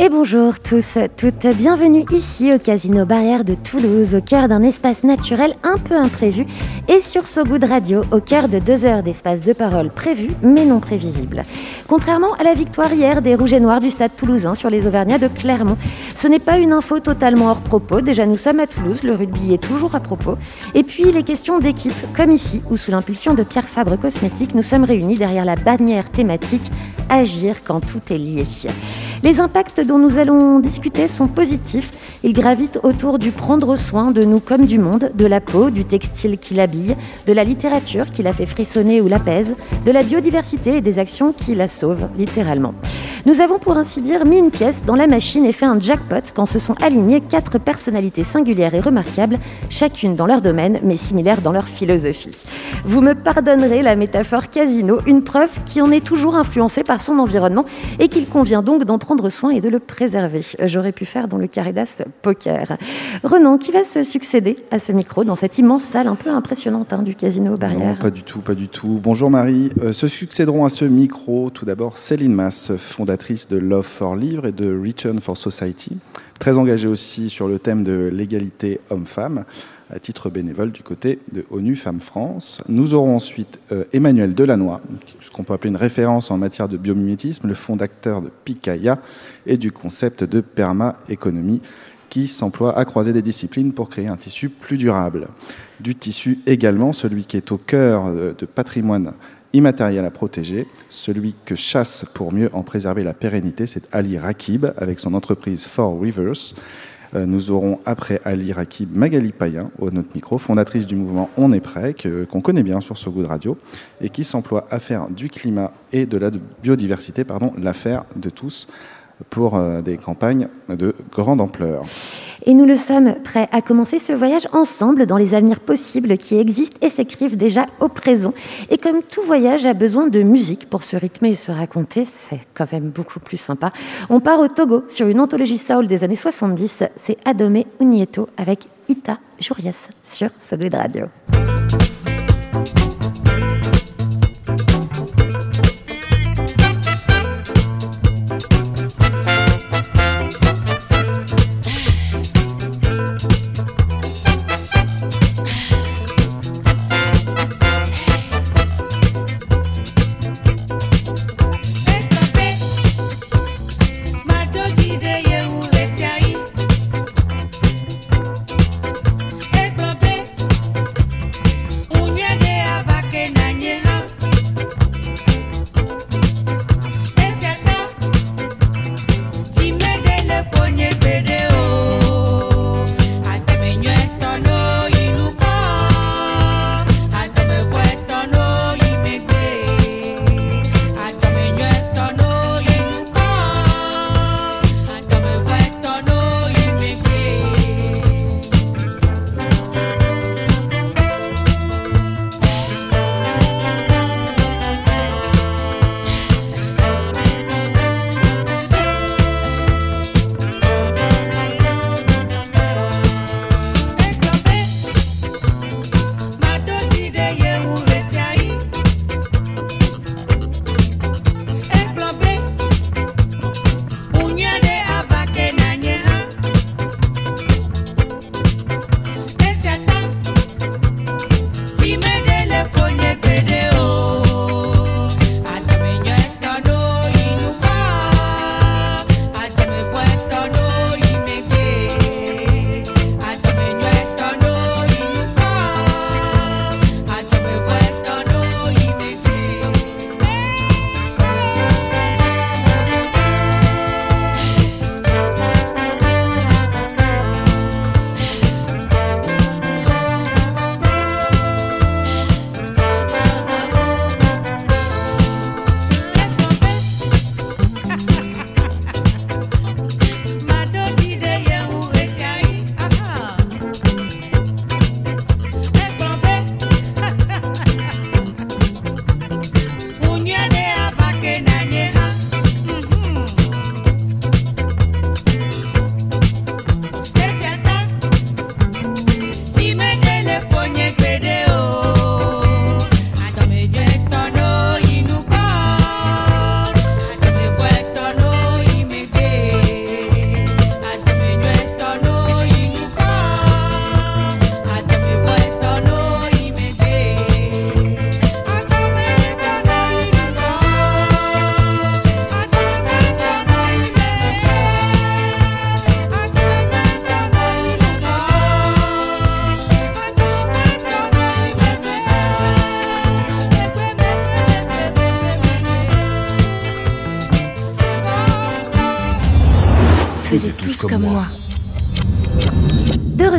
Et bonjour tous, toutes, bienvenue ici au Casino Barrière de Toulouse, au cœur d'un espace naturel un peu imprévu, et sur So Good Radio, au cœur de deux heures d'espace de parole prévu, mais non prévisible. Contrairement à la victoire hier des Rouges et Noirs du Stade toulousain sur les Auvergnats de Clermont, ce n'est pas une info totalement hors propos, déjà nous sommes à Toulouse, le rugby est toujours à propos, et puis les questions d'équipe, comme ici, où sous l'impulsion de Pierre Fabre Cosmétique, nous sommes réunis derrière la bannière thématique Agir quand tout est lié. Les impacts dont nous allons discuter sont positifs. Ils gravitent autour du prendre soin de nous comme du monde, de la peau, du textile qui l'habille, de la littérature qui la fait frissonner ou l'apaise, de la biodiversité et des actions qui la sauvent, littéralement. Nous avons pour ainsi dire mis une pièce dans la machine et fait un jackpot quand se sont alignées quatre personnalités singulières et remarquables, chacune dans leur domaine, mais similaires dans leur philosophie. Vous me pardonnerez la métaphore casino, une preuve qui en est toujours influencée par son environnement et qu'il convient donc d'en prendre soin et de le préserver. J'aurais pu faire dans le carré d'as poker. Renan, qui va se succéder à ce micro dans cette immense salle un peu impressionnante hein, du casino Barrière Non, pas du tout, pas du tout. Bonjour Marie. Euh, se succéderont à ce micro tout d'abord Céline Mass, fondatrice de Love for Livre et de Return for Society, très engagée aussi sur le thème de l'égalité homme-femme à titre bénévole du côté de ONU Femmes France. Nous aurons ensuite euh, Emmanuel Delannoy, ce qu'on peut appeler une référence en matière de biomimétisme, le fondateur de Picaya et du concept de perma-économie qui s'emploie à croiser des disciplines pour créer un tissu plus durable. Du tissu également, celui qui est au cœur de, de patrimoine immatériel à protéger, celui que chasse pour mieux en préserver la pérennité, c'est Ali Rakib avec son entreprise Four Rivers. Euh, nous aurons après Ali Rakib Magali Payen au notre micro, fondatrice du mouvement On est prêt, qu'on connaît bien sur ce goût de radio, et qui s'emploie à faire du climat et de la biodiversité pardon, l'affaire de tous pour euh, des campagnes de grande ampleur. Et nous le sommes prêts à commencer ce voyage ensemble dans les avenirs possibles qui existent et s'écrivent déjà au présent. Et comme tout voyage a besoin de musique pour se rythmer et se raconter, c'est quand même beaucoup plus sympa. On part au Togo sur une anthologie soul des années 70. C'est Adome Unieto avec Ita Jurias sur Solid Radio.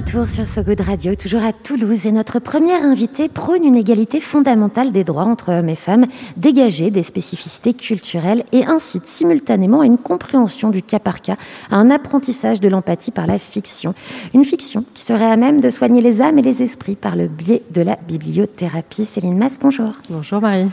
Retour sur So Good Radio, toujours à Toulouse, et notre première invitée prône une égalité fondamentale des droits entre hommes et femmes, dégager des spécificités culturelles et incite simultanément à une compréhension du cas par cas, à un apprentissage de l'empathie par la fiction. Une fiction qui serait à même de soigner les âmes et les esprits par le biais de la bibliothérapie. Céline Masse, bonjour. Bonjour Marie.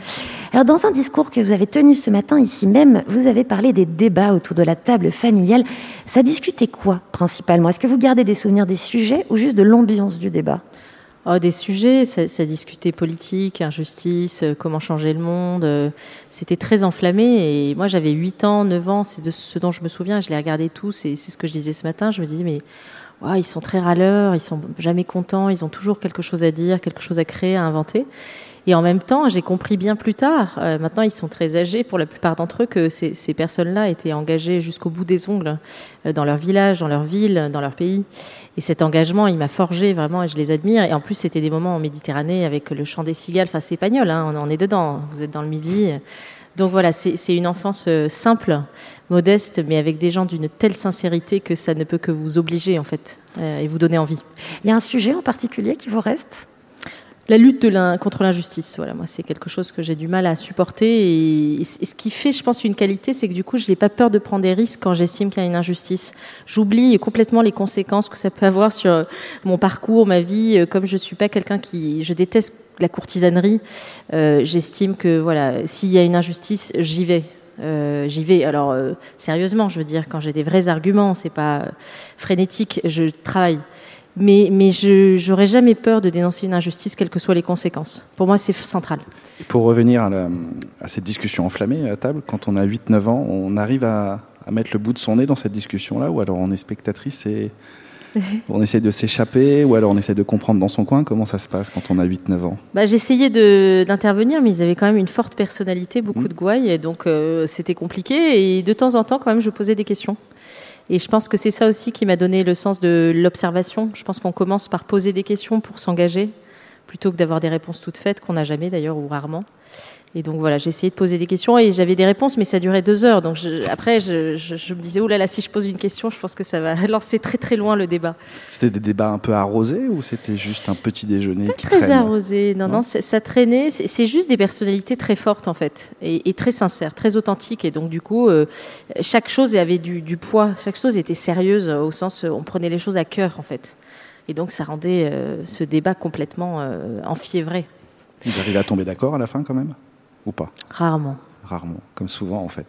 Alors, dans un discours que vous avez tenu ce matin ici même, vous avez parlé des débats autour de la table familiale. Ça discutait quoi principalement? Est-ce que vous gardez des souvenirs des sujets ou juste de l'ambiance du débat? Oh, des sujets, ça, discutait politique, injustice, euh, comment changer le monde. euh, C'était très enflammé. Et moi, j'avais 8 ans, 9 ans. C'est de ce dont je me souviens. Je les regardais tous. Et c'est ce que je disais ce matin. Je me disais, mais ils sont très râleurs. Ils sont jamais contents. Ils ont toujours quelque chose à dire, quelque chose à créer, à inventer. Et en même temps, j'ai compris bien plus tard, euh, maintenant ils sont très âgés pour la plupart d'entre eux, que ces, personnes-là étaient engagées jusqu'au bout des ongles euh, dans leur village, dans leur ville, dans leur pays. Et cet engagement, il m'a forgé vraiment et je les admire. Et en plus, c'était des moments en Méditerranée avec le chant des cigales. Enfin, c'est Pagnol, hein, on en est dedans. Vous êtes dans le midi. Donc voilà, c'est une enfance euh, simple, modeste, mais avec des gens d'une telle sincérité que ça ne peut que vous obliger en fait et vous donner envie. Il y a un sujet en particulier qui vous reste? La lutte de contre l'injustice, voilà, moi c'est quelque chose que j'ai du mal à supporter et, ce qui fait, je pense, une qualité, c'est que du coup, je n'ai pas peur de prendre des risques quand j'estime qu'il y a une injustice. J'oublie complètement les conséquences que ça peut avoir sur euh, mon parcours, ma vie. Euh, Comme je suis pas quelqu'un qui, je déteste la courtisanerie, euh, j'estime que voilà, s'il y a une injustice, j'y vais. J'y vais. Alors sérieusement, je veux dire, quand j'ai des vrais arguments, c'est pas frénétique, je travaille mais, mais je n'aurais jamais peur de dénoncer une injustice, quelles que soient les conséquences. Pour moi, c'est central. Et pour revenir à, la- à cette discussion enflammée à table, quand on a 8-9 ans, on arrive à, à mettre le bout de son nez dans cette discussion-là, ou alors on est spectatrice et on essaie de s'échapper, ou alors on essaie de comprendre dans son coin comment ça se passe quand on a 8-9 ans? Bah, J'essayais d'intervenir, mais ils avaient quand même une forte personnalité, beaucoup Mhm. de gouailles, et donc euh, c'était compliqué. Et de temps en temps, quand même, je posais des questions. Et je pense que c'est ça aussi qui m'a donné le sens de l'observation. Je pense qu'on commence par poser des questions pour s'engager, plutôt que d'avoir des réponses toutes faites, qu'on n'a jamais d'ailleurs, ou rarement. Et donc voilà, j'ai essayé de poser des questions et j'avais des réponses, mais ça durait deux heures. Donc je- après, je, je- je me disais, là là, si je pose une question, je pense que ça va lancer très très loin le débat. C'était des débats un peu arrosés ou c'était juste un petit déjeuner qui Très traîne arrosé, non, Non non, ça, traînait. C'est juste des personnalités très fortes en fait, et, et très sincères, très authentiques. Et donc du coup, euh, chaque chose avait du, du poids, chaque chose était sérieuse au sens, euh, on prenait les choses à cœur en fait. Et donc ça rendait euh, ce débat complètement euh, enfiévré, Ils arrivaient à tomber d'accord à la fin quand même? Ou pas rarement. Rarement, comme souvent en fait.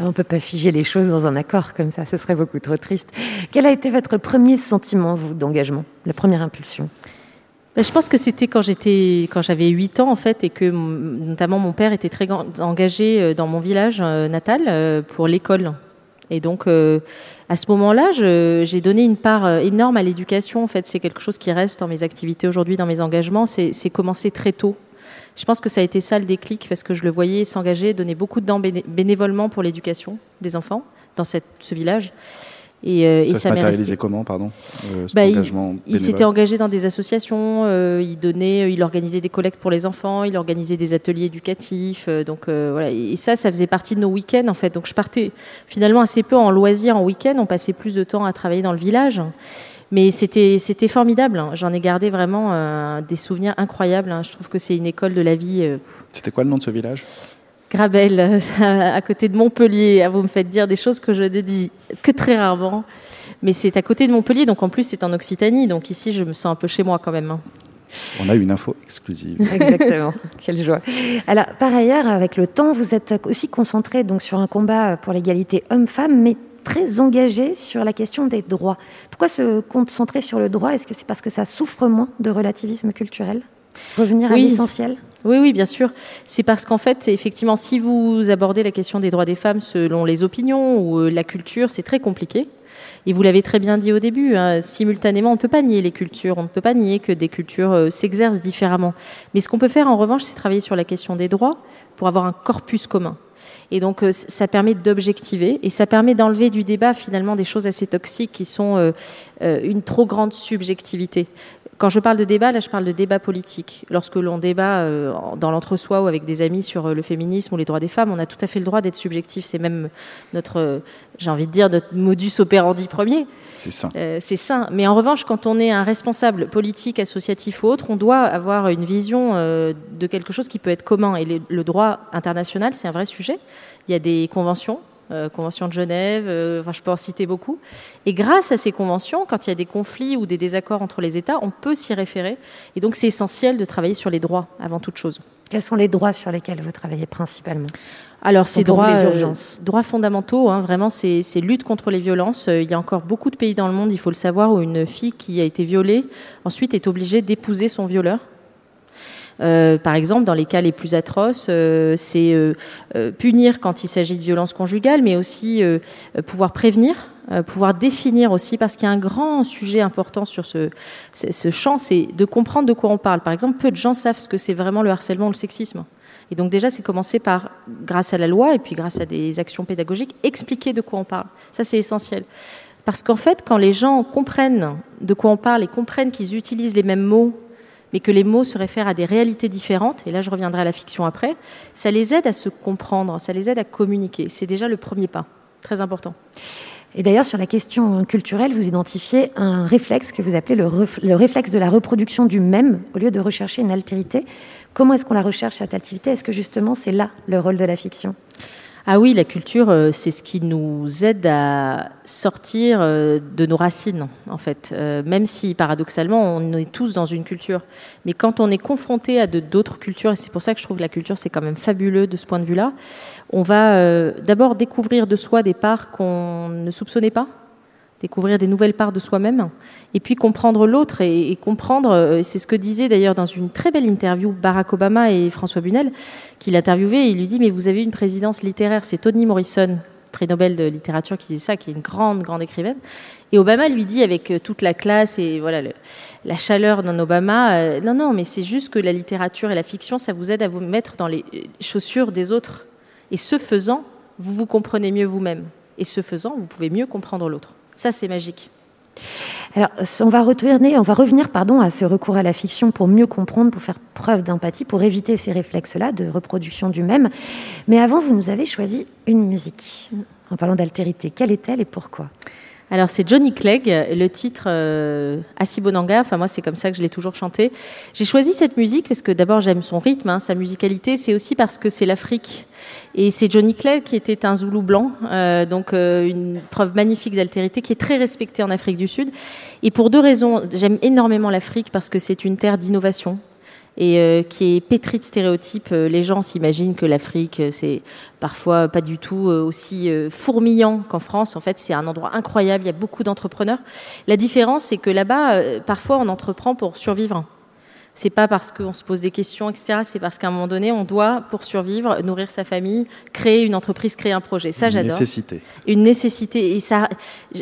On ne peut pas figer les choses dans un accord comme ça, ce serait beaucoup trop triste. Quel a été votre premier sentiment, vous, d'engagement? La première impulsion? Ben, je pense que c'était quand j'étais, quand j'avais 8 ans en fait, et que notamment mon père était très engagé euh, dans mon village euh, natal euh, pour l'école. Et donc euh, à ce moment-là, je- j'ai donné une part énorme à l'éducation. En fait, c'est quelque chose qui reste dans mes activités aujourd'hui, dans mes engagements. C'est c'est commencer très tôt. Je pense que ça a été ça le déclic parce que je le voyais s'engager, donner beaucoup de temps béné- bénévolement pour l'éducation des enfants dans cette, ce village. Et, euh, et ça se matérialisait comment, pardon euh, Bah, il- engagement Il s'était bénévole engagé dans des associations, euh, il donnait, il organisait des collectes pour les enfants, il organisait des ateliers éducatifs, donc voilà. Et ça, ça faisait partie de nos week-ends en fait. Donc je partais finalement assez peu en loisirs en week-end, on passait plus de temps à travailler dans le village. Mais c'était c'était formidable. hein. J'en ai gardé vraiment euh, des souvenirs incroyables. hein. Je trouve que c'est une école de la vie. euh, C'était quoi le nom de ce village? Grabel, euh, à côté de Montpellier. Ah, Vous me faites dire des choses que je ne dis que très rarement. Mais c'est à côté de Montpellier, donc en plus c'est en Occitanie. Donc ici, je me sens un peu chez moi quand même. hein. On a une info exclusive. Exactement, quelle joie. Alors, par ailleurs, avec le temps, vous êtes aussi concentré donc, sur un combat pour l'égalité homme-femme, mais très engagé sur la question des droits. Pourquoi se concentrer sur le droit? Est-ce que c'est parce que ça souffre moins de relativisme culturel? Revenir à Oui. l'essentiel? Oui, oui, bien sûr. C'est parce qu'en fait, effectivement, si vous abordez la question des droits des femmes selon les opinions ou euh, la culture, c'est très compliqué. Et vous l'avez très bien dit au début, hein, simultanément, on ne peut pas nier les cultures, on ne peut pas nier que des cultures euh, s'exercent différemment. Mais ce qu'on peut faire en revanche, c'est travailler sur la question des droits pour avoir un corpus commun. Et donc, euh, ça permet d'objectiver et ça permet d'enlever du débat finalement des choses assez toxiques qui sont euh, euh, une trop grande subjectivité. Quand je parle de débat, là, je parle de débat politique. Lorsque l'on débat euh, dans l'entre-soi ou avec des amis sur euh, le féminisme ou les droits des femmes, on a tout à fait le droit d'être subjectif. C'est même notre, euh, j'ai envie de dire, notre modus operandi premier. C'est ça. Euh, c'est sain. Mais en revanche, quand on est un responsable politique, associatif ou autre, on doit avoir une vision de quelque chose qui peut être commun. Et les- le droit international, c'est un vrai sujet. Il y a des conventions, euh, convention de Genève, euh, enfin, je peux en citer beaucoup. Et grâce à ces conventions, quand il y a des conflits ou des désaccords entre les États, on peut s'y référer. Et donc, c'est essentiel de travailler sur les droits avant toute chose. Quels sont les droits sur lesquels vous travaillez principalement? Alors, ces droits, euh, droits fondamentaux, hein, vraiment, c'est lutte contre les violences. Il y a encore beaucoup de pays dans le monde, il faut le savoir, où une fille qui a été violée, ensuite est obligée d'épouser son violeur. Euh, par exemple, dans les cas les plus atroces, euh, c'est euh, punir quand il s'agit de violence conjugale, mais aussi pouvoir prévenir, pouvoir définir aussi, parce qu'il y a un grand sujet important sur ce, ce champ, c'est de comprendre de quoi on parle. Par exemple, peu de gens savent ce que c'est vraiment le harcèlement ou le sexisme. Et donc déjà, c'est commencer par, grâce à la loi et puis grâce à des actions pédagogiques, expliquer de quoi on parle. Ça, c'est essentiel. Parce qu'en fait, quand les gens comprennent de quoi on parle et comprennent qu'ils utilisent les mêmes mots, mais que les mots se réfèrent à des réalités différentes, et là je reviendrai à la fiction après, ça les aide à se comprendre, ça les aide à communiquer. C'est déjà le premier pas, très important. Et d'ailleurs, sur la question culturelle, vous identifiez un réflexe que vous appelez le, réflexe de la reproduction du même, au lieu de rechercher une altérité. Comment est-ce qu'on la recherche, cette altérité? Est-ce que justement c'est là le rôle de la fiction? Ah oui, la culture, euh, c'est ce qui nous aide à sortir euh, de nos racines, en fait. Euh, même si, paradoxalement, on est tous dans une culture. Mais quand on est confronté à d'autres cultures, et c'est pour ça que je trouve que la culture, c'est quand même fabuleux de ce point de vue-là, on va d'abord découvrir de soi des parts qu'on ne soupçonnait pas découvrir des nouvelles parts de soi-même, et puis comprendre l'autre et, comprendre, euh, c'est ce que disait d'ailleurs dans une très belle interview Barack Obama et François Bunel, qu'il interviewé, et il lui dit, mais vous avez une présidence littéraire, c'est Toni Morrison, prix Nobel de littérature, qui disait ça, qui est une grande, grande écrivaine. Et Obama lui dit, avec euh, toute la classe et voilà la chaleur d'un Obama, euh, non, non, mais c'est juste que la littérature et la fiction, ça vous aide à vous mettre dans les chaussures des autres. Et ce faisant, vous vous comprenez mieux vous-même. Et ce faisant, vous pouvez mieux comprendre l'autre. Ça, c'est magique. Alors, on va retourner, on va revenir, pardon, à ce recours à la fiction pour mieux comprendre, pour faire preuve d'empathie, pour éviter ces réflexes-là de reproduction du même. Mais avant, vous nous avez choisi une musique. En parlant d'altérité, quelle est-elle et pourquoi? Alors c'est Johnny Clegg, le titre euh, Asibonanga, enfin moi c'est comme ça que je l'ai toujours chanté. J'ai choisi cette musique parce que d'abord j'aime son rythme, hein, sa musicalité, c'est aussi parce que c'est l'Afrique. Et c'est Johnny Clegg qui était un Zoulou blanc, euh, donc euh, une preuve magnifique d'altérité qui est très respectée en Afrique du Sud. Et pour deux raisons, j'aime énormément l'Afrique parce que c'est une terre d'innovation et euh, qui est pétrie de stéréotypes. Euh, Les gens s'imaginent que l'Afrique, euh, c'est parfois pas du tout aussi fourmillant qu'en France. En fait, c'est un endroit incroyable, il y a beaucoup d'entrepreneurs. La différence, c'est que là-bas, parfois, on entreprend pour survivre. C'est pas parce qu'on se pose des questions, etc. C'est parce qu'à un moment donné, on doit, pour survivre, nourrir sa famille, créer une entreprise, créer un projet. Ça, Une j'adore nécessité. une nécessité. Et ça,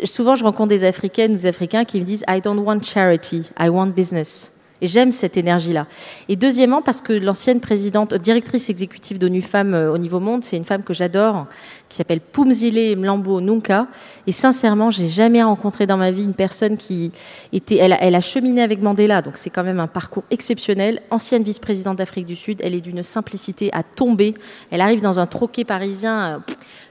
souvent, je rencontre des Africaines ou des Africains qui me disent I don't want charity, I want business. Et j'aime cette énergie-là. Et deuxièmement, parce que l'ancienne présidente, directrice exécutive d'ONU Femmes euh, au niveau monde, c'est une femme que j'adore, qui s'appelle Pumzile Mlambo Nunca. Et sincèrement, j'ai jamais rencontré dans ma vie une personne qui était, elle a, elle a cheminé avec Mandela, donc c'est quand même un parcours exceptionnel. Ancienne vice-présidente d'Afrique du Sud, elle est d'une simplicité à tomber. Elle arrive dans un troquet parisien euh,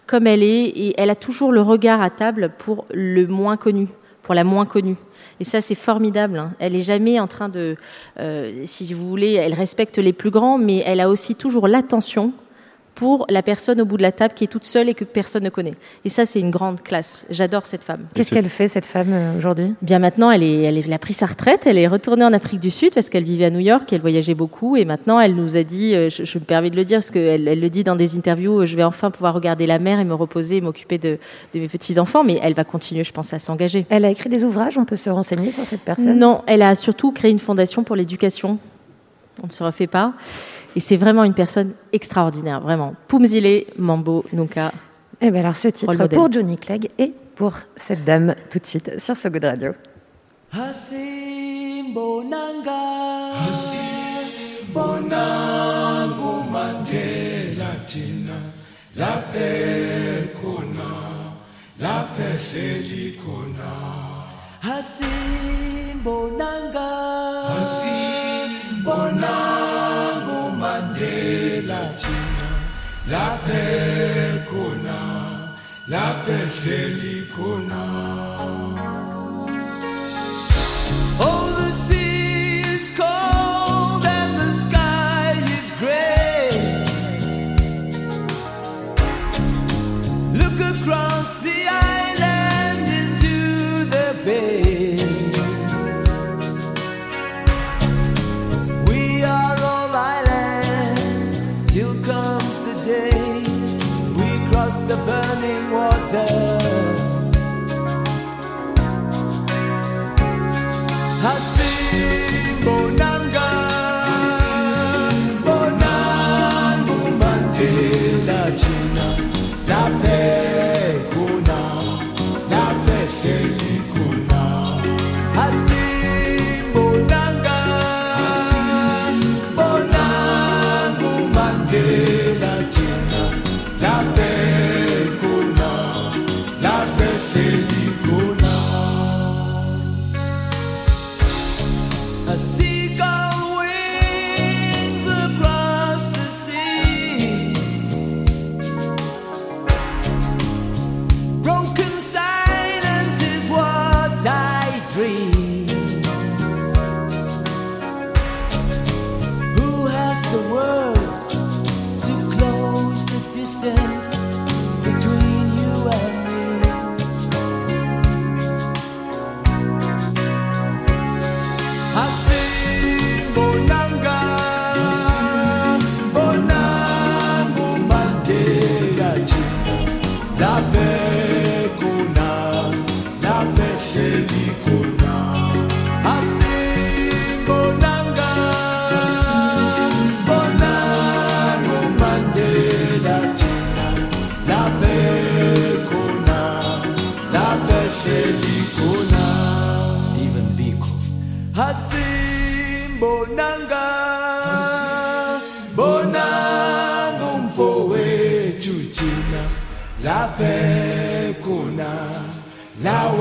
comme elle est, et elle a toujours le regard à table pour le moins connu, pour la moins connue. Et ça, c'est formidable. hein. Elle est jamais en train de, euh, si vous voulez, elle respecte les plus grands, mais elle a aussi toujours l'attention pour la personne au bout de la table qui est toute seule et que personne ne connaît. Et ça, c'est une grande classe. J'adore cette femme. Qu'est-ce qu'elle fait, cette femme, euh, aujourd'hui? Bien maintenant, elle, est, elle, est- elle a pris sa retraite, elle est retournée en Afrique du Sud parce qu'elle vivait à New York, elle voyageait beaucoup et maintenant elle nous a dit, euh, je, je me permets de le dire parce qu'elle elle le dit dans des interviews, euh, je vais enfin pouvoir regarder la mer et me reposer et m'occuper de, de mes petits-enfants, mais elle va continuer, je pense, à s'engager. Elle a écrit des ouvrages, on peut se renseigner sur cette personne? Non, elle a surtout créé une fondation pour l'éducation. On ne se refait pas. Et c'est vraiment une personne extraordinaire, vraiment. Pumzile Mambo Nunca. Eh bien alors, ce titre pour Johnny Clegg et pour cette dame, tout de suite, sur So Good Radio. Hasimbonanga Hasimbonanga Laphe khona Laphe hleli khona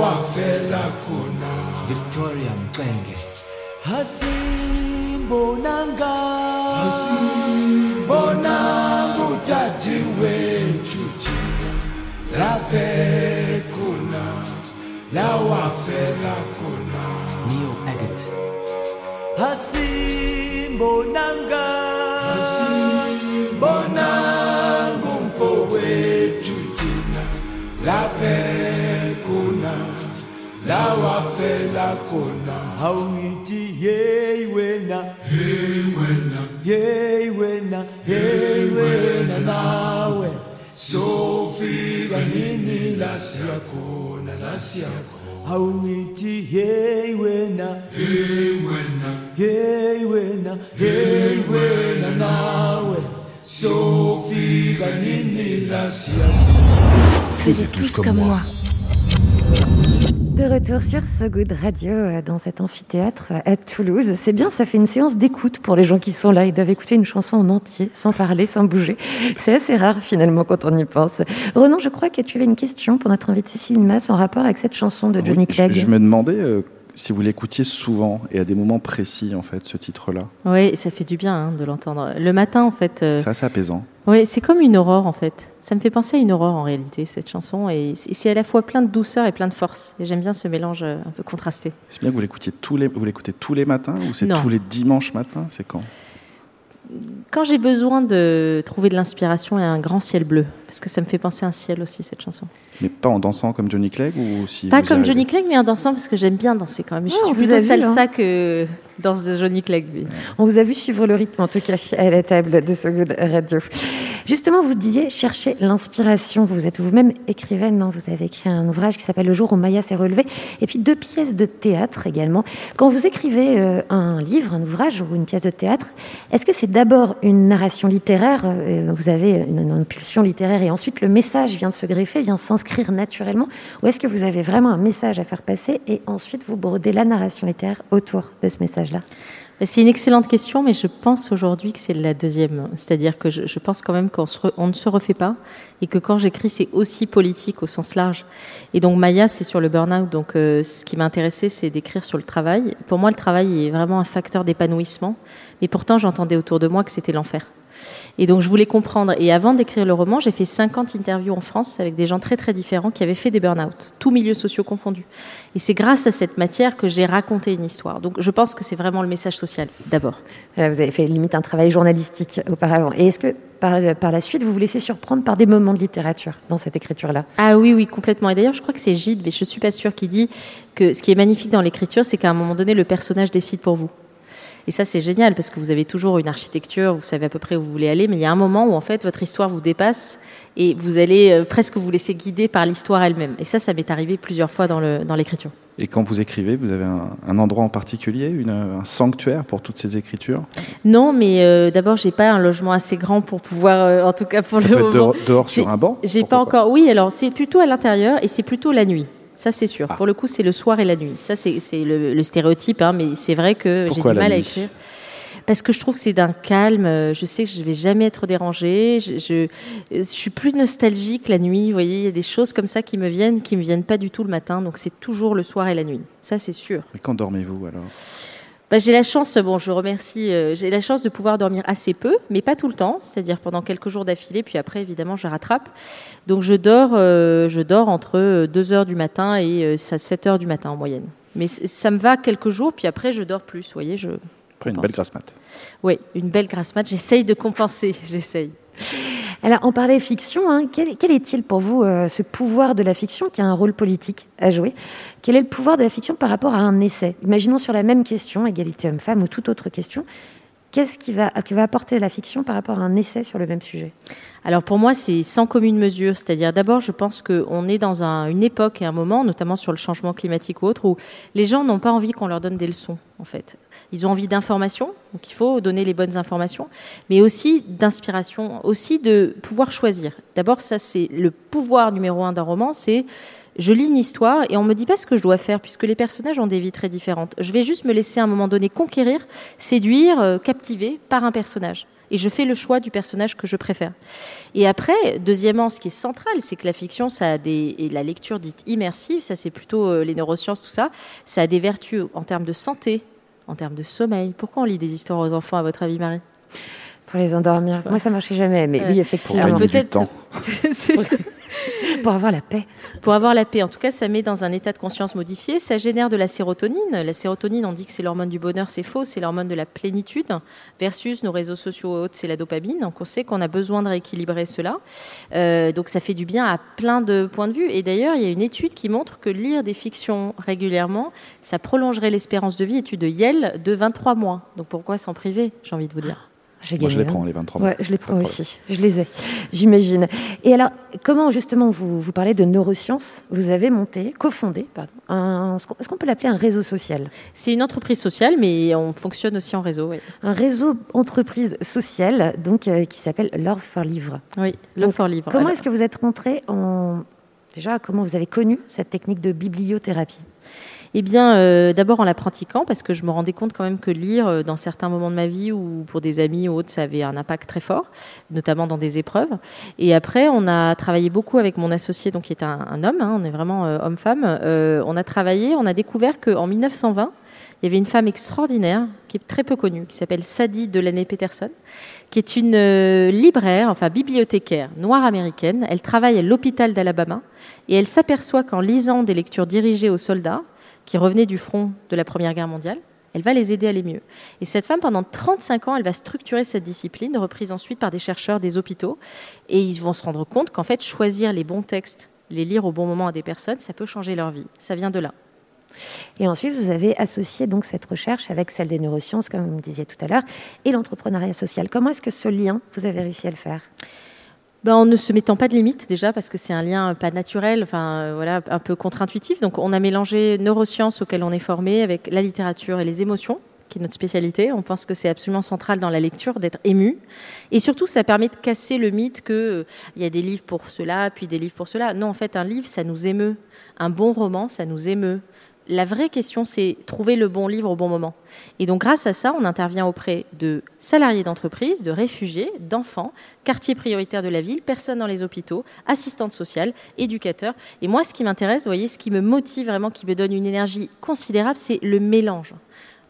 wafela khona. Victoria Mxenge. Hasimbonanga, wena, wena, wena, wena nawe. Sofika nini la siyakhona, la siyakhona. Awungithi hey wena, hey wena, hey wena, hey wena nawe. Sofika nini la siyakhona. Faisait tous comme moi. De retour sur So Good Radio euh, dans cet amphithéâtre euh, à Toulouse. C'est bien, ça fait une séance d'écoute pour les gens qui sont là. Ils doivent écouter une chanson en entier, sans parler, sans bouger. C'est assez rare finalement quand on y pense. Renan, je crois que tu avais une question pour notre invité Cinemas en rapport avec cette chanson de Johnny Oui, Clegg. Je, je me demandais euh, si vous l'écoutiez souvent et à des moments précis, en fait, ce titre-là. Oui, ça fait du bien hein, de l'entendre. Le matin, en fait. euh, C'est assez apaisant. Oui, c'est comme une aurore en fait. Ça me fait penser à une aurore en réalité, cette chanson. Et c'est à la fois plein de douceur et plein de force. Et j'aime bien ce mélange euh, un peu contrasté. C'est bien que vous l'écoutiez tous les, vous l'écoutez tous les matins ou c'est tous les dimanches matins? C'est quand? Quand j'ai besoin de trouver de l'inspiration et un grand ciel bleu, parce que ça me fait penser à un ciel aussi, cette chanson. Mais pas en dansant comme Johnny Clegg ou si Pas comme arrivez Johnny Clegg, mais en dansant, parce que j'aime bien danser quand même. Je Oh, suis plutôt vu, salsa hein. que dans Johnny Clegg. lui. On vous a vu suivre le rythme, en tout cas, à la table de So Good Radio. Justement, vous disiez chercher l'inspiration. Vous êtes vous-même écrivaine. hein. Vous avez écrit un ouvrage qui s'appelle Le jour où Maya s'est relevée. Et puis deux pièces de théâtre également. Quand vous écrivez euh, un livre, un ouvrage ou une pièce de théâtre, est-ce que c'est d'abord une narration littéraire euh, Vous avez une, une impulsion littéraire et ensuite le message vient de se greffer, vient s'inscrire naturellement? Ou est-ce que vous avez vraiment un message à faire passer et ensuite vous brodez la narration littéraire autour de ce C'est une excellente question, mais je pense aujourd'hui que c'est la deuxième. C'est-à-dire que je, pense quand même qu'on on ne se refait pas et que quand j'écris, c'est aussi politique au sens large. Et donc Maya, c'est sur le burn-out. Donc euh, ce qui m'intéressait, c'est d'écrire sur le travail. Pour moi, le travail est vraiment un facteur d'épanouissement. Mais pourtant, j'entendais autour de moi que c'était l'enfer. Et donc je voulais comprendre. Et avant d'écrire le roman, j'ai fait 50 interviews en France avec des gens très très différents qui avaient fait des burn-out, tous milieux sociaux confondus. Et c'est grâce à cette matière que j'ai raconté une histoire. Donc je pense que c'est vraiment le message social, d'abord. Vous avez fait limite un travail journalistique auparavant. Et est-ce que par, par, la suite, vous vous laissez surprendre par des moments de littérature dans cette écriture-là? Ah oui, oui, complètement. Et d'ailleurs, je crois que c'est Gide, mais je ne suis pas sûre, qui dit que ce qui est magnifique dans l'écriture, c'est qu'à un moment donné, le personnage décide pour vous. Et ça, c'est génial parce que vous avez toujours une architecture, vous savez à peu près où vous voulez aller, mais il y a un moment où en fait votre histoire vous dépasse et vous allez euh, presque vous laisser guider par l'histoire elle-même. Et ça, ça m'est arrivé plusieurs fois dans l'écriture. Dans et quand vous écrivez, vous avez un, un endroit en particulier, une, un sanctuaire pour toutes ces écritures? Non, mais euh, d'abord, j'ai pas un logement assez grand pour pouvoir, euh, en tout cas pour ça le peut moment. être dehors, dehors sur un banc J'ai pas encore. Pas. Oui, alors c'est plutôt à l'intérieur et c'est plutôt la nuit. Ça, c'est sûr. Ah. Pour le coup, c'est le soir et la nuit. Ça, c'est le, le, stéréotype, hein, mais c'est vrai que j'ai du mal à écrire parce que je trouve que c'est d'un calme. Je sais que je vais jamais être dérangée. Je, je, je, suis plus nostalgique la nuit. Vous voyez, il y a des choses comme ça qui me viennent, qui me viennent pas du tout le matin. Donc c'est toujours le soir et la nuit. Ça, c'est sûr. Et quand dormez-vous alors? Bah, j'ai la chance, bon, je remercie, euh, j'ai la chance de pouvoir dormir assez peu, mais pas tout le temps, c'est-à-dire pendant quelques jours d'affilée, puis après, évidemment, je rattrape. Donc, je dors, euh, je dors entre 2 heures du matin et euh, 7 heures du matin en moyenne. Mais ça me va quelques jours, puis après, je dors plus. Vous voyez, je, après une belle grasse mat. Oui, une belle grasse mat. J'essaye de compenser, j'essaye. Alors, on parlait fiction. Hein. Quel, est-il pour vous euh, ce pouvoir de la fiction qui a un rôle politique à jouer? Quel est le pouvoir de la fiction par rapport à un essai? Imaginons sur la même question, égalité homme-femme ou toute autre question. Qu'est-ce qui va, qui va apporter la fiction par rapport à un essai sur le même sujet? Alors pour moi, c'est sans commune mesure. C'est-à-dire d'abord, je pense qu'on est dans un, une époque et un moment, notamment sur le changement climatique ou autre, où les gens n'ont pas envie qu'on leur donne des leçons, en fait. Ils ont envie d'informations, donc il faut donner les bonnes informations, mais aussi d'inspiration, aussi de pouvoir choisir. D'abord, ça c'est le pouvoir numéro un d'un roman, c'est je lis une histoire et on me dit pas ce que je dois faire puisque les personnages ont des vies très différentes. Je vais juste me laisser à un moment donné conquérir, séduire, euh, captiver par un personnage. Et je fais le choix du personnage que je préfère. Et après, deuxièmement, ce qui est central, c'est que la fiction, ça a des, et la lecture dite immersive, ça c'est plutôt euh, les neurosciences, tout ça, ça a des vertus en termes de santé, en termes de sommeil. Pourquoi on lit des histoires aux enfants, à votre avis, Marie? Pour les endormir. Moi, ça marchait jamais, mais ouais. oui, effectivement. Peut-être. pour avoir la paix. Pour avoir la paix. En tout cas, ça met dans un état de conscience modifié. Ça génère de la sérotonine. La sérotonine, on dit que c'est l'hormone du bonheur, c'est faux. C'est l'hormone de la plénitude. Versus nos réseaux sociaux autres, c'est la dopamine. Donc, on sait qu'on a besoin de rééquilibrer cela. Euh, donc, ça fait du bien à plein de points de vue. Et d'ailleurs, il y a une étude qui montre que lire des fictions régulièrement, ça prolongerait l'espérance de vie. Étude de Yale de 23 mois. Donc, pourquoi s'en priver J'ai envie de vous dire? Moi, je les prends, les 23 mois. Ouais, je les prends aussi. Je les ai, j'imagine. Et alors, comment justement vous, vous parlez de neurosciences? Vous avez monté, cofondé, pardon, un, est-ce qu'on peut l'appeler un réseau social C'est une entreprise sociale, mais on fonctionne aussi en réseau. Oui. Un réseau entreprise sociale, donc euh, qui s'appelle Love for Livre. Oui, Love for Livre. Comment est-ce que vous êtes rentré en déjà Comment vous avez connu cette technique de bibliothérapie? Eh bien, euh, d'abord en la pratiquant, parce que je me rendais compte quand même que lire euh, dans certains moments de ma vie ou pour des amis ou autres, ça avait un impact très fort, notamment dans des épreuves. Et après, on a travaillé beaucoup avec mon associé, donc qui est un, homme, hein, on est vraiment euh, homme-femme. On a travaillé, on a découvert qu'en 1920, il y avait une femme extraordinaire qui est très peu connue, qui s'appelle Sadie Delaney Peterson, qui est une libraire, enfin bibliothécaire noire américaine. Elle travaille à l'hôpital d'Alabama et elle s'aperçoit qu'en lisant des lectures dirigées aux soldats, qui revenaient du front de la Première Guerre mondiale. Elle va les aider à aller mieux. Et cette femme, pendant 35 ans, elle va structurer cette discipline, reprise ensuite par des chercheurs des hôpitaux. Et ils vont se rendre compte qu'en fait, choisir les bons textes, les lire au bon moment à des personnes, ça peut changer leur vie. Ça vient de là. Et ensuite, vous avez associé donc cette recherche avec celle des neurosciences, comme vous me disiez tout à l'heure, et l'entrepreneuriat social. Comment est-ce que ce lien, vous avez réussi à le faire? Ben, en ne se mettant pas de limite déjà parce que c'est un lien pas naturel, enfin euh, voilà, un peu contre-intuitif. Donc on a mélangé neurosciences auxquelles on est formé avec la littérature et les émotions, qui est notre spécialité. On pense que c'est absolument central dans la lecture d'être ému, et surtout ça permet de casser le mythe que il euh, y a des livres pour cela, puis des livres pour cela. Non, en fait, un livre ça nous émeut. Un bon roman, ça nous émeut. La vraie question, c'est trouver le bon livre au bon moment. Et donc, grâce à ça, on intervient auprès de salariés d'entreprise, de réfugiés, d'enfants, quartiers prioritaires de la ville, personnes dans les hôpitaux, assistantes sociales, éducateurs. Et moi, ce qui m'intéresse, vous voyez, ce qui me motive vraiment, qui me donne une énergie considérable, c'est le mélange.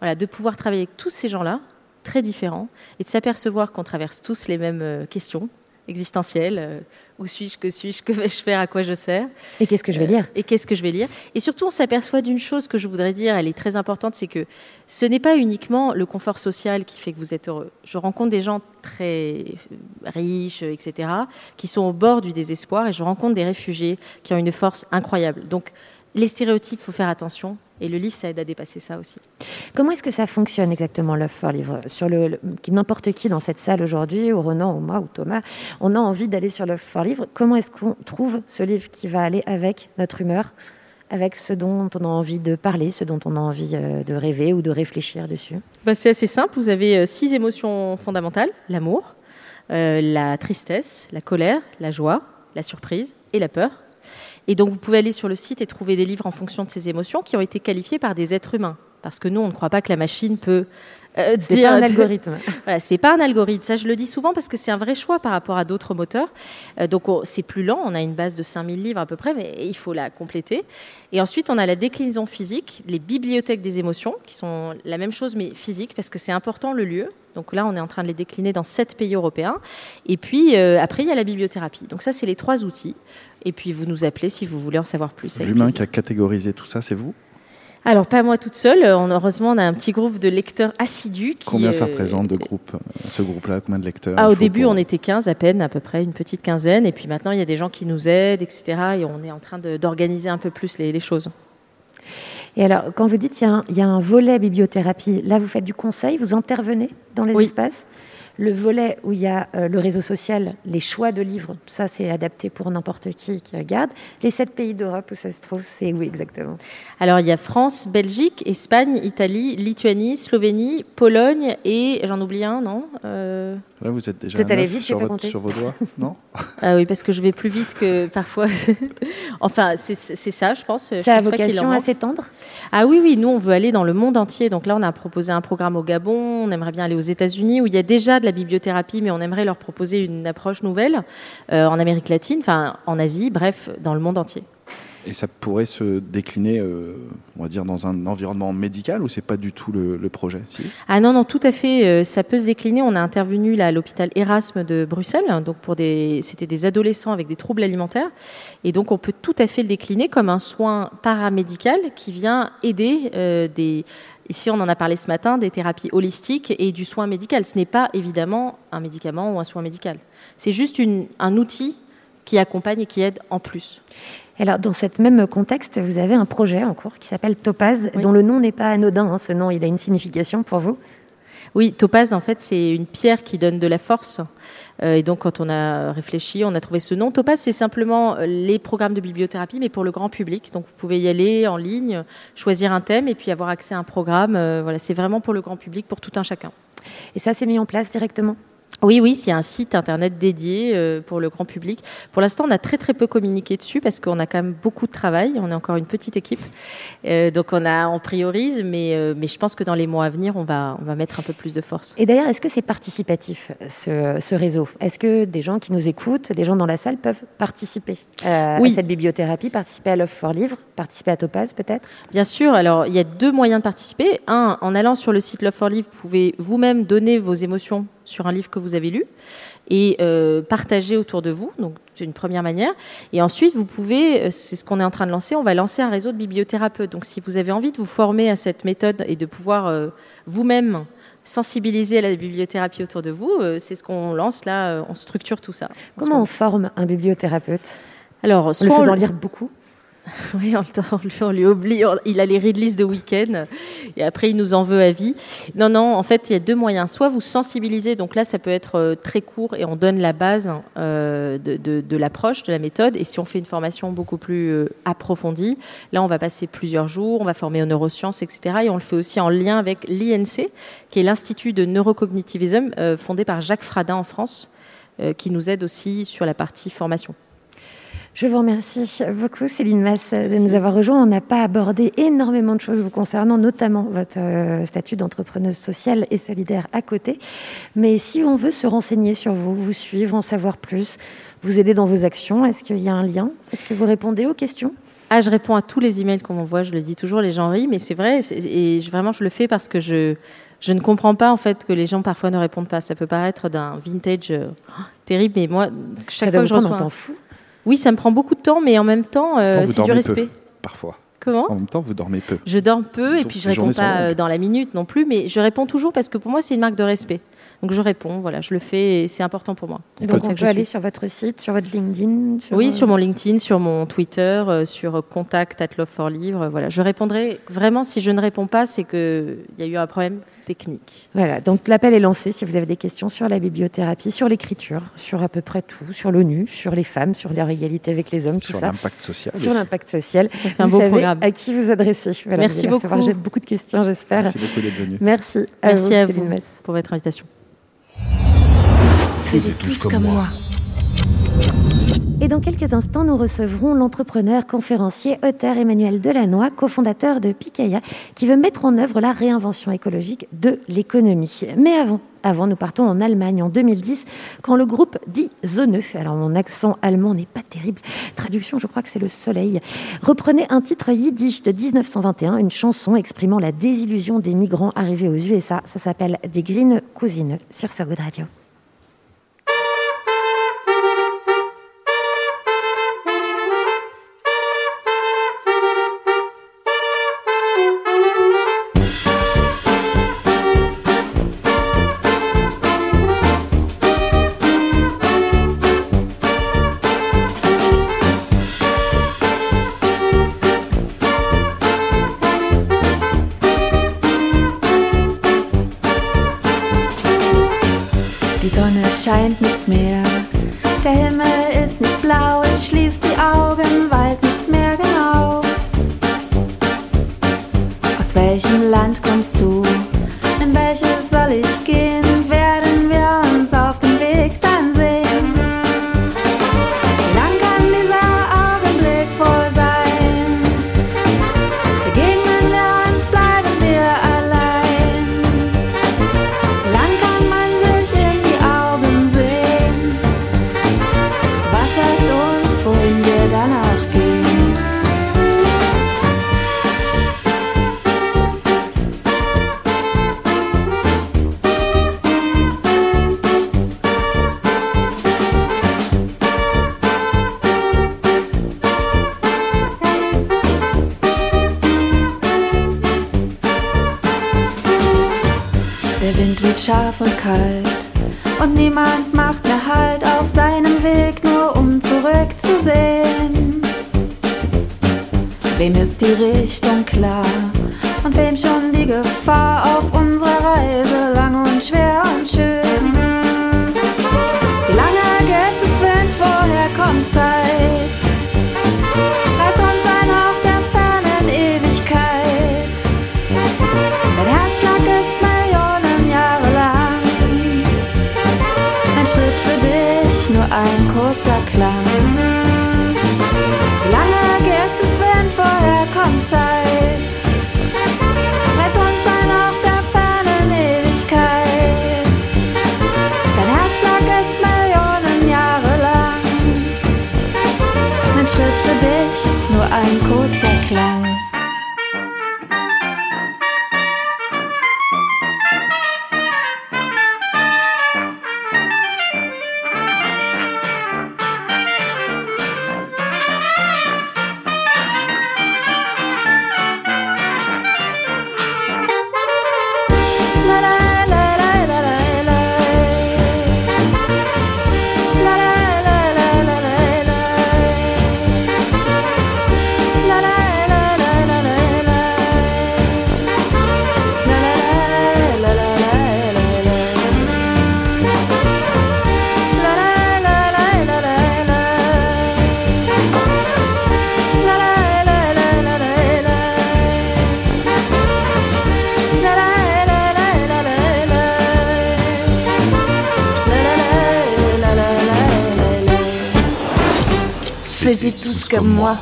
Voilà, de pouvoir travailler avec tous ces gens-là, très différents, et de s'apercevoir qu'on traverse tous les mêmes euh, questions existentielles. Euh, où suis-je Que suis-je Que vais-je faire À quoi je sers Et qu'est-ce que je vais lire Et qu'est-ce que je vais lire Et surtout, on s'aperçoit d'une chose que je voudrais dire, elle est très importante, c'est que ce n'est pas uniquement le confort social qui fait que vous êtes heureux. Je rencontre des gens très riches, etc., qui sont au bord du désespoir, et je rencontre des réfugiés qui ont une force incroyable. Donc, les stéréotypes, il faut faire attention. Et le livre, ça aide à dépasser ça aussi. Comment est-ce que ça fonctionne exactement, Love for Livre Sur le, le- qui- N'importe qui dans cette salle aujourd'hui, ou Renan, ou moi, ou Thomas, on a envie d'aller sur Love for Livre. Comment est-ce qu'on trouve ce livre qui va aller avec notre humeur, avec ce dont on a envie de parler, ce dont on a envie euh, de rêver ou de réfléchir dessus? Bah, c'est assez simple. Vous avez euh, six émotions fondamentales l'amour, euh, la tristesse, la colère, la joie, la surprise et la peur. Et donc, vous pouvez aller sur le site et trouver des livres en fonction de ces émotions qui ont été qualifiés par des êtres humains. Parce que nous, on ne croit pas que la machine peut euh, C'est dire pas un algorithme. Voilà, c'est pas un algorithme. Ça, je le dis souvent parce que c'est un vrai choix par rapport à d'autres moteurs. Euh, donc, on- c'est plus lent. On a une base de 5000 livres à peu près, mais il faut la compléter. Et ensuite, on a la déclinaison physique, les bibliothèques des émotions, qui sont la même chose, mais physique, parce que c'est important le lieu. Donc là, on est en train de les décliner dans sept pays européens. Et puis, euh, après, il y a la bibliothérapie. Donc ça, c'est les trois outils. Et puis, vous nous appelez si vous voulez en savoir plus. L'humain plaisir. qui a catégorisé tout ça, c'est vous? Alors, pas moi toute seule. Euh, heureusement, on a un petit groupe de lecteurs assidus. Qui, Combien ça euh, représente de groupes, euh, ce groupe-là? Combien de lecteurs Ah, au début, pour- on était 15 à peine, à peu près, une petite quinzaine. Et puis maintenant, il y a des gens qui nous aident, etc. Et on est en train d'organiser un peu plus les, les choses. Et alors, quand vous dites qu'il y, a un- il y a un volet bibliothérapie, là, vous faites du conseil, vous intervenez dans les Oui. espaces? Le volet où il y a euh, le réseau social, les choix de livres, ça, c'est adapté pour n'importe qui qui regarde. Les sept pays d'Europe où ça se trouve, c'est où exactement? Alors, il y a France, Belgique, Espagne, Italie, Lituanie, Slovénie, Pologne et j'en oublie un, non Euh, Là, vous êtes déjà neuf vite, sur, pas votre- sur vos doigts, non? Ah oui, parce que je vais plus vite que parfois. enfin, c'est ça, je pense. Ça a vocation à s'étendre? Ah oui, oui, nous, on veut aller dans le monde entier. Donc là, on a proposé un programme au Gabon, on aimerait bien aller aux États-Unis, où il y a déjà de la bibliothérapie, mais on aimerait leur proposer une approche nouvelle, euh, en Amérique latine, enfin en Asie, bref, dans le monde entier. Et ça pourrait se décliner, euh, on va dire, dans un environnement médical ou c'est pas du tout le, le projet si? Ah non, non, tout à fait, euh, ça peut se décliner. On a intervenu là, à l'hôpital Erasme de Bruxelles, hein, donc pour des, c'était des adolescents avec des troubles alimentaires. Et donc, on peut tout à fait le décliner comme un soin paramédical qui vient aider euh, des. Ici, on en a parlé ce matin, des thérapies holistiques et du soin médical. Ce n'est pas évidemment un médicament ou un soin médical. C'est juste une- un outil qui accompagne et qui aide en plus. Alors, dans ce même contexte, vous avez un projet en cours qui s'appelle Topaz, Oui. dont le nom n'est pas anodin. hein. Ce nom, il a une signification pour vous. Oui, topaz, en fait, c'est une pierre qui donne de la force. Euh, et donc, quand on a réfléchi, on a trouvé ce nom. Topaz, c'est simplement euh, les programmes de bibliothérapie, mais pour le grand public. Donc, vous pouvez y aller en ligne, choisir un thème et puis avoir accès à un programme. Euh, voilà, c'est vraiment pour le grand public, pour tout un chacun. Et ça, c'est mis en place directement? Oui, oui, a un site internet dédié euh, pour le grand public. Pour l'instant, on a très très peu communiqué dessus parce qu'on a quand même beaucoup de travail. On est encore une petite équipe, Euh, donc on a on priorise, mais euh, mais je pense que dans les mois à venir, on va on va mettre un peu plus de force. Et d'ailleurs, est-ce que c'est participatif, ce, ce réseau? Est-ce que des gens qui nous écoutent, des gens dans la salle, peuvent participer euh, Oui. à cette bibliothérapie, participer à l'offre for livre, participer à Topaz peut-être? Bien sûr, alors il y a deux moyens de participer. Un, en allant sur le site Love for Live, vous pouvez vous-même donner vos émotions sur un livre que vous avez lu et euh, partager autour de vous. Donc c'est une première manière. Et ensuite, vous pouvez, euh, c'est ce qu'on est en train de lancer, on va lancer un réseau de bibliothérapeutes. Donc si vous avez envie de vous former à cette méthode et de pouvoir euh, vous-même sensibiliser à la bibliothérapie autour de vous, euh, c'est ce qu'on lance là, on structure tout ça. Comment on forme un bibliothérapeute? Alors, En le soit on faisant lire beaucoup Oui, on, lui, oublie. il a les read de week-end et après il nous en veut à vie. Non, non, en fait, il y a deux moyens. Soit vous sensibilisez, donc là, ça peut être euh, très court et on donne la base euh, de, de- l'approche, de la méthode. Et si on fait une formation beaucoup plus euh, approfondie, là, on va passer plusieurs jours, on va former aux neurosciences, etc. Et on le fait aussi en lien avec l'INC, qui est l'Institut de neurocognitivisme euh, fondé par Jacques Fradin en France, qui nous aide aussi sur la partie formation. Je vous remercie beaucoup, Céline Masse, de nous avoir rejoints. On n'a pas abordé énormément de choses vous concernant, notamment votre euh, statut d'entrepreneuse sociale et solidaire à côté. Mais si on veut se renseigner sur vous, vous suivre, en savoir plus, vous aider dans vos actions, est-ce qu'il y a un lien? Est-ce que vous répondez aux questions? Ah, je réponds à tous les emails qu'on m'envoie, je le dis toujours, les gens rient, mais c'est vrai, et vraiment je le fais parce que je, je ne comprends pas en fait que les gens parfois ne répondent pas. Ça peut paraître d'un vintage euh, terrible, mais moi, chaque Ça fois que je reçois... un fou. Oui, ça me prend beaucoup de temps, mais en même temps, euh, c'est du peu, respect. parfois. Comment En même temps, vous dormez peu. Je dors peu et Donc, puis je réponds pas euh, dans la minute non plus, mais je réponds toujours parce que pour moi c'est une marque de respect. Donc je réponds, voilà, je le fais et c'est important pour moi. C'est Donc comme ça on que peut je aller suis. sur votre site, sur votre LinkedIn Oui, euh, sur mon LinkedIn, sur mon Twitter, euh, sur contact at love for livre. Voilà, je répondrai vraiment si je ne réponds pas, c'est que il y a eu un problème technique. Voilà, donc l'appel est lancé si vous avez des questions sur la bibliothérapie, sur l'écriture, sur à peu près tout, sur l'ONU, sur les femmes, sur leur égalité avec les hommes, tout Sur ça. l'impact social. Sur aussi. l'impact social. Ça fait un vous beau savez programme. à qui vous adresser. Voilà, Merci vous beaucoup. j'ai beaucoup de questions, j'espère. Merci beaucoup d'être venu. Merci à Merci vous, à Céline vous Masse. pour votre invitation. Faisez tous comme moi. Et dans quelques instants, nous recevrons l'entrepreneur, conférencier, auteur Emmanuel Delannoy, cofondateur de Picaya, qui veut mettre en œuvre la réinvention écologique de l'économie. Mais avant, avant, nous partons en Allemagne en 2010, quand le groupe dit Zone, alors mon accent allemand n'est pas terrible, traduction, je crois que c'est le soleil, reprenait un titre yiddish de 1921, une chanson exprimant la désillusion des migrants arrivés aux USA. Ça s'appelle Des Green Cousines sur So Good Radio. Comme moi.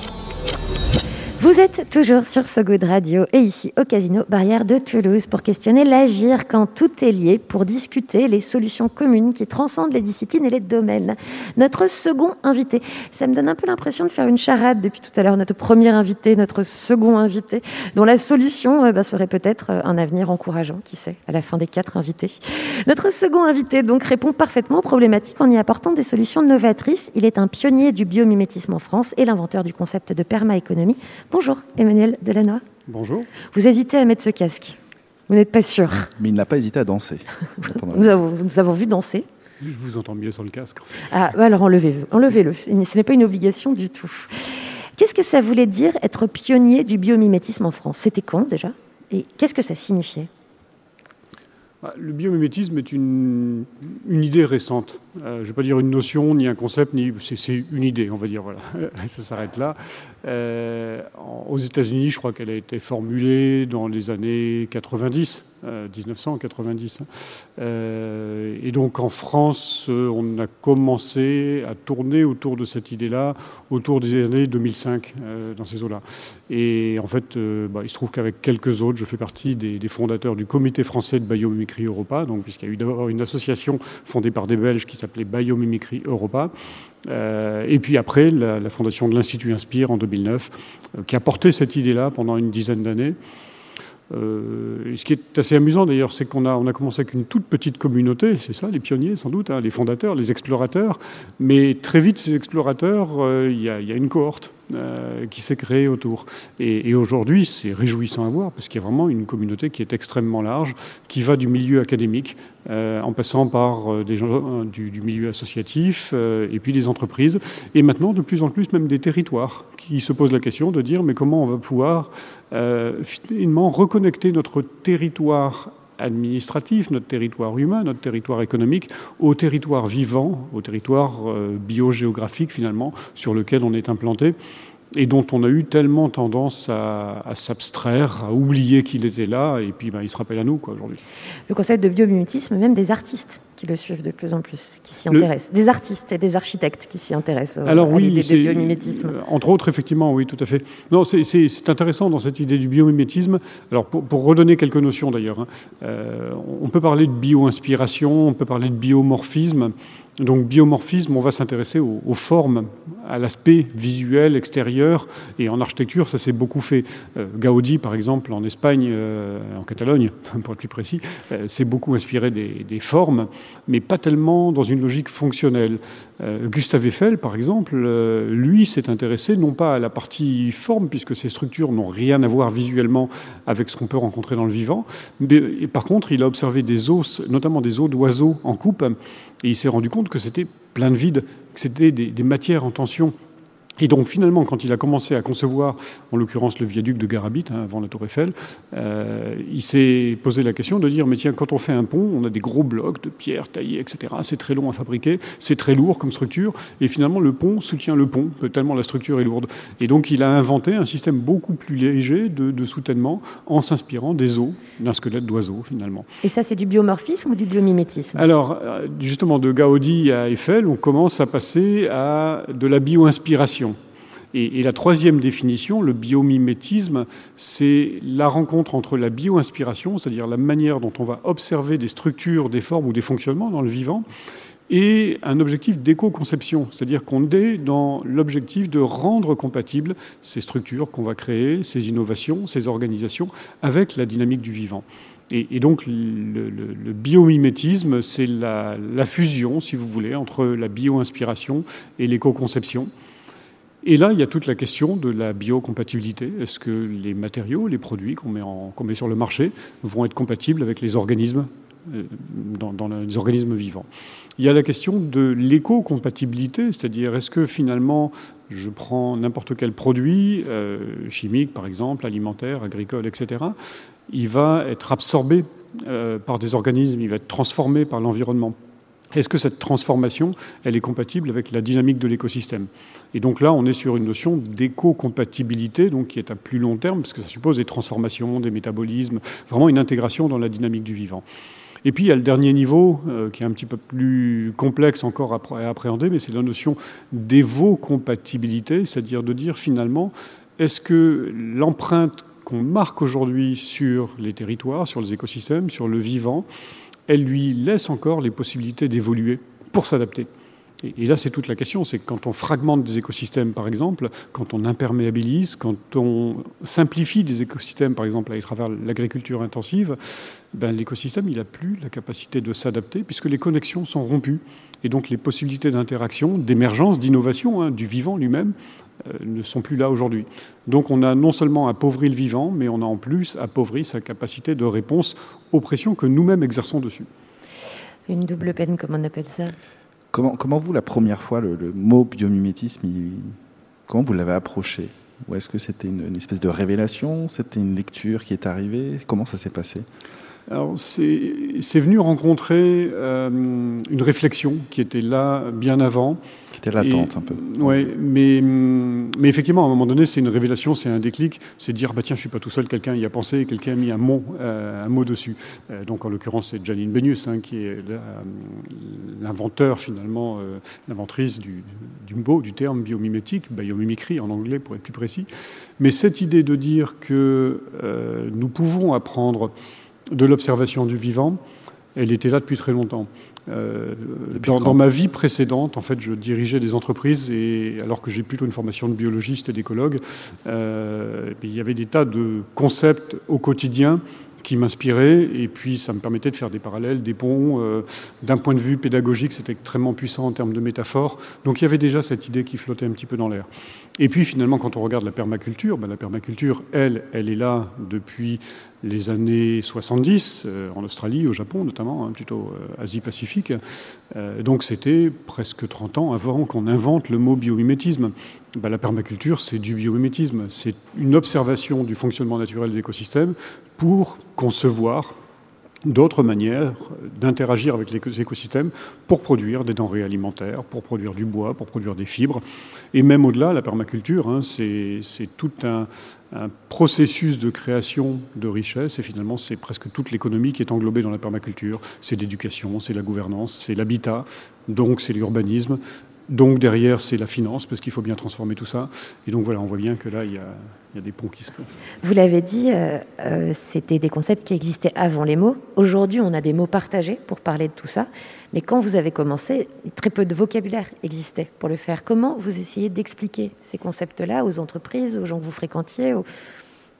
Vous êtes toujours sur So Good Radio et ici au Casino Barrière de Toulouse pour questionner l'agir quand tout est lié, pour discuter les solutions communes qui transcendent les disciplines et les domaines. Notre second invité, ça me donne un peu l'impression de faire une charade depuis tout à l'heure. Notre premier invité, notre second invité, dont la solution euh, bah, serait peut-être euh, un avenir encourageant, qui sait, à la fin des quatre invités. Notre second invité donc répond parfaitement aux problématiques en y apportant des solutions novatrices. Il est un pionnier du biomimétisme en France et l'inventeur du concept de permaéconomie. Bonjour Emmanuel Delannoy. Bonjour. Vous hésitez à mettre ce casque. Vous n'êtes pas sûr. Mais il n'a pas hésité à danser. Nous avons, nous avons vu danser. Je vous entends mieux sur le casque. en fait. Ah, bah alors enlevez-le. Enlevez-le. Ce n'est pas une obligation du tout. Qu'est-ce que ça voulait dire être pionnier du biomimétisme en France? C'était quand déjà? Et qu'est-ce que ça signifiait? Ah, Le biomimétisme est une, une idée récente. Euh, je ne vais pas dire une notion, ni un concept, ni c'est une idée, on va dire. Voilà, ça s'arrête là. Euh, aux États-Unis, je crois qu'elle a été formulée dans les années 90, euh, 1990. hein. Euh, et donc en France, on a commencé à tourner autour de cette idée-là autour des années 2005, euh, dans ces eaux-là. Et en fait, bah, il se trouve qu'avec quelques autres, je fais partie des, fondateurs du Comité français de biomimicry Europa, puisqu'il y a eu d'abord une association fondée par des Belges qui s'appelait Biomimicry Europa. Euh, et puis après, la, fondation de l'Institut Inspire en 2009, euh, qui a porté cette idée-là pendant une dizaine d'années. Euh, ce qui est assez amusant d'ailleurs, c'est qu'on a, commencé avec une toute petite communauté, c'est ça, les pionniers sans doute, hein, les fondateurs, les explorateurs. Mais très vite, ces explorateurs, il y a une cohorte euh, qui s'est créée autour. Et, aujourd'hui, c'est réjouissant à voir parce qu'il y a vraiment une communauté qui est extrêmement large, qui va du milieu académique euh, en passant par euh, des gens du, du milieu associatif et puis des entreprises, et maintenant de plus en plus même des territoires qui se posent la question de dire mais comment on va pouvoir finalement reconnecter notre territoire administratif, notre territoire humain, notre territoire économique, au territoire vivant, au territoire euh, biogéographique finalement, sur lequel on est implanté et dont on a eu tellement tendance à, s'abstraire, à oublier qu'il était là, et puis ben, il se rappelle à nous aujourd'hui. Le concept de biomimétisme, même des artistes qui le suivent de plus en plus, qui s'y Le- intéressent. Des artistes et des architectes qui s'y intéressent euh, Alors oui, l'idée de c'est- biomimétisme. euh, entre autres, effectivement, oui, tout à fait. Non, c'est intéressant dans cette idée du biomimétisme. Alors, pour, pour redonner quelques notions d'ailleurs, hein, euh, on peut parler de bio-inspiration, on peut parler de biomorphisme. Donc, biomorphisme, on va s'intéresser aux, formes, à l'aspect visuel, extérieur, et en architecture, ça s'est beaucoup fait. Euh, Gaudi, par exemple, en Espagne, euh, en Catalogne, pour être plus précis, euh, s'est beaucoup inspiré des formes, mais pas tellement dans une logique fonctionnelle. Euh, Gustave Eiffel, par exemple, euh, lui s'est intéressé non pas à la partie forme, puisque ces structures n'ont rien à voir visuellement avec ce qu'on peut rencontrer dans le vivant, mais par contre, il a observé des os, notamment des os d'oiseaux en coupe, et il s'est rendu compte que c'était plein de vide, que c'était des matières en tension. Et donc finalement, quand il a commencé à concevoir, en l'occurrence le viaduc de Garabit, hein, avant la Tour Eiffel, euh, il s'est posé la question de dire, mais tiens, quand on fait un pont, on a des gros blocs de pierre taillés, etc. C'est très long à fabriquer, c'est très lourd comme structure, et finalement le pont soutient le pont, tellement la structure est lourde. Et donc il a inventé un système beaucoup plus léger de, de soutènement en s'inspirant des os d'un squelette d'oiseau finalement. Et ça, c'est du biomorphisme ou du biomimétisme? Alors, euh, justement, de Gaudi à Eiffel, on commence à passer à de la bio-inspiration. Et, la troisième définition, le biomimétisme, c'est la rencontre entre la bio-inspiration, c'est-à-dire la manière dont on va observer des structures, des formes ou des fonctionnements dans le vivant, et un objectif d'éco-conception, c'est-à-dire qu'on est dans l'objectif de rendre compatibles ces structures qu'on va créer, ces innovations, ces organisations, avec la dynamique du vivant. Et, donc le biomimétisme, c'est la, la fusion, si vous voulez, entre la bio-inspiration et l'éco-conception. Et là, il y a toute la question de la biocompatibilité. Est-ce que les matériaux, les produits qu'on met, sur le marché vont être compatibles avec les organismes, euh, dans, dans les organismes vivants? Il y a la question de l'éco-compatibilité, c'est-à-dire est-ce que finalement, je prends n'importe quel produit, euh, chimique par exemple, alimentaire, agricole, etc., il va être absorbé euh, par des organismes, il va être transformé par l'environnement? Est-ce que cette transformation, elle est compatible avec la dynamique de l'écosystème? Et donc là, on est sur une notion d'éco-compatibilité, donc qui est à plus long terme, parce que ça suppose des transformations, des métabolismes, vraiment une intégration dans la dynamique du vivant. Et puis il y a le dernier niveau, euh, qui est un petit peu plus complexe encore à, appréhender, mais c'est la notion d'évo-compatibilité, c'est-à-dire de dire finalement, est-ce que l'empreinte qu'on marque aujourd'hui sur les territoires, sur les écosystèmes, sur le vivant, elle lui laisse encore les possibilités d'évoluer pour s'adapter? Et, là, c'est toute la question, c'est quand on fragmente des écosystèmes, par exemple, quand on imperméabilise, quand on simplifie des écosystèmes, par exemple, à travers l'agriculture intensive, ben, l'écosystème, il n'a plus la capacité de s'adapter puisque les connexions sont rompues. Et donc les possibilités d'interaction, d'émergence, d'innovation hein, du vivant lui-même euh, ne sont plus là aujourd'hui. Donc on a non seulement appauvri le vivant, mais on a en plus appauvri sa capacité de réponse aux pressions que nous-mêmes exerçons dessus. Une double peine, comme on appelle ça? Comment, vous, la première fois, le, mot biomimétisme, comment vous l'avez approché? Ou est-ce que c'était une, espèce de révélation? C'était une lecture qui est arrivée? Comment ça s'est passé? C'est venu rencontrer euh, une réflexion qui était là bien avant. Qui était latente un peu. Oui, mais, mais effectivement, à un moment donné, c'est une révélation, c'est un déclic, c'est dire, bah tiens, je suis pas tout seul, quelqu'un y a pensé, quelqu'un a mis un mot, euh, un mot dessus. Euh, donc, en l'occurrence, c'est Janine Benius, hein, qui est l'inventeur, finalement, l'inventrice du, du mot, du terme biomimétique, biomimicry en anglais, pour être plus précis. Mais cette idée de dire que nous pouvons apprendre de l'observation du vivant, elle était là depuis très longtemps. Euh, dans, ma vie précédente, en fait, je dirigeais des entreprises et alors que j'ai plutôt une formation de biologiste et d'écologue, euh, il y avait des tas de concepts au quotidien qui m'inspirait, et puis ça me permettait de faire des parallèles, des ponts. Euh, d'un point de vue pédagogique, c'était extrêmement puissant en termes de métaphores. Donc il y avait déjà cette idée qui flottait un petit peu dans l'air. Et puis finalement, quand on regarde la permaculture, ben, la permaculture, elle, elle est là depuis les années 70, euh, en Australie, au Japon notamment, hein, plutôt euh, Asie-Pacifique. donc c'était presque 30 ans avant qu'on invente le mot biomimétisme. Ben, la permaculture, c'est du biomimétisme. C'est une observation du fonctionnement naturel des écosystèmes pour concevoir d'autres manières d'interagir avec les écosystèmes pour produire des denrées alimentaires, pour produire du bois, pour produire des fibres. Et même au-delà, la permaculture, hein, c'est tout un, processus de création de richesse, et finalement c'est presque toute l'économie qui est englobée dans la permaculture. C'est l'éducation, c'est la gouvernance, c'est l'habitat, donc c'est l'urbanisme, donc derrière, c'est la finance, parce qu'il faut bien transformer tout ça. Et donc voilà, on voit bien que là, il y a, des ponts qui se font. Vous l'avez dit, euh, euh, c'était des concepts qui existaient avant les mots. Aujourd'hui, on a des mots partagés pour parler de tout ça. Mais quand vous avez commencé, très peu de vocabulaire existait pour le faire. Comment vous essayez d'expliquer ces concepts-là aux entreprises, aux gens que vous fréquentiez, au,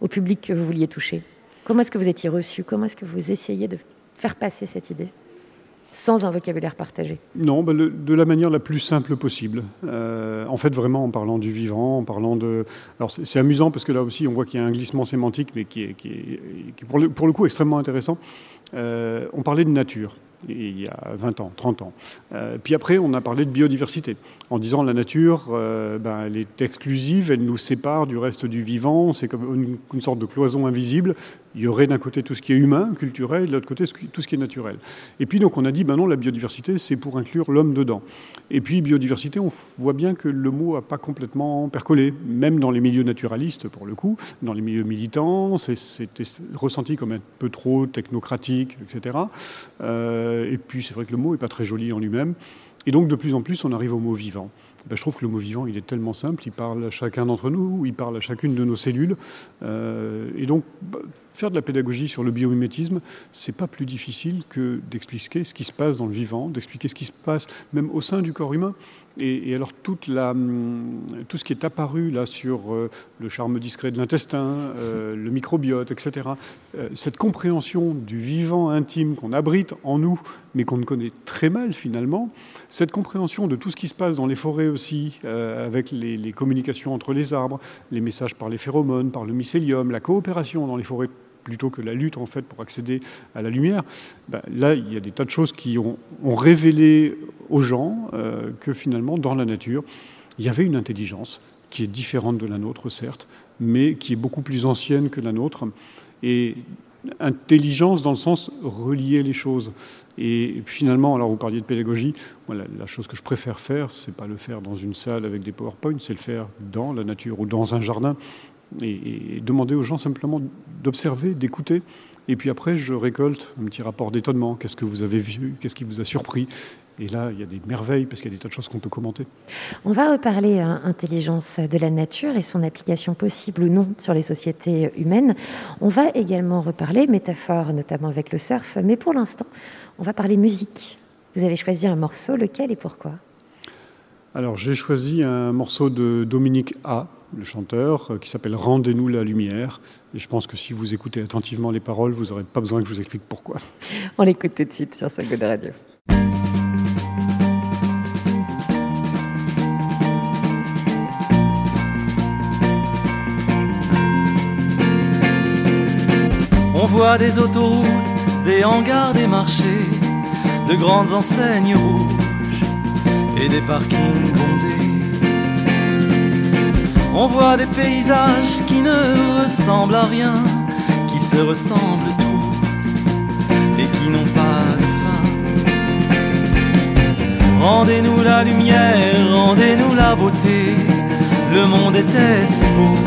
au public que vous vouliez toucher? Comment est-ce que vous étiez reçu? Comment est-ce que vous essayez de faire passer cette idée? Sans un vocabulaire partagé Non, bah, de la manière la plus simple possible. Euh, en fait, vraiment en parlant du vivant, en parlant de... Alors c'est amusant parce que là aussi, on voit qu'il y a un glissement sémantique, mais qui est, qui est, pour, le, pour, le, coup extrêmement intéressant. Euh, on parlait de nature il y a 20 ans, 30 ans. Euh, puis après, on a parlé de biodiversité, en disant la nature, euh, ben, elle est exclusive, elle nous sépare du reste du vivant, c'est comme une, sorte de cloison invisible. Il y aurait d'un côté tout ce qui est humain, culturel, de l'autre côté tout ce qui est naturel. Et puis donc on a dit, ben la biodiversité, c'est pour inclure l'homme dedans. Et puis biodiversité, on voit bien que le mot n'a pas complètement percolé, même dans les milieux naturalistes, pour le coup, dans les milieux militants, c'était ressenti comme un peu trop technocratique, etc. Euh, et puis c'est vrai que le mot n'est pas très joli en lui-même. Et donc de plus en plus, on arrive au mot vivant. Ben, je trouve que le mot vivant, il est tellement simple, il parle à chacun d'entre nous, il parle à chacune de nos cellules. Euh, et donc, bah, faire de la pédagogie sur le biomimétisme, c'est pas plus difficile que d'expliquer ce qui se passe dans le vivant, d'expliquer ce qui se passe même au sein du corps humain. Et, alors toute la, hum, tout ce qui est apparu là sur euh, le charme discret de l'intestin, euh, le microbiote, etc., euh, cette compréhension du vivant intime qu'on abrite en nous, mais qu'on ne connaît très mal finalement, cette compréhension de tout ce qui se passe dans les forêts aussi, avec les, les communications entre les arbres, les messages par les phéromones, par le mycélium, la coopération dans les forêts plutôt que la lutte en fait pour accéder à la lumière, ben, là il y a des tas de choses qui ont, révélé aux gens euh, que finalement dans la nature il y avait une intelligence qui est différente de la nôtre certes, mais qui est beaucoup plus ancienne que la nôtre et intelligence dans le sens relier les choses. Et finalement, alors vous parliez de pédagogie, la, la, chose que je préfère faire, c'est pas le faire dans une salle avec des PowerPoint, c'est le faire dans la nature ou dans un jardin Et, et demander aux gens simplement d'observer, d'écouter. Et puis après, je récolte un petit rapport d'étonnement. Qu'est-ce que vous avez vu? Qu'est-ce qui vous a surpris? Et là, il y a des merveilles parce qu'il y a des tas de choses qu'on peut commenter. On va reparler euh, intelligence de la nature et son application possible ou non sur les sociétés humaines. On va également reparler métaphore, notamment avec le surf. Mais pour l'instant, on va parler musique. Vous avez choisi un morceau, lequel et pourquoi? Alors, j'ai choisi un morceau de Dominique A, le chanteur, euh, qui s'appelle Rendez-nous la lumière. Et je pense que si vous écoutez attentivement les paroles, vous n'aurez pas besoin que je vous explique pourquoi. On l'écoute tout de suite sur ce de radio. On voit des autoroutes, des hangars, des marchés, de grandes enseignes rouges et des parkings bondés. On voit des paysages qui ne ressemblent à rien, qui se ressemblent tous et qui n'ont pas de fin. Rendez-nous la lumière, rendez-nous la beauté. Le monde était si beau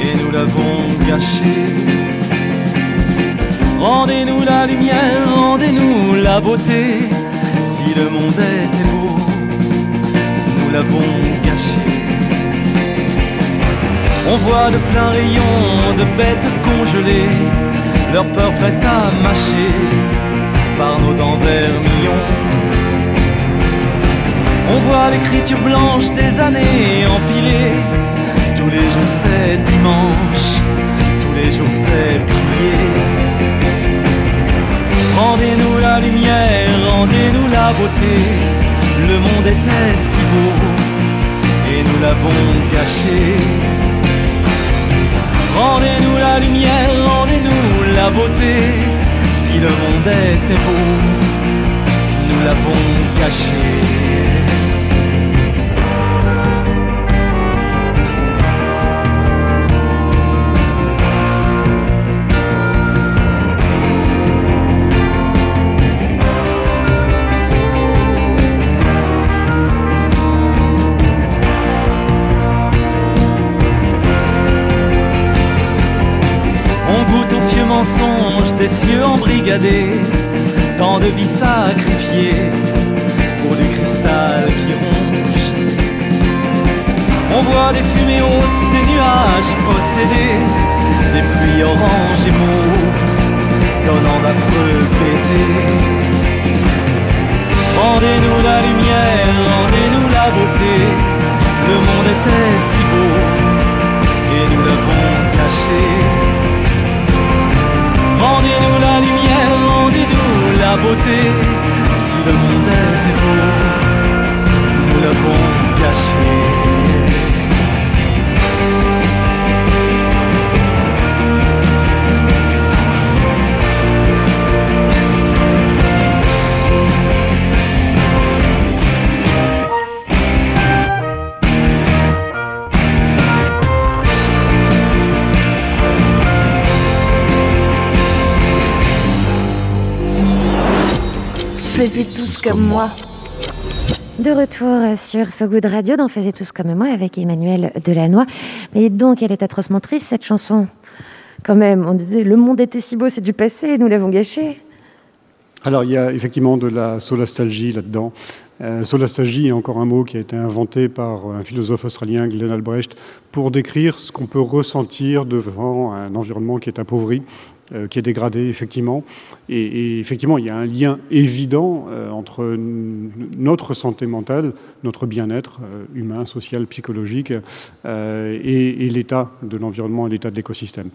et nous l'avons gâché. Rendez-nous la lumière, rendez-nous la beauté. Si le monde était beau, nous l'avons gâché. On voit de pleins rayons de bêtes congelées, leur peur prête à mâcher par nos dents vermillons. On voit l'écriture blanche des années empilées. Tous les jours c'est dimanche, tous les jours c'est prier. Rendez-nous la lumière, rendez-nous la beauté. Le monde était si beau et nous l'avons gâché. Rendez-nous la lumière, rendez-nous la beauté. Si le monde était beau, nous l'avons gâché. Mensonges des cieux embrigadés, tant de vies sacrifiées pour du cristal qui ronge. On voit des fumées hautes, des nuages possédés, des pluies oranges et mauves, donnant d'affreux baisers. Rendez-nous la lumière, rendez-nous la beauté, le monde était si beau et nous l'avons caché. Si le monde était beau, nous l'avons caché. Faisez tous comme moi. De retour sur So Good Radio dans Faisez tous comme moi avec Emmanuel Delannoy. Mais donc, elle est atrocement triste cette chanson. Quand même, on disait le monde était si beau, c'est du passé, nous l'avons gâché. Alors, il y a effectivement de la solastalgie là-dedans. Euh, solastalgie est encore un mot qui a été inventé par un philosophe australien, Glenn Albrecht, pour décrire ce qu'on peut ressentir devant un environnement qui est appauvri. Euh, qui est dégradé, effectivement. Et, effectivement, il y a un lien évident euh, entre notre santé mentale, notre bien-être euh, humain, social, psychologique, euh, et, et l'état de l'environnement et l'état de l'écosystème.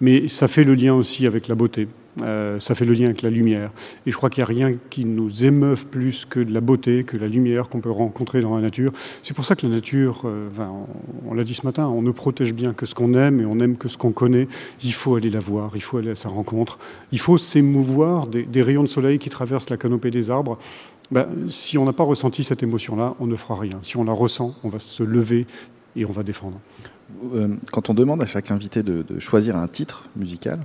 Mais ça fait le lien aussi avec la beauté. Euh, ça fait le lien avec la lumière. Et je crois qu'il n'y a rien qui nous émeuve plus que la beauté, que la lumière qu'on peut rencontrer dans la nature. C'est pour ça que la nature, euh, on, l'a dit ce matin, on ne protège bien que ce qu'on aime et on aime que ce qu'on connaît. Il faut aller la voir, il faut aller à sa rencontre. Il faut s'émouvoir des, des, rayons de soleil qui traversent la canopée des arbres. Ben, si on n'a pas ressenti cette émotion-là, on ne fera rien. Si on la ressent, on va se lever et on va défendre. Euh, quand on demande à chaque invité de, de choisir un titre musical,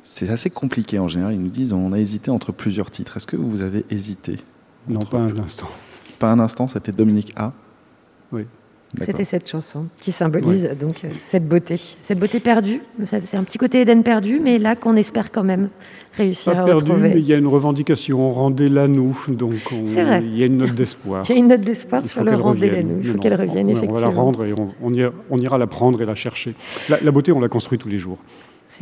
c'est assez compliqué en général. Ils nous disent on a hésité entre plusieurs titres. Est-ce que vous avez hésité Non, pas un instant. Pas un instant, c'était Dominique A. Oui. C'était cette chanson qui symbolise donc cette beauté, cette beauté perdue. C'est un petit côté Éden perdu, mais là qu'on espère quand même réussir Pas à perdu, retrouver. mais il y a une revendication. Rendez-la nous. Donc, on- vrai. il y a une note d'espoir. Il y a une note d'espoir sur le rendez-la nous. Il faut qu'elle revienne, on- effectivement. On va la rendre et on, on ira, on ira la prendre et la chercher. La, la beauté, on la construit tous les jours.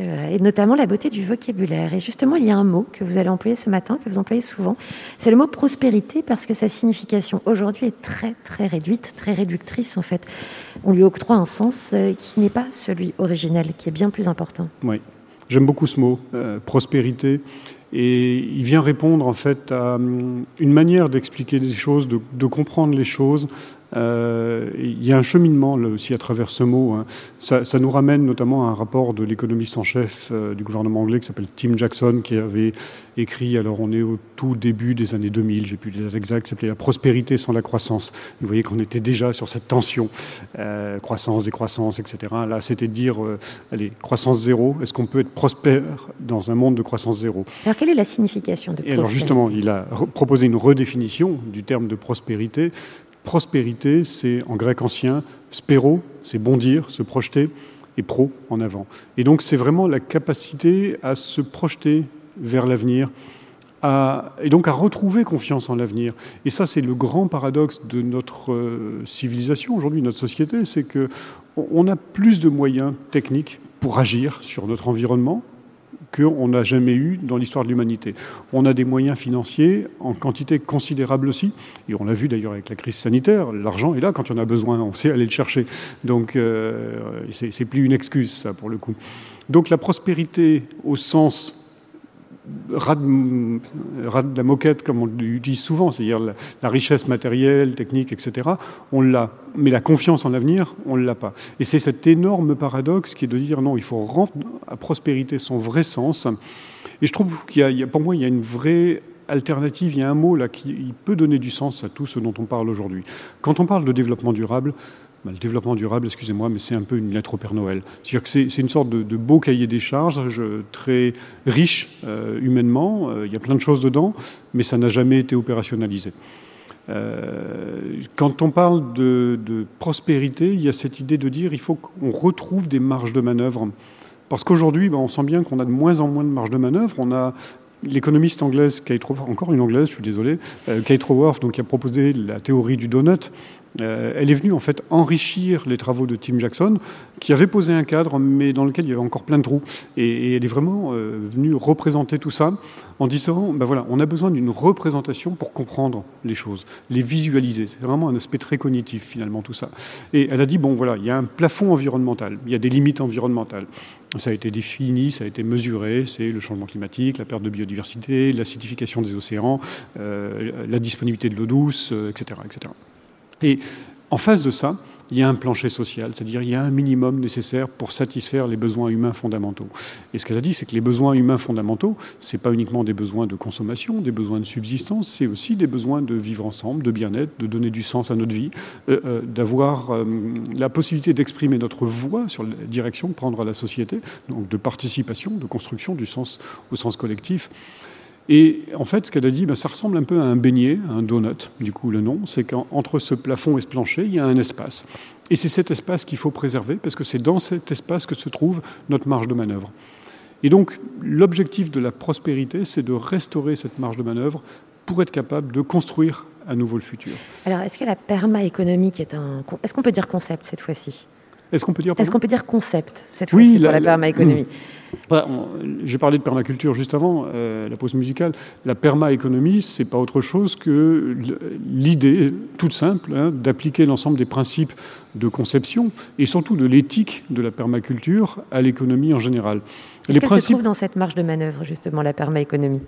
Vrai. Et notamment la beauté du vocabulaire. Et justement, il y a un mot que vous allez employer ce matin, que vous employez souvent. C'est le mot prospérité parce que sa signification aujourd'hui est très, très réduite, très réductrice en fait. On lui octroie un sens euh, qui n'est pas celui originel, qui est bien plus important. Oui, j'aime beaucoup ce mot, euh, prospérité. Et il vient répondre en fait à hum, une manière d'expliquer les choses, de comprendre les choses. Euh, il y a un cheminement là aussi à travers ce mot. hein. Ça, ça nous ramène notamment à un rapport de l'économiste en chef euh, du gouvernement anglais qui s'appelle Tim Jackson, qui avait écrit, alors on est au tout début des années 2000, j'ai plus les dates exactes, qui s'appelait La prospérité sans la croissance. Vous voyez qu'on était déjà sur cette tension, euh, croissance, décroissance, etc. Là, c'était de dire, euh, allez, croissance zéro, est-ce qu'on peut être prospère dans un monde de croissance zéro? Alors, quelle est la signification de et alors prospérité? justement, il a proposé une redéfinition du terme de prospérité. Prospérité, c'est en grec ancien, spéro, c'est bondir, se projeter, et pro, en avant. Et donc c'est vraiment la capacité à se projeter vers l'avenir, et donc à retrouver confiance en l'avenir. Et ça, c'est le grand paradoxe de notre euh, civilisation aujourd'hui, notre société, c'est que on- on a plus de moyens techniques pour agir sur notre environnement qu'on n'a jamais eu dans l'histoire de l'humanité. On a des moyens financiers en quantité considérable aussi, et on l'a vu d'ailleurs avec la crise sanitaire, l'argent est là quand on a besoin, on sait aller le chercher. Donc euh, c'est plus une excuse, ça, pour le coup. Donc la prospérité au sens ras de, la moquette, comme on l'utilise souvent, c'est-à-dire la, richesse matérielle, technique, etc., on l'a. Mais la confiance en l'avenir, on ne l'a pas. Et c'est cet énorme paradoxe qui est de dire non, il faut rendre à prospérité son vrai sens. Et je trouve qu'il y y a- pour moi, il y a une vraie alternative, il y a un mot là qui peut donner du sens à tout ce dont on parle aujourd'hui. Quand on parle de développement durable, le développement durable, excusez-moi, mais c'est un peu une lettre au Père Noël. C'est-à-dire que c'est une sorte de, beau cahier des charges, très riche euh, humainement, euh, il y a plein de choses dedans, mais ça n'a jamais été opérationnalisé. Euh, quand on parle de, prospérité, il y a cette idée de dire il faut qu'on retrouve des marges de manœuvre. Parce qu'aujourd'hui, ben, on sent bien qu'on a de moins en moins de marge de manœuvre. On a l'économiste anglaise Kate Raworth, encore une anglaise, je suis désolé, Kate Raworth, qui a proposé la théorie du donut. Euh, elle est venue en fait enrichir les travaux de Tim Jackson, qui avait posé un cadre, mais dans lequel il y avait encore plein de trous. Et, elle est vraiment euh, venue représenter tout ça en disant, ben voilà, on a besoin d'une représentation pour comprendre les choses, les visualiser. C'est vraiment un aspect très cognitif finalement tout ça. Et elle a dit, bon voilà, il y a un plafond environnemental, il y a des limites environnementales. Ça a été défini, ça a été mesuré, c'est le changement climatique, la perte de biodiversité, l'acidification des océans, euh, la disponibilité de l'eau douce, etc., etc. Et en face de ça, il y a un plancher social, c'est-à-dire il y a un minimum nécessaire pour satisfaire les besoins humains fondamentaux. Et ce qu'elle a dit, c'est que les besoins humains fondamentaux, c'est pas uniquement des besoins de consommation, des besoins de subsistance, c'est aussi des besoins de vivre ensemble, de bien-être, de donner du sens à notre vie, euh, euh, d'avoir euh, la possibilité d'exprimer notre voix sur la direction que prendra la société, donc de participation, de construction du sens au sens collectif. Et en fait, ce qu'elle a dit, ben, ça ressemble un peu à un beignet, un donut, du coup le nom, c'est qu'entre ce plafond et ce plancher, il y a un espace. Et c'est cet espace qu'il faut préserver, parce que c'est dans cet espace que se trouve notre marge de manœuvre. Et donc, l'objectif de la prospérité, c'est de restaurer cette marge de manœuvre pour être capable de construire à nouveau le futur. Alors, est-ce que la perma-économique est un... Est-ce qu'on peut dire concept cette fois-ci? Est-ce qu'on peut dire... Est-ce qu'on peut dire concept cette Oui, fois-ci la- pour la la- perma-économie J'ai parlé de permaculture juste avant, euh, la pause musicale. La permaéconomie, c'est pas autre chose que l'idée toute simple hein, d'appliquer l'ensemble des principes de conception et surtout de l'éthique de la permaculture à l'économie en général. Est-ce qu'elle se trouve dans cette marge de manœuvre, justement, la perma-économie?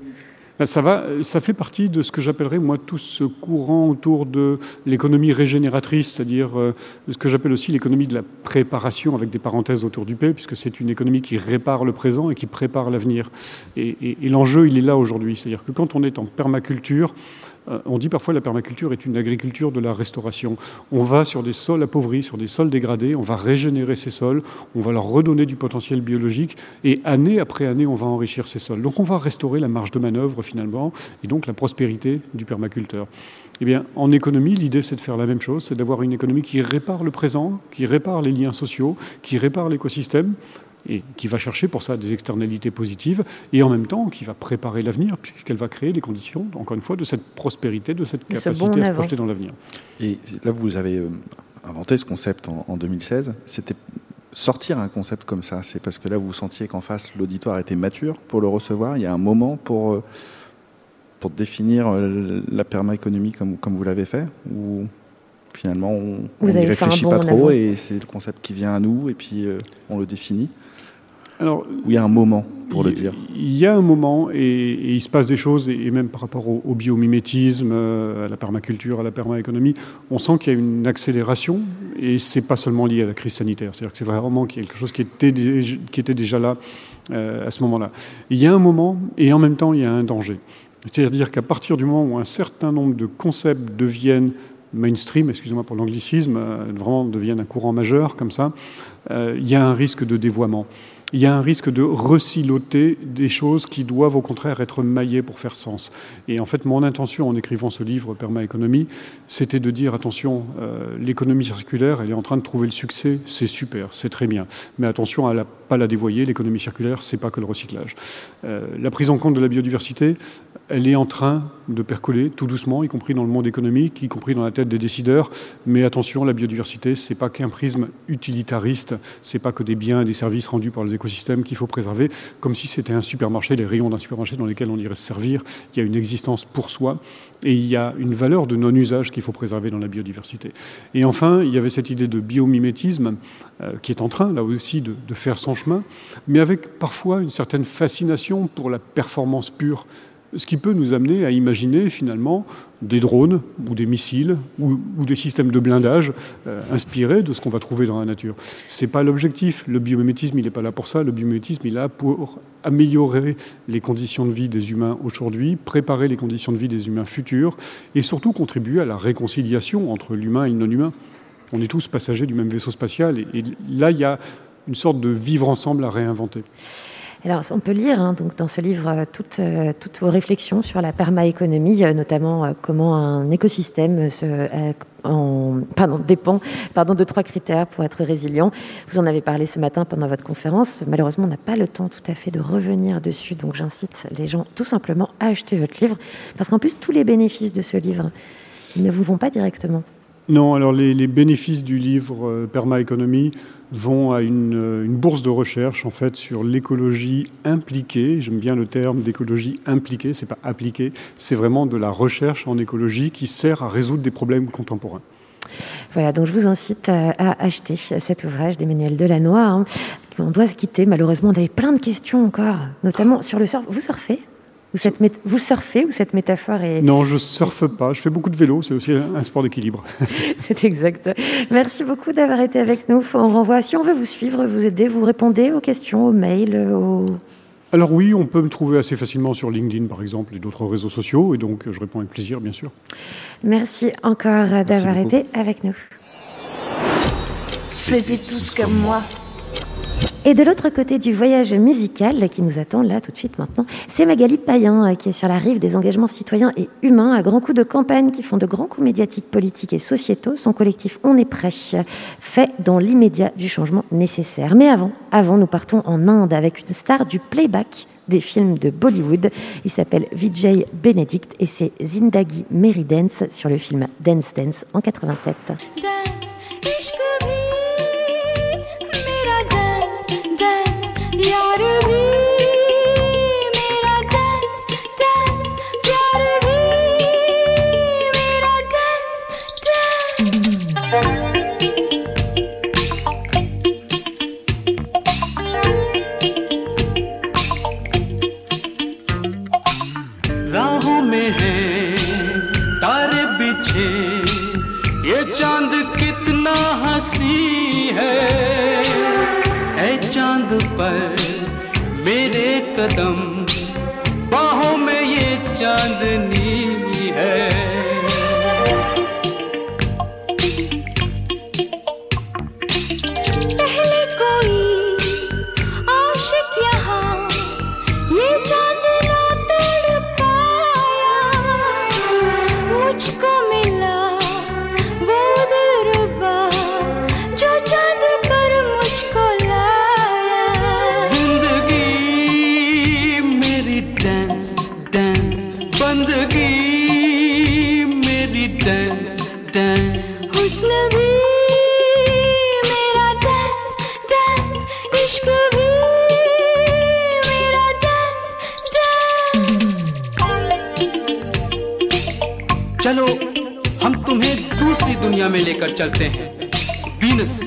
Ça, va, ça fait partie de ce que j'appellerais, moi, tout ce courant autour de l'économie régénératrice, c'est-à-dire euh, ce que j'appelle aussi l'économie de la préparation, avec des parenthèses autour du P, puisque c'est une économie qui répare le présent et qui prépare l'avenir. Et, et- l'enjeu, il est là aujourd'hui. C'est-à-dire que quand on est en permaculture, on dit parfois que la permaculture est une agriculture de la restauration. On va sur des sols appauvris, sur des sols dégradés, on va régénérer ces sols, on va leur redonner du potentiel biologique, et année après année, on va enrichir ces sols. Donc on va restaurer la marge de manœuvre finalement, et donc la prospérité du permaculteur. Eh bien, en économie, l'idée, c'est de faire la même chose, c'est d'avoir une économie qui répare le présent, qui répare les liens sociaux, qui répare l'écosystème, et qui va chercher pour ça des externalités positives, et en même temps qui va préparer l'avenir, puisqu'elle va créer les conditions, encore une fois, de cette prospérité, de cette capacité à se projeter dans l'avenir. Et là, vous avez euh, inventé ce concept en, en 2016. C'était sortir un concept comme ça, c'est parce que là, vous sentiez qu'en face, l'auditoire était mature pour le recevoir. Il y a un moment pour, euh, pour définir euh, la permaéconomie comme, comme vous l'avez fait ou finalement on n'y réfléchit pas trop et c'est le concept qui vient à nous et puis euh, on le définit alors, il y a un moment pour le dire. Il y a un moment et, et, il se passe des choses, et, même par rapport au, au biomimétisme, euh, à la permaculture, à la permaéconomie, on sent qu'il y a une accélération et c'est pas seulement lié à la crise sanitaire. C'est-à-dire que c'est vraiment quelque chose qui était, qui était déjà là euh, à ce moment-là. Il y a un moment et en même temps il y a un danger. C'est-à-dire qu'à partir du moment où un certain nombre de concepts deviennent mainstream, excusez-moi pour l'anglicisme, euh, vraiment deviennent un courant majeur comme ça, euh, il y a un risque de dévoiement il y a un risque de resiloter des choses qui doivent au contraire être maillées pour faire sens. Et en fait, mon intention en écrivant ce livre Permaéconomie, c'était de dire attention, euh, l'économie circulaire, elle est en train de trouver le succès, c'est super, c'est très bien. Mais attention à ne pas la dévoyer, l'économie circulaire, c'est pas que le recyclage. Euh, la prise en compte de la biodiversité, elle est en train de percoler tout doucement, y compris dans le monde économique, y compris dans la tête des décideurs. Mais attention, la biodiversité, c'est pas qu'un prisme utilitariste, c'est pas que des biens et des services rendus par les écosystèmes qu'il faut préserver, comme si c'était un supermarché, les rayons d'un supermarché dans lesquels on irait se servir. Il y a une existence pour soi et il y a une valeur de non-usage qu'il faut préserver dans la biodiversité. Et enfin, il y avait cette idée de biomimétisme euh, qui est en train, là aussi, de, de faire son chemin, mais avec parfois une certaine fascination pour la performance pure ce qui peut nous amener à imaginer finalement des drones ou des missiles ou, des systèmes de blindage euh, inspirés de ce qu'on va trouver dans la nature. Ce n'est pas l'objectif. Le biomimétisme, il n'est pas là pour ça. Le biomimétisme, il est là pour améliorer les conditions de vie des humains aujourd'hui, préparer les conditions de vie des humains futurs et surtout contribuer à la réconciliation entre l'humain et le non-humain. On est tous passagers du même vaisseau spatial et, et là, il y a une sorte de vivre ensemble à réinventer. Alors, on peut lire hein, donc, dans ce livre euh, toutes, euh, toutes, vos réflexions sur la permaéconomie, euh, notamment comment un écosystème dépend de trois critères pour être résilient. Vous en avez parlé ce matin pendant votre conférence. Malheureusement, on n'a pas le temps tout à fait de revenir dessus, donc j'incite les gens tout simplement à acheter votre livre, parce qu'en plus, tous les bénéfices de ce livre ne vous vont pas directement. Non, alors les, bénéfices du livre euh, Permaéconomie vont à une, euh, une, bourse de recherche en fait sur l'écologie impliquée. J'aime bien le terme d'écologie impliquée, c'est pas appliquée, c'est vraiment de la recherche en écologie qui sert à résoudre des problèmes contemporains. Voilà, donc je vous incite à acheter cet ouvrage d'Emmanuel Delannoy. Hein. On doit se quitter, malheureusement, on avait plein de questions encore, notamment sur le surf. Vous surfez? Vous, cette mét... vous surfez ou cette métaphore est... Non, je surfe pas. Je fais beaucoup de vélo. C'est aussi un sport d'équilibre. c'est exact. Merci beaucoup d'avoir été avec nous. On renvoie. Si on veut vous suivre, vous aider, vous répondez aux questions, aux mails, aux... Alors oui, on peut me trouver assez facilement sur LinkedIn, par exemple, et d'autres réseaux sociaux. Et donc, je réponds avec plaisir, bien sûr. Merci encore d'avoir été avec nous. Faisiez tous comme moi. Et de l'autre côté du voyage musical qui nous attend là tout de suite maintenant, c'est Magali Payen qui est sur la rive des engagements citoyens et humains à grands coups de campagne qui font de grands coups médiatiques, politiques et sociétaux. Son collectif On est prêt fait dans l'immédiat du changement nécessaire. Mais avant, avant, nous partons en Inde avec une star du playback des films de Bollywood. Il s'appelle Vijay Benedict et c'est Zindagi Mary Dance sur le film Dance Dance en 87. yarım कदम में लेकर चलते हैं। Venus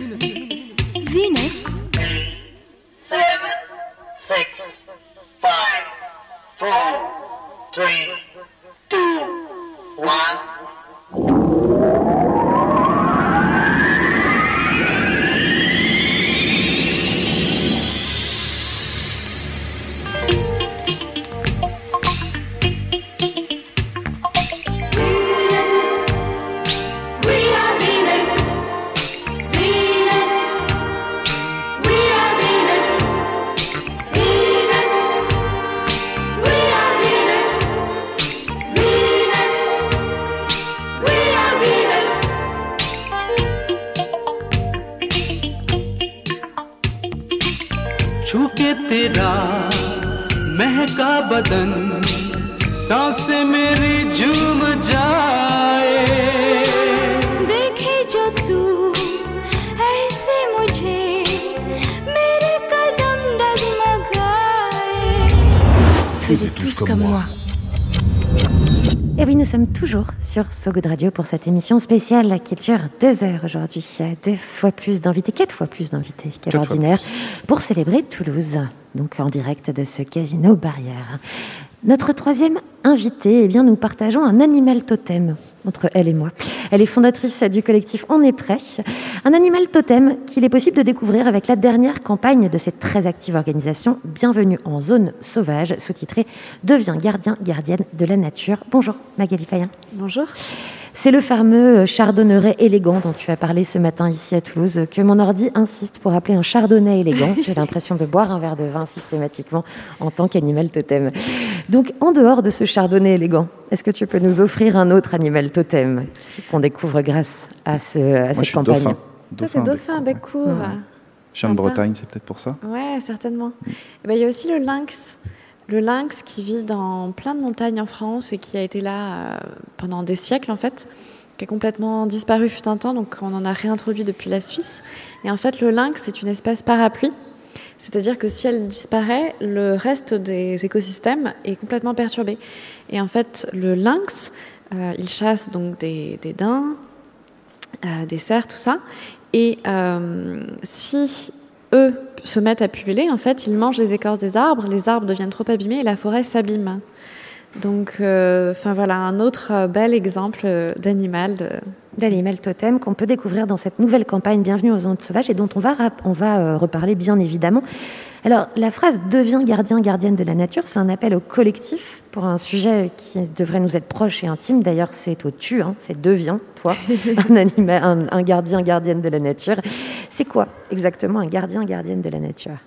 sur Good Radio pour cette émission spéciale qui dure deux heures aujourd'hui. Deux fois plus d'invités, quatre fois plus d'invités qu'à l'ordinaire pour célébrer Toulouse, donc en direct de ce casino barrière. Notre troisième invitée, eh bien, nous partageons un animal totem entre elle et moi. Elle est fondatrice du collectif On est prêt, un animal totem qu'il est possible de découvrir avec la dernière campagne de cette très active organisation Bienvenue en zone sauvage, sous-titrée Deviens gardien, gardienne de la nature. Bonjour Magali Payen. Bonjour. C'est le fameux chardonneret élégant dont tu as parlé ce matin ici à Toulouse, que mon ordi insiste pour appeler un chardonnay élégant. J'ai l'impression de boire un verre de vin systématiquement en tant qu'animal totem. Donc, en dehors de ce chardonnay élégant, est-ce que tu peux nous offrir un autre animal totem qu'on découvre grâce à, ce, à Moi, cette je suis campagne dauphin. Toi, c'est dauphin, bec court. Je viens de Sympa. Bretagne, c'est peut-être pour ça. Ouais, certainement. Et ben, Il y a aussi le lynx. Le lynx qui vit dans plein de montagnes en France et qui a été là euh, pendant des siècles, en fait, qui a complètement disparu fut un temps, donc on en a réintroduit depuis la Suisse. Et en fait, le lynx, c'est une espèce parapluie. C'est-à-dire que si elle disparaît, le reste des écosystèmes est complètement perturbé. Et en fait, le lynx, euh, il chasse donc des, des daims, euh, des cerfs, tout ça. Et euh, si eux se mettent à pulluler, en fait, ils mangent les écorces des arbres, les arbres deviennent trop abîmés et la forêt s'abîme. Donc, euh, enfin voilà, un autre euh, bel exemple euh, d'animal. De... D'animal totem qu'on peut découvrir dans cette nouvelle campagne Bienvenue aux zones sauvages et dont on va, on va reparler bien évidemment. Alors, la phrase Deviens gardien, gardienne de la nature, c'est un appel au collectif pour un sujet qui devrait nous être proche et intime. D'ailleurs, c'est au tu, hein, c'est deviens, toi, un, anima- un, un gardien, gardienne de la nature. C'est quoi exactement un gardien, gardienne de la nature?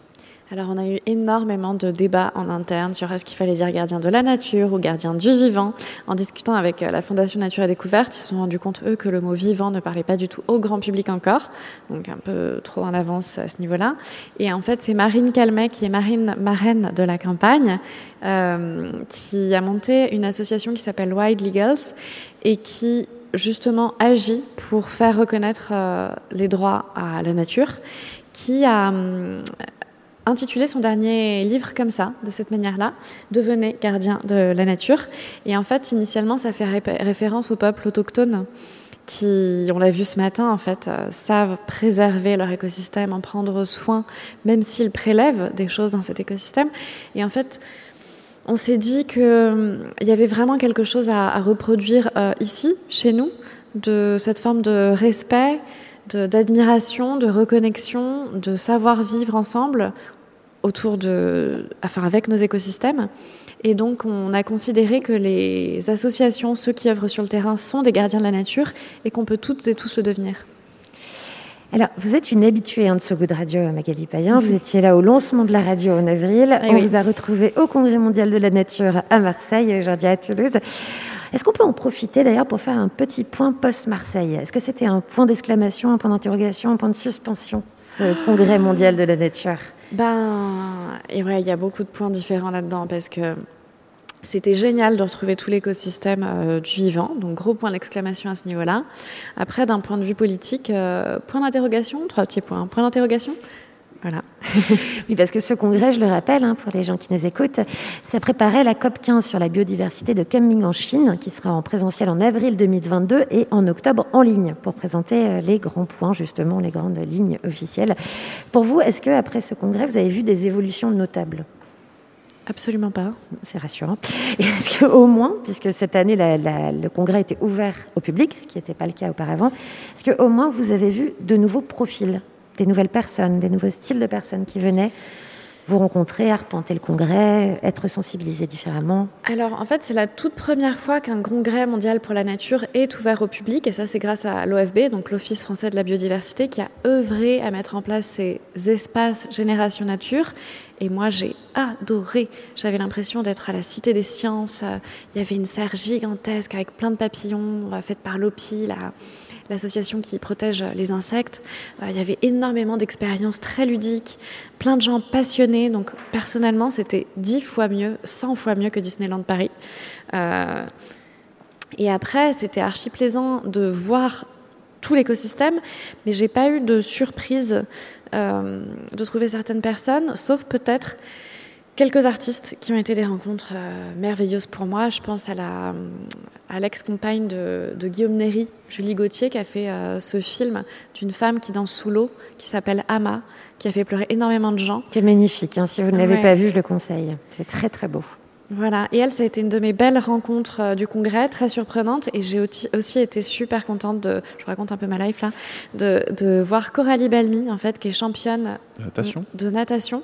Alors, on a eu énormément de débats en interne sur est-ce qu'il fallait dire gardien de la nature ou gardien du vivant. En discutant avec euh, la Fondation Nature et Découverte, ils se sont rendus compte, eux, que le mot vivant ne parlait pas du tout au grand public encore, donc un peu trop en avance à ce niveau-là. Et en fait, c'est Marine Calmet, qui est marine, marraine de la campagne, euh, qui a monté une association qui s'appelle Wild Legals et qui justement agit pour faire reconnaître euh, les droits à la nature, qui a hum, intitulé son dernier livre comme ça, de cette manière-là, Devenez gardien de la nature. Et en fait, initialement, ça fait ré- référence aux peuples autochtones qui, on l'a vu ce matin, en fait, euh, savent préserver leur écosystème, en prendre soin, même s'ils prélèvent des choses dans cet écosystème. Et en fait, on s'est dit qu'il y avait vraiment quelque chose à, reproduire euh, ici, chez nous, de cette forme de respect, d'admiration, de, reconnexion, de savoir vivre ensemble autour de, enfin avec nos écosystèmes. Et donc, on a considéré que les associations, ceux qui œuvrent sur le terrain, sont des gardiens de la nature et qu'on peut toutes et tous le devenir. Alors, vous êtes une habituée hein, de ce goût de radio, Magali Payen. Vous étiez là au lancement de la radio en avril. Eh On oui. vous a retrouvé au Congrès mondial de la nature à Marseille, et aujourd'hui à Toulouse. Est-ce qu'on peut en profiter d'ailleurs pour faire un petit point post-Marseille? Est-ce que c'était un point d'exclamation, un point d'interrogation, un point de suspension, ce Congrès mondial de la nature? Ben, et ouais, il y a beaucoup de points différents là-dedans parce que c'était génial de retrouver tout l'écosystème euh, du vivant, donc gros point d'exclamation à ce niveau-là. Après, d'un point de vue politique, euh, point d'interrogation, trois petits points. Point d'interrogation? Voilà. oui, parce que ce congrès, je le rappelle, hein, pour les gens qui nous écoutent, ça préparait la COP 15 sur la biodiversité de Kunming en Chine, qui sera en présentiel en avril 2022 et en octobre en ligne, pour présenter euh, les grands points, justement, les grandes lignes officielles. Pour vous, est-ce que après ce congrès, vous avez vu des évolutions notables? Absolument pas. C'est rassurant. Et est-ce qu'au moins, puisque cette année, la, la, le congrès était ouvert au public, ce qui n'était pas le cas auparavant, est-ce qu'au moins vous avez vu de nouveaux profils? Des nouvelles personnes, des nouveaux styles de personnes qui venaient vous rencontrer, arpenter le congrès, être sensibilisés différemment. Alors en fait, c'est la toute première fois qu'un congrès mondial pour la nature est ouvert au public et ça c'est grâce à l'OFB, donc l'Office français de la biodiversité, qui a œuvré à mettre en place ces espaces Génération Nature. Et moi j'ai adoré, j'avais l'impression d'être à la Cité des Sciences, il y avait une serre gigantesque avec plein de papillons, faite par l'OPI, là l'association qui protège les insectes. Euh, il y avait énormément d'expériences très ludiques, plein de gens passionnés. Donc personnellement, c'était dix fois mieux, 100 fois mieux que Disneyland Paris. Euh, et après, c'était archi plaisant de voir tout l'écosystème, mais j'ai pas eu de surprise euh, de trouver certaines personnes, sauf peut-être quelques artistes qui ont été des rencontres euh, merveilleuses pour moi. Je pense à la à l'ex-compagne de, de, Guillaume Néry, Julie Gauthier, qui a fait euh, ce film d'une femme qui danse sous l'eau, qui s'appelle Ama, qui a fait pleurer énormément de gens. Qui est magnifique. Hein. Si vous ne l'avez Ouais. pas vu, je le conseille. C'est très très beau. Voilà, et elle, ça a été une de mes belles rencontres euh, du congrès, très surprenante, et j'ai aussi, été super contente de, je vous raconte un peu ma life là, de, de voir Coralie Balmy, en fait, qui est championne Natation. de natation,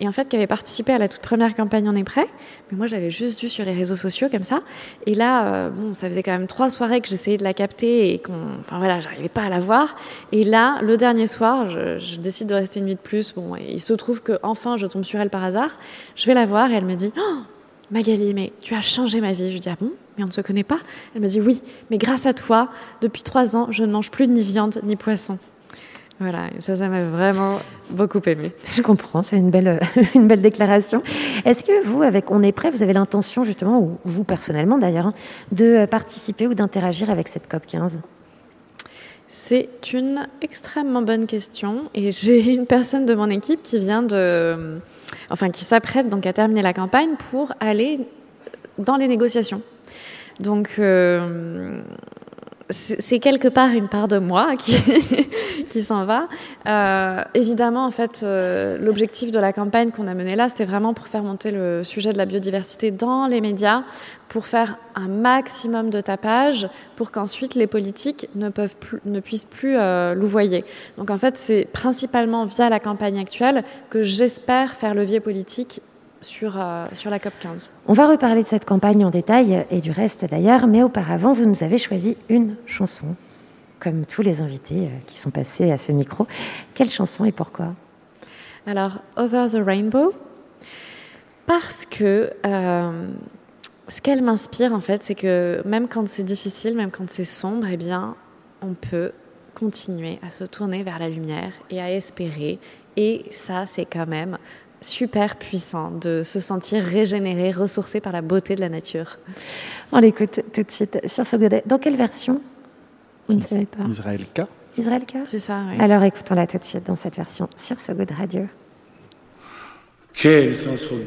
et en fait, qui avait participé à la toute première campagne On est prêt, mais moi, j'avais juste vu sur les réseaux sociaux comme ça, et là, euh, bon, ça faisait quand même trois soirées que j'essayais de la capter, et qu'on, enfin voilà, j'arrivais pas à la voir, et là, le dernier soir, je, je décide de rester une nuit de plus, bon, et il se trouve que enfin, je tombe sur elle par hasard, je vais la voir, et elle me dit, oh, Magali, mais tu as changé ma vie. Je lui dis, ah bon? Mais on ne se connaît pas? Elle me dit, oui, mais grâce à toi, depuis trois ans, je ne mange plus ni viande ni poisson. Voilà, et ça, ça m'a vraiment beaucoup aimé. Je comprends, c'est une belle, une belle déclaration. Est-ce que vous, avec On est prêt, vous avez l'intention justement, ou vous personnellement d'ailleurs, de participer ou d'interagir avec cette COP 15 C'est une extrêmement bonne question et j'ai une personne de mon équipe qui vient de, enfin qui s'apprête donc à terminer la campagne pour aller dans les négociations. Donc euh, c'est quelque part une part de moi qui, qui s'en va. Euh, évidemment, en fait, euh, l'objectif de la campagne qu'on a menée là, c'était vraiment pour faire monter le sujet de la biodiversité dans les médias, pour faire un maximum de tapage, pour qu'ensuite les politiques ne puissent plus euh, louvoyer. Donc en fait, c'est principalement via la campagne actuelle que j'espère faire levier politique sur, euh, sur la COP 15. On va reparler de cette campagne en détail et du reste d'ailleurs, mais auparavant, vous nous avez choisi une chanson, comme tous les invités euh, qui sont passés à ce micro. Quelle chanson et pourquoi? Alors, Over the Rainbow, parce que euh, ce qu'elle m'inspire, en fait, c'est que même quand c'est difficile, même quand c'est sombre, eh bien, on peut continuer à se tourner vers la lumière et à espérer. Et ça, c'est quand même super puissant de se sentir régénéré, ressourcé par la beauté de la nature. On l'écoute tout de suite sur ce godet. Dans quelle version? Vous ne savez pas. Israël K. Israël K? C'est ça, oui. Alors écoutons-la tout de suite dans cette version sur ce Good Radio. This one's for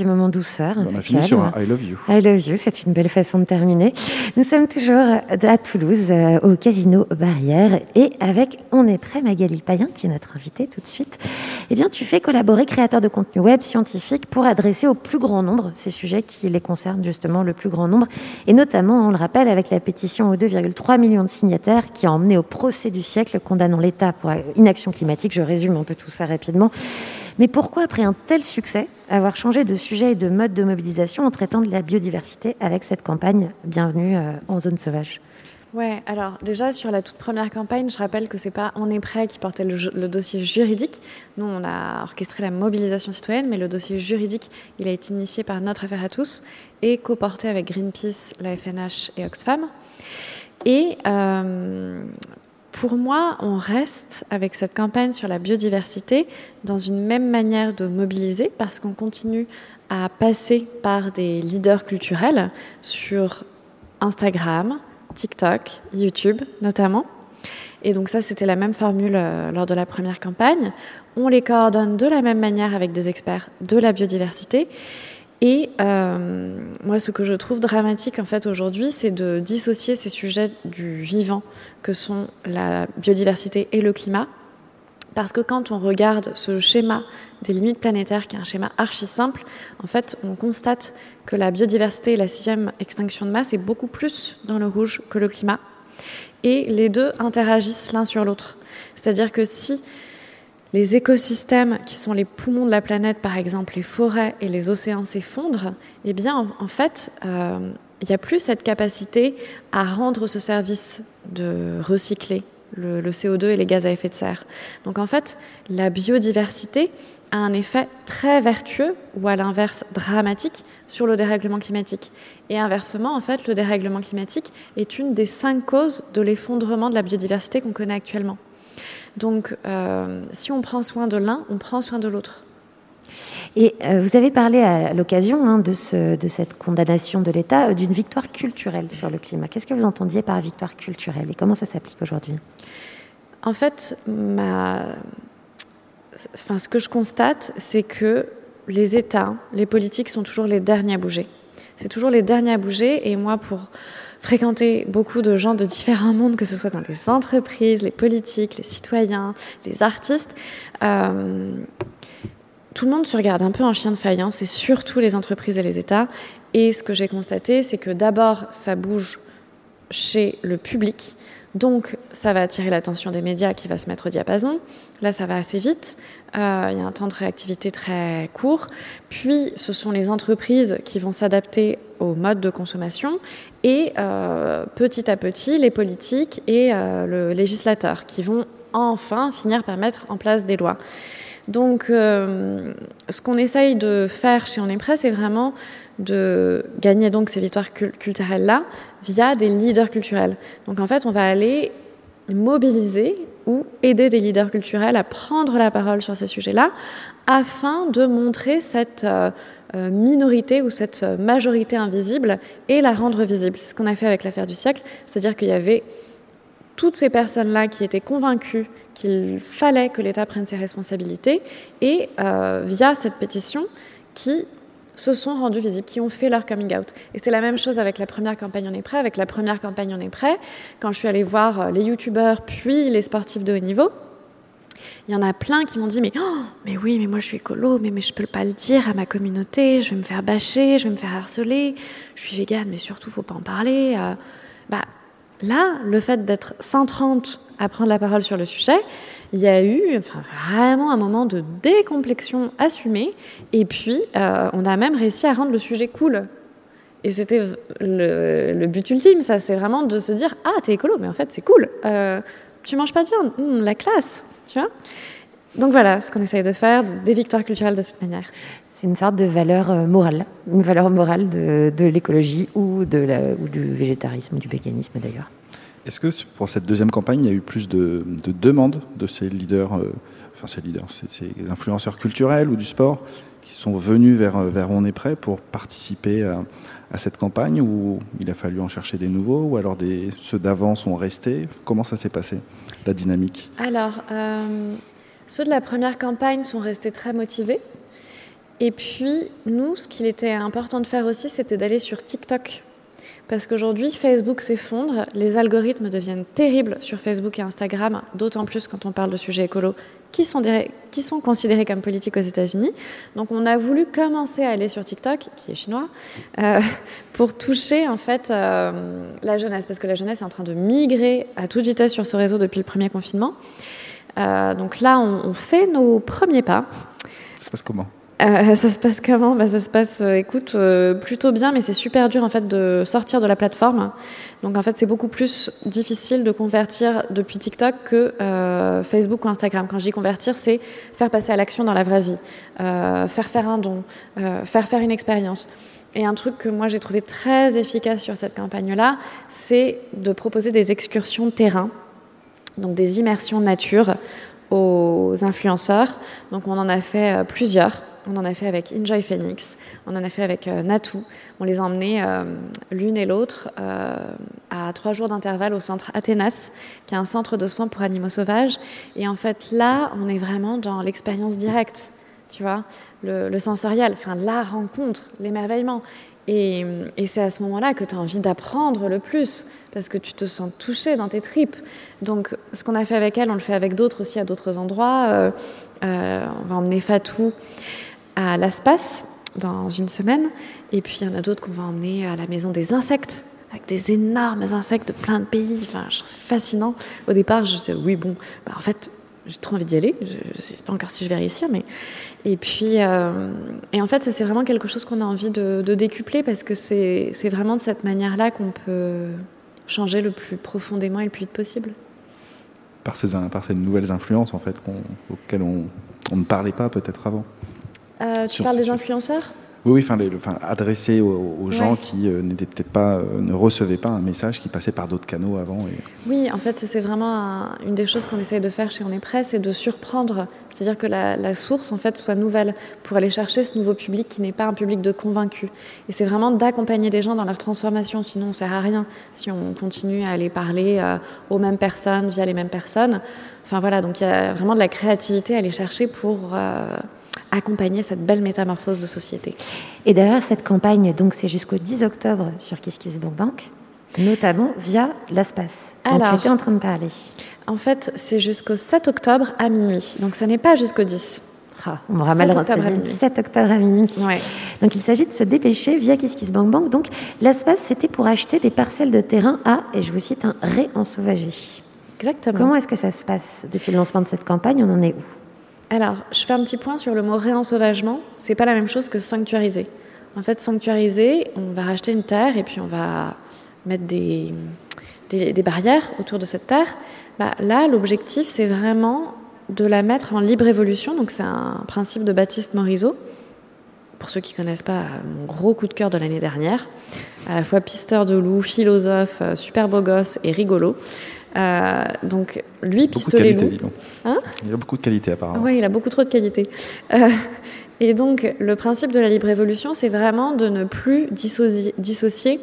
petit moment douceur. On a fini sur un I love you. I love you, c'est une belle façon de terminer. Nous sommes toujours à Toulouse, euh, au Casino Barrière, et avec On est prêt, Magali Payen, qui est notre invitée tout de suite. Eh bien, tu fais collaborer créateurs de contenu web scientifiques pour adresser au plus grand nombre ces sujets qui les concernent justement le plus grand nombre, et notamment, on le rappelle, avec la pétition aux 2,3 millions de signataires qui a emmené au procès du siècle condamnant l'État pour inaction climatique. Je résume un peu tout ça rapidement. Mais pourquoi, après un tel succès, avoir changé de sujet et de mode de mobilisation en traitant de la biodiversité avec cette campagne Bienvenue euh, en zone sauvage? Ouais, alors déjà sur la toute première campagne, je rappelle que c'est pas On est prêt qui portait le, dossier juridique. Nous, on a orchestré la mobilisation citoyenne, mais le dossier juridique, il a été initié par Notre Affaire à tous et coporté avec Greenpeace, la FNH et Oxfam. Et euh, pour moi, on reste avec cette campagne sur la biodiversité dans une même manière de mobiliser parce qu'on continue à passer par des leaders culturels sur Instagram, TikTok, YouTube notamment. Et donc ça, c'était la même formule euh, lors de la première campagne. On les coordonne de la même manière avec des experts de la biodiversité. Et euh, moi, ce que je trouve dramatique en fait aujourd'hui, c'est de dissocier ces sujets du vivant que sont la biodiversité et le climat. Parce que quand on regarde ce schéma des limites planétaires, qui est un schéma archi simple, en fait, on constate que la biodiversité et la sixième extinction de masse est beaucoup plus dans le rouge que le climat. Et les deux interagissent l'un sur l'autre. C'est-à-dire que si les écosystèmes qui sont les poumons de la planète, par exemple les forêts et les océans s'effondrent, eh bien, en, fait, euh, il n'y a plus cette capacité à rendre ce service de recycler le, le CO2 et les gaz à effet de serre. Donc, en fait, la biodiversité a un effet très vertueux ou à l'inverse dramatique sur le dérèglement climatique. Et inversement, en fait, le dérèglement climatique est une des cinq causes de l'effondrement de la biodiversité qu'on connaît actuellement. Donc, euh, si on prend soin de l'un, on prend soin de l'autre. Et euh, vous avez parlé à l'occasion hein, de, ce, de cette condamnation de l'État euh, d'une victoire culturelle sur le climat. Qu'est-ce que vous entendiez par victoire culturelle et comment ça s'applique aujourd'hui? En fait, ma... enfin, ce que je constate, c'est que les États, les politiques sont toujours les derniers à bouger. C'est toujours les derniers à bouger. Et moi, pour fréquenter beaucoup de gens de différents mondes, que ce soit dans les entreprises, les politiques, les citoyens, les artistes, euh, tout le monde se regarde un peu en chien de faïence, et surtout les entreprises et les États. Et ce que j'ai constaté, c'est que d'abord, ça bouge chez le public. Donc, ça va attirer l'attention des médias qui va se mettre au diapason. Là, ça va assez vite. Euh, il y a un temps de réactivité très court. Puis, ce sont les entreprises qui vont s'adapter au mode de consommation et euh, petit à petit, les politiques et euh, le législateur qui vont enfin finir par mettre en place des lois. Donc, ce qu'on essaye de faire chez On est c'est vraiment de gagner donc ces victoires cul- culturelles-là via des leaders culturels. Donc, en fait, on va aller mobiliser aider des leaders culturels à prendre la parole sur ces sujets-là afin de montrer cette euh, euh, minorité ou cette euh, majorité invisible et la rendre visible. C'est ce qu'on a fait avec l'affaire du siècle, c'est-à-dire qu'il y avait toutes ces personnes-là qui étaient convaincues qu'il fallait que l'État prenne ses responsabilités et via cette pétition qui se sont rendus visibles, qui ont fait leur coming out. Et c'était la même chose avec la première campagne On est prêt. Avec la première campagne On est prêt, quand je suis allée voir euh, les youtubeurs puis les sportifs de haut niveau, il y en a plein qui m'ont dit mais, oh, mais oui, mais moi je suis écolo, mais, mais je peux pas le dire à ma communauté, je vais me faire bâcher, je vais me faire harceler, je suis végane, mais surtout faut pas en parler. Euh, bah, là, le fait d'être 130 à prendre la parole sur le sujet, il y a eu enfin, vraiment un moment de décomplexion assumée, et puis euh, on a même réussi à rendre le sujet cool. Et c'était le, but ultime, ça, c'est vraiment de se dire ah t'es écolo, mais en fait c'est cool. Euh, tu manges pas de viande, Hum, la classe, tu vois. Donc voilà, ce qu'on essaye de faire, des victoires culturelles de cette manière. C'est une sorte de valeur euh, morale, une valeur morale de, l'écologie ou, de du végétarisme, du véganisme d'ailleurs. Est-ce que pour cette deuxième campagne, il y a eu plus de, de demandes de ces leaders, euh, enfin ces leaders, ces, influenceurs culturels ou du sport qui sont venus vers, vers On est prêt pour participer à, cette campagne ou il a fallu en chercher des nouveaux ou alors ceux d'avant sont restés? Comment ça s'est passé, la dynamique? Alors, euh, ceux de la première campagne sont restés très motivés. Et puis, nous, ce qu'il était important de faire aussi, c'était d'aller sur TikTok. Parce qu'aujourd'hui, Facebook s'effondre, les algorithmes deviennent terribles sur Facebook et Instagram, d'autant plus quand on parle de sujets écolos qui sont, considérés comme politiques aux États-Unis. Donc, on a voulu commencer à aller sur TikTok, qui est chinois, euh, pour toucher en fait euh, la jeunesse, parce que la jeunesse est en train de migrer à toute vitesse sur ce réseau depuis le premier confinement. Euh, donc là, on, on fait nos premiers pas. Ça se passe comment? Euh, ça se passe comment? Bah, Ça se passe, euh, écoute, euh, plutôt bien, mais c'est super dur en fait de sortir de la plateforme. Donc en fait, c'est beaucoup plus difficile de convertir depuis TikTok que Facebook ou Instagram. Quand je dis convertir, c'est faire passer à l'action dans la vraie vie, faire faire un don, faire faire une expérience. Et un truc que moi j'ai trouvé très efficace sur cette campagne-là, c'est de proposer des excursions de terrain, donc des immersions nature aux influenceurs. Donc on en a fait plusieurs. On en a fait avec Enjoy Phoenix, on en a fait avec euh, Natou. On les a emmenés euh, l'une et l'autre euh, à trois jours d'intervalle au centre Athénas, qui est un centre de soins pour animaux sauvages. Et en fait, là, on est vraiment dans l'expérience directe, tu vois, le, le sensoriel, la rencontre, l'émerveillement. Et, c'est à ce moment-là que tu as envie d'apprendre le plus, parce que tu te sens touché dans tes tripes. Donc, ce qu'on a fait avec elle, on le fait avec d'autres aussi à d'autres endroits. Euh, on va emmener Fatou à l'Aspace dans une semaine. Et puis, il y en a d'autres qu'on va emmener à la maison des insectes, avec des énormes insectes de plein de pays. Enfin, ça fascinant. Au départ, je disais, oui, bon, bah, en fait, j'ai trop envie d'y aller. Je ne sais pas encore si je vais réussir, mais. Et puis, euh, et en fait, ça, c'est vraiment quelque chose qu'on a envie de, décupler parce que c'est c'est vraiment de cette manière-là qu'on peut changer le plus profondément et le plus vite possible. par ces, par ces nouvelles influences en fait auxquelles on ne parlait pas peut-être avant Euh, tu parles des influenceurs Oui, oui, enfin, les- le- enfin, adressé aux, aux gens Ouais. qui euh, n'étaient peut-être pas, euh, ne recevaient pas un message qui passait par d'autres canaux avant. Et... Oui, en fait, c'est vraiment un- une des choses qu'on essaye de faire chez On est prêt, c'est de surprendre, c'est-à-dire que la, la source en fait soit nouvelle pour aller chercher ce nouveau public qui n'est pas un public de convaincus. Et c'est vraiment d'accompagner des gens dans leur transformation, sinon on sert à rien si on continue à aller parler euh, aux mêmes personnes via les mêmes personnes. Enfin voilà, donc il y a vraiment de la créativité à aller chercher pour accompagner cette belle métamorphose de société. Et derrière cette campagne, donc c'est jusqu'au 10 octobre sur Kiss Kiss Bank Bank, notamment via l'Aspace, dont tu Alors. étais en train de parler. En fait, c'est jusqu'au 7 octobre à minuit, donc ça n'est pas jusqu'au 10. Ah, on m'aura mal 7 octobre à renseigné. minuit. 7 octobre à minuit. Ouais. Donc il s'agit de se dépêcher via KissKissBankBank. Donc l'espace, c'était pour acheter des parcelles de terrain à, et je vous cite, un réensauvagé. Exactement. Comment est-ce que ça se passe depuis le lancement de cette campagne? On en est où? Alors, je fais un petit point sur le mot réensauvagement. C'est pas la même chose que sanctuariser. En fait, sanctuariser, on va racheter une terre et puis on va mettre des, barrières autour de cette terre. Bah, là, l'objectif, c'est vraiment de la mettre en libre évolution. Donc, c'est un principe de Baptiste Morisot. Pour ceux qui connaissent pas, mon gros coup de cœur de l'année dernière. À la fois pisteur de loup, philosophe, euh, super beau gosse et rigolo. Euh, donc, lui, Beaucoup de pistolet qualité, loup. Hein Il a beaucoup de qualité apparemment. oui, il a beaucoup trop de qualité. Euh, et donc, le principe de la libre évolution, c'est vraiment de ne plus dissocier, dissocier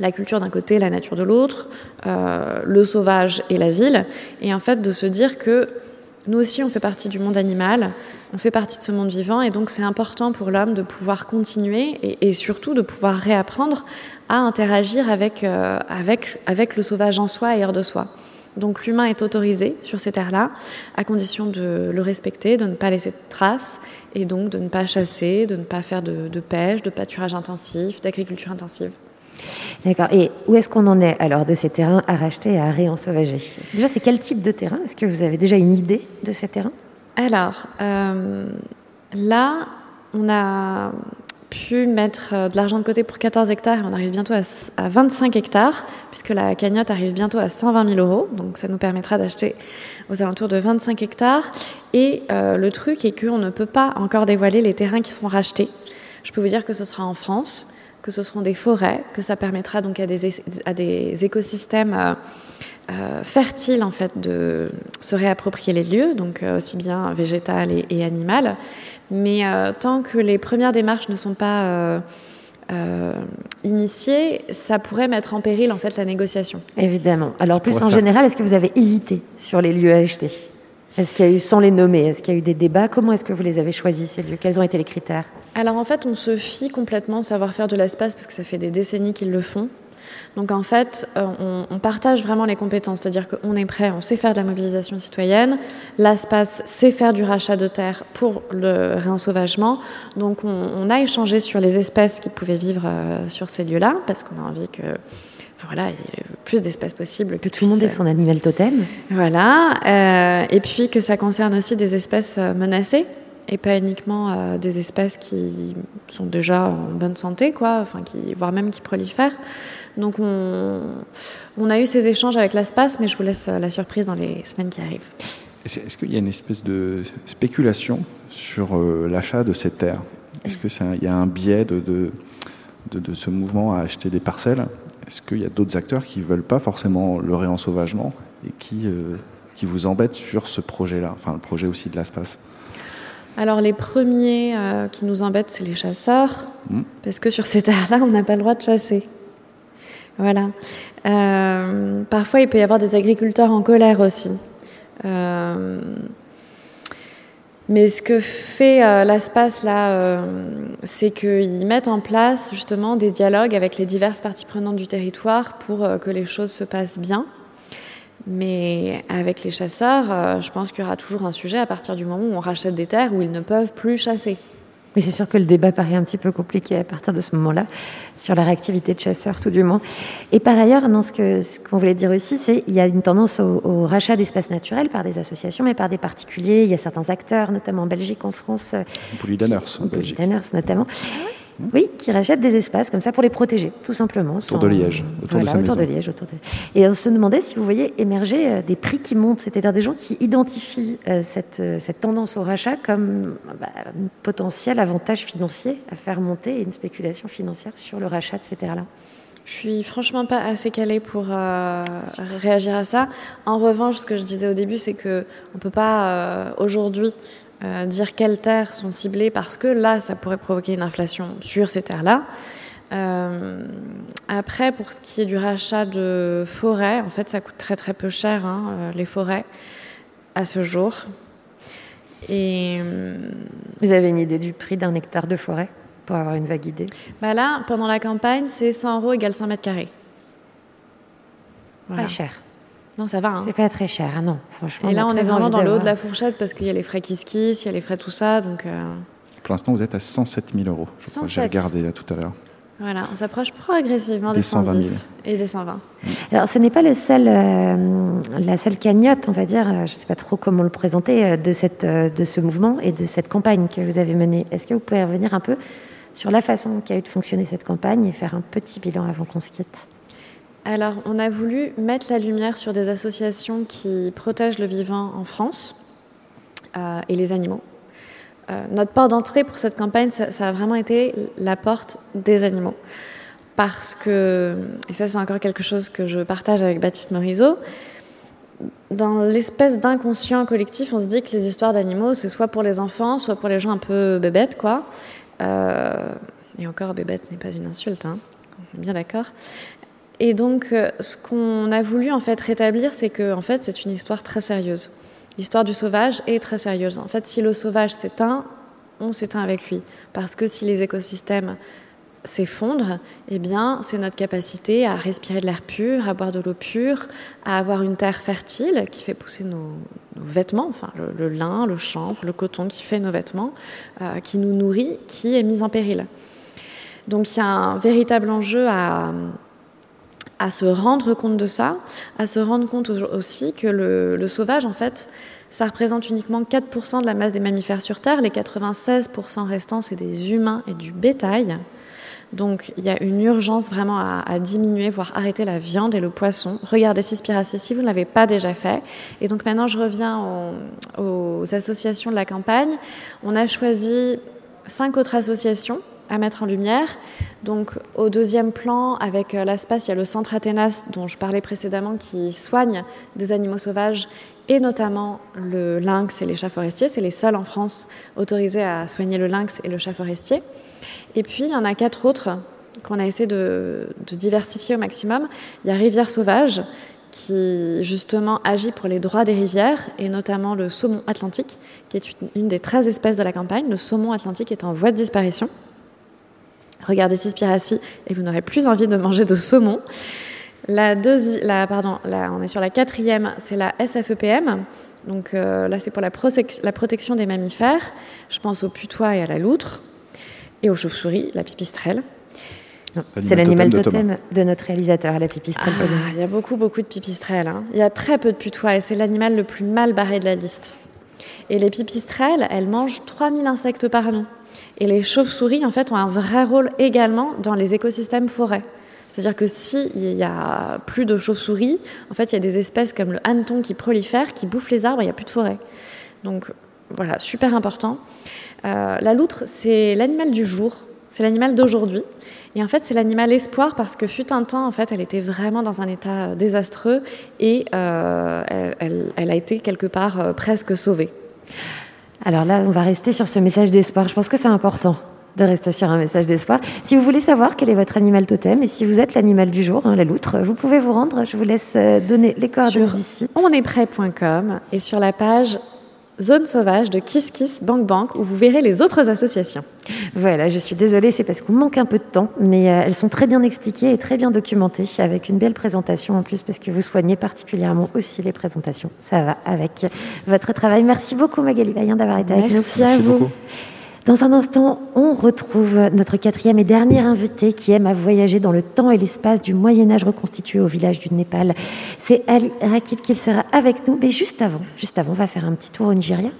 la culture d'un côté, la nature de l'autre, euh, le sauvage et la ville, et en fait de se dire que nous aussi, on fait partie du monde animal, on fait partie de ce monde vivant, et donc c'est important pour l'homme de pouvoir continuer et, et surtout de pouvoir réapprendre à interagir avec, euh, avec, avec le sauvage en soi et hors de soi. Donc l'humain est autorisé sur ces terres-là, à condition de le respecter, de ne pas laisser de traces, et donc de ne pas chasser, de ne pas faire de, de pêche, de pâturage intensif, d'agriculture intensive. D'accord. Et où est-ce qu'on en est alors de ces terrains à racheter et à réensauvager? Déjà, c'est quel type de terrain? Est-ce que vous avez déjà une idée de ces terrains? Alors, euh, là, on a pu mettre euh, de l'argent de côté pour 14 hectares et on arrive bientôt à, s- à 25 hectares, puisque la cagnotte arrive bientôt à 120 000 euros. Donc, ça nous permettra d'acheter aux alentours de 25 hectares. Et euh, le truc est qu'on ne peut pas encore dévoiler les terrains qui seront rachetés. Je peux vous dire que ce sera en France, que ce seront des forêts, que ça permettra donc à des, à écosystèmes euh, euh, fertiles en fait de se réapproprier les lieux, donc euh, aussi bien végétal et, et animal. Mais euh, tant que les premières démarches ne sont pas euh, euh, initiées, ça pourrait mettre en péril en fait la négociation. Évidemment. Alors, plus en faire- général, est-ce que vous avez hésité sur les lieux à acheter? Est-ce qu'il y a eu, sans les nommer, est-ce qu'il y a eu des débats? Comment est-ce que vous les avez choisis, ces lieux? Quels ont été les critères? Alors en fait, on se fie complètement au savoir-faire de l'espace parce que ça fait des décennies qu'ils le font. Donc en fait, euh, on, on partage vraiment les compétences, c'est-à-dire qu'on est prêt, on sait faire de la mobilisation citoyenne, l'espace sait faire du rachat de terre pour le réensauvagement. Donc on, on a échangé sur les espèces qui pouvaient vivre euh, sur ces lieux-là parce qu'on a envie que voilà, il y le plus d'espèces possible. Que tout le monde ait son animal totem Voilà, euh, et puis que ça concerne aussi des espèces euh, menacées et pas uniquement euh, des espèces qui sont déjà en bonne santé, quoi, enfin, qui, voire même qui prolifèrent. Donc on, on a eu ces échanges avec l'espace, mais je vous laisse euh, la surprise dans les semaines qui arrivent. Est-ce qu'il y a une espèce de spéculation sur euh, l'achat de ces terres Est-ce qu'il y a un biais de, de, de- de ce mouvement à acheter des parcelles? Est-ce qu'il y a d'autres acteurs qui ne veulent pas forcément le réensauvagement et qui, euh, qui vous embêtent sur ce projet-là? Enfin, le projet aussi de l'espace. Alors les premiers euh, qui nous embêtent, c'est les chasseurs, Mm. parce que sur ces terres-là, on n'a pas le droit de chasser. Voilà. Euh, parfois, il peut y avoir des agriculteurs en colère aussi. Euh, mais ce que fait euh, l'espace là, c'est qu'ils mettent en place justement des dialogues avec les diverses parties prenantes du territoire pour que les choses se passent bien. Mais avec les chasseurs, je pense qu'il y aura toujours un sujet à partir du moment où on rachète des terres où ils ne peuvent plus chasser. Oui, c'est sûr que le débat paraît un petit peu compliqué à partir de ce moment-là, sur la réactivité de chasseurs, tout du moins. Et par ailleurs, non, ce qu'on voulait dire aussi, c'est qu'il y a une tendance au, au rachat d'espaces naturels par des associations, mais par des particuliers. Il y a certains acteurs, notamment en Belgique, en France, Bully Danners, en Belgique. Danners notamment, oui, qui rachètent des espaces comme ça pour les protéger, tout simplement. Autour de Liège, autour de sa autour maison. de Liège, autour de... Et on se demandait si vous voyez émerger euh, des prix qui montent, c'est-à-dire des gens qui identifient euh, cette, euh, cette tendance au rachat comme bah, un potentiel avantage financier à faire monter une spéculation financière sur le rachat de ces terres-là. Je suis franchement pas assez calée pour euh, réagir à ça. En revanche, ce que je disais au début, c'est que on peut pas euh, aujourd'hui euh, dire quelles terres sont ciblées parce que là, ça pourrait provoquer une inflation sur ces terres-là. Euh, après, pour ce qui est du rachat de forêts, en fait, ça coûte très très peu cher hein, euh, les forêts à ce jour. Et Vous avez une idée du prix d'un hectare de forêt pour avoir une vague idée? Bah là, pendant la campagne, c'est 100 euros égale 100 mètres carrés. Voilà. Pas cher. Non, ça va. hein. C'est pas très cher, ah non, franchement. Et là, on est vraiment dans le haut de la fourchette parce qu'il y a les frais qui se quissent, il y a les frais tout ça. Donc, euh, Pour l'instant, vous êtes à 107 000 euros. Je crois. J'ai 107. regardé là, tout à l'heure. Voilà, on s'approche progressivement Des des 120 000. 110 et des 120. Alors, ce n'est pas le seul, euh, la seule cagnotte, on va dire, euh, je ne sais pas trop comment le présenter, euh, de, cette, euh, de ce mouvement et de cette campagne que vous avez menée. Est-ce que vous pouvez revenir un peu sur la façon qu'a eu de fonctionner cette campagne et faire un petit bilan avant qu'on se quitte? Alors, on a voulu mettre la lumière sur des associations qui protègent le vivant en France euh, et les animaux. Euh, notre porte d'entrée pour cette campagne, ça, a vraiment été la porte des animaux. Parce que, et ça c'est encore quelque chose que je partage avec Baptiste Morisot, dans l'espèce d'inconscient collectif, on se dit que les histoires d'animaux, c'est soit pour les enfants, soit pour les gens un peu bébêtes, quoi. Euh, et encore, bébête n'est pas une insulte, hein. on est bien d'accord. Et donc, euh, ce qu'on a voulu en fait rétablir, c'est que en fait, c'est une histoire très sérieuse. L'histoire du sauvage est très sérieuse. En fait, si le sauvage s'éteint, on s'éteint avec lui. Parce que si les écosystèmes s'effondrent, eh bien, c'est notre capacité à respirer de l'air pur, à boire de l'eau pure, à avoir une terre fertile qui fait pousser nos, vêtements, enfin le, le lin, le chanvre, le coton qui fait nos vêtements, euh, qui nous nourrit, qui est mise en péril. Donc il y a un véritable enjeu à, à se rendre compte de ça, à se rendre compte au- aussi que le, sauvage, en fait, ça représente uniquement 4% de la masse des mammifères sur Terre. Les 96% restants, c'est des humains et du bétail. Donc il y a une urgence vraiment à, diminuer, voire arrêter la viande et le poisson. Regardez Cispiracy si vous ne l'avez pas déjà fait. Et donc maintenant, je reviens aux associations de la campagne. On a choisi cinq autres associations à mettre en lumière. Donc au deuxième plan, avec euh, l'ASPAS, il y a le centre Athénas dont je parlais précédemment qui soigne des animaux sauvages et notamment le lynx et les chats forestiers. C'est les seuls en France autorisés à soigner le lynx et le chat forestier. Et puis il y en a quatre autres qu'on a essayé de, de diversifier au maximum. Il y a Rivière Sauvage qui justement agit pour les droits des rivières et notamment le saumon atlantique qui est une des 13 espèces de la campagne. Le saumon atlantique est en voie de disparition. Regardez Cispiracy et vous n'aurez plus envie de manger de saumon. La deuxi- la, pardon, la- on est sur la quatrième, c'est la SFEPM. Donc euh, là, c'est pour la, protection des mammifères. Je pense au putois et à la loutre, et aux chauves-souris, la pipistrelle. C'est l'animal totem de notre réalisateur, la pipistrelle. Ah, il y a beaucoup, beaucoup de pipistrelles. hein. Il y a très peu de putois et c'est l'animal le plus mal barré de la liste. Et les pipistrelles, elles mangent 3000 insectes par nuit. Et les chauves-souris, en fait, ont un vrai rôle également dans les écosystèmes forêts. C'est-à-dire que s'il y a plus de chauves-souris, en fait, il y a des espèces comme le hanneton qui prolifèrent, qui bouffent les arbres, il n'y a plus de forêt. Donc, voilà, super important. Euh, la loutre, c'est l'animal du jour, c'est l'animal d'aujourd'hui. Et en fait, c'est l'animal espoir parce que fut un temps, en fait, elle était vraiment dans un état euh, désastreux et euh, elle, a été quelque part presque sauvée. Alors là, on va rester sur ce message d'espoir. Je pense que c'est important de rester sur un message d'espoir. Si vous voulez savoir quel est votre animal totem et si vous êtes l'animal du jour, hein, la loutre, vous pouvez vous rendre. Je vous laisse euh, donner les coordonnées d'ici. onestprêt.com et sur la page Zone sauvage de Kiss Kiss Bank Bank où vous verrez les autres associations. Voilà, je suis désolée, c'est parce qu'on manque un peu de temps, mais euh, elles sont très bien expliquées et très bien documentées, avec une belle présentation en plus, parce que vous soignez particulièrement aussi les présentations. Ça va avec votre travail. Merci beaucoup Magali Vaillant d'avoir été avec nous. Merci à Merci vous. beaucoup. Dans un instant, on retrouve notre quatrième et dernier invité qui aime à voyager dans le temps et l'espace du Moyen-Âge reconstitué au village du Népal. C'est Ali Rakib qui sera avec nous. Mais juste avant, juste avant, on va faire un petit tour au Nigeria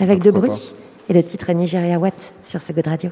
avec de Pourquoi bruit. Et le titre Nigeria Watt sur ce Good Radio.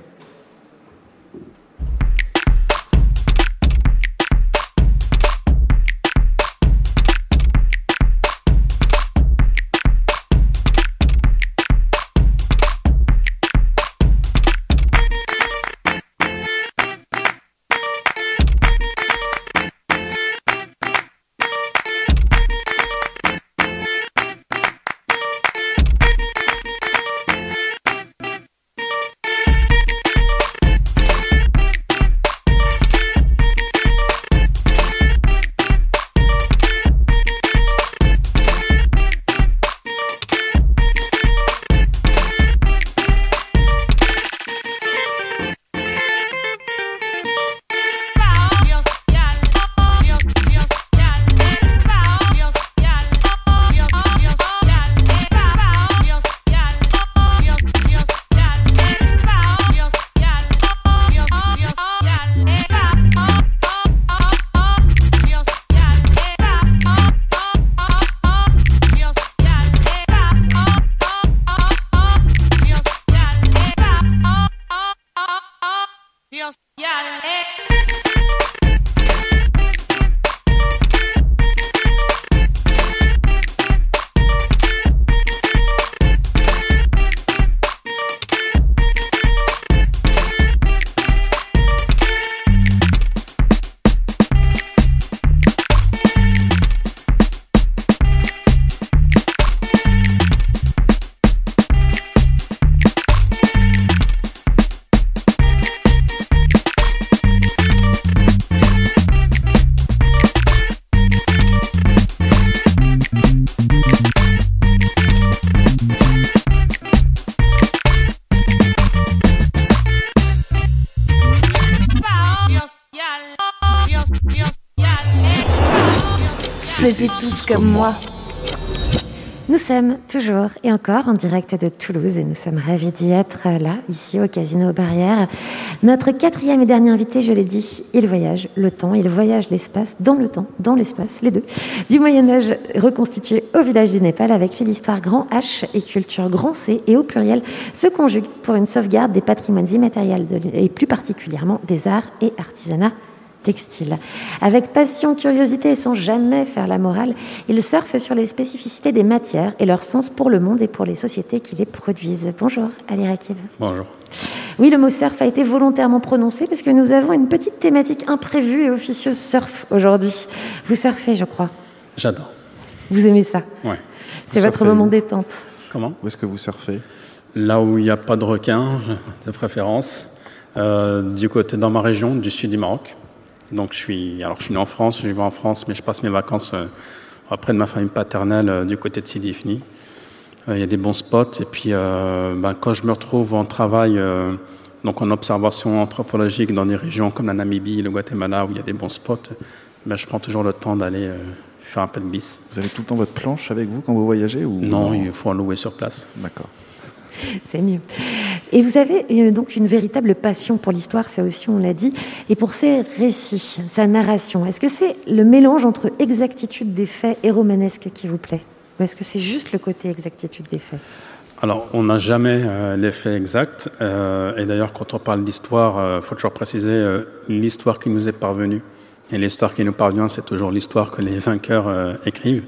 Comme moi. Nous sommes toujours et encore en direct de Toulouse et nous sommes ravis d'y être là, ici au Casino Barrière. Notre quatrième et dernier invité, je l'ai dit, il voyage le temps, il voyage l'espace, dans le temps, dans l'espace, les deux. Du Moyen-Âge reconstitué au village du Népal avec fait l'histoire grand H et culture grand C et au pluriel se conjuguent pour une sauvegarde des patrimoines immatériels de- et plus particulièrement des arts et artisanats textile. Avec passion, curiosité et sans jamais faire la morale, il surfe sur les spécificités des matières et leur sens pour le monde et pour les sociétés qui les produisent. Bonjour, Ali Rakib. Bonjour. Oui, le mot surf a été volontairement prononcé parce que nous avons une petite thématique imprévue et officieuse surf aujourd'hui. Vous surfez, je crois. J'adore. Vous aimez ça Ouais. C'est votre moment où détente. Comment Où est-ce que vous surfez Là où il n'y a pas de requins, de préférence. Euh, du côté dans ma région, du sud du Maroc. Donc je suis, alors je suis né en France, je vis en France, mais je passe mes vacances euh, auprès de ma famille paternelle euh, du côté de Sidi Ifni. Euh, Il y a des bons spots et puis euh, ben, quand je me retrouve en travail, euh, donc en observation anthropologique dans des régions comme la Namibie, le Guatemala où il y a des bons spots, ben, je prends toujours le temps d'aller euh, faire un peu de bis. Vous avez tout le temps votre planche avec vous quand vous voyagez ou Non, il faut en louer sur place. D'accord. C'est mieux. Et vous avez euh, donc une véritable passion pour l'histoire, ça aussi on l'a dit, et pour ses récits, sa narration. Est-ce que c'est le mélange entre exactitude des faits et romanesque qui vous plaît? Ou est-ce que c'est juste le côté exactitude des faits? Alors, on n'a jamais euh, l'effet exact. euh, et d'ailleurs, quand on parle d'histoire, il faut toujours préciser l'histoire qui nous est parvenue. Et l'histoire qui nous parvient, c'est toujours l'histoire que les vainqueurs écrivent.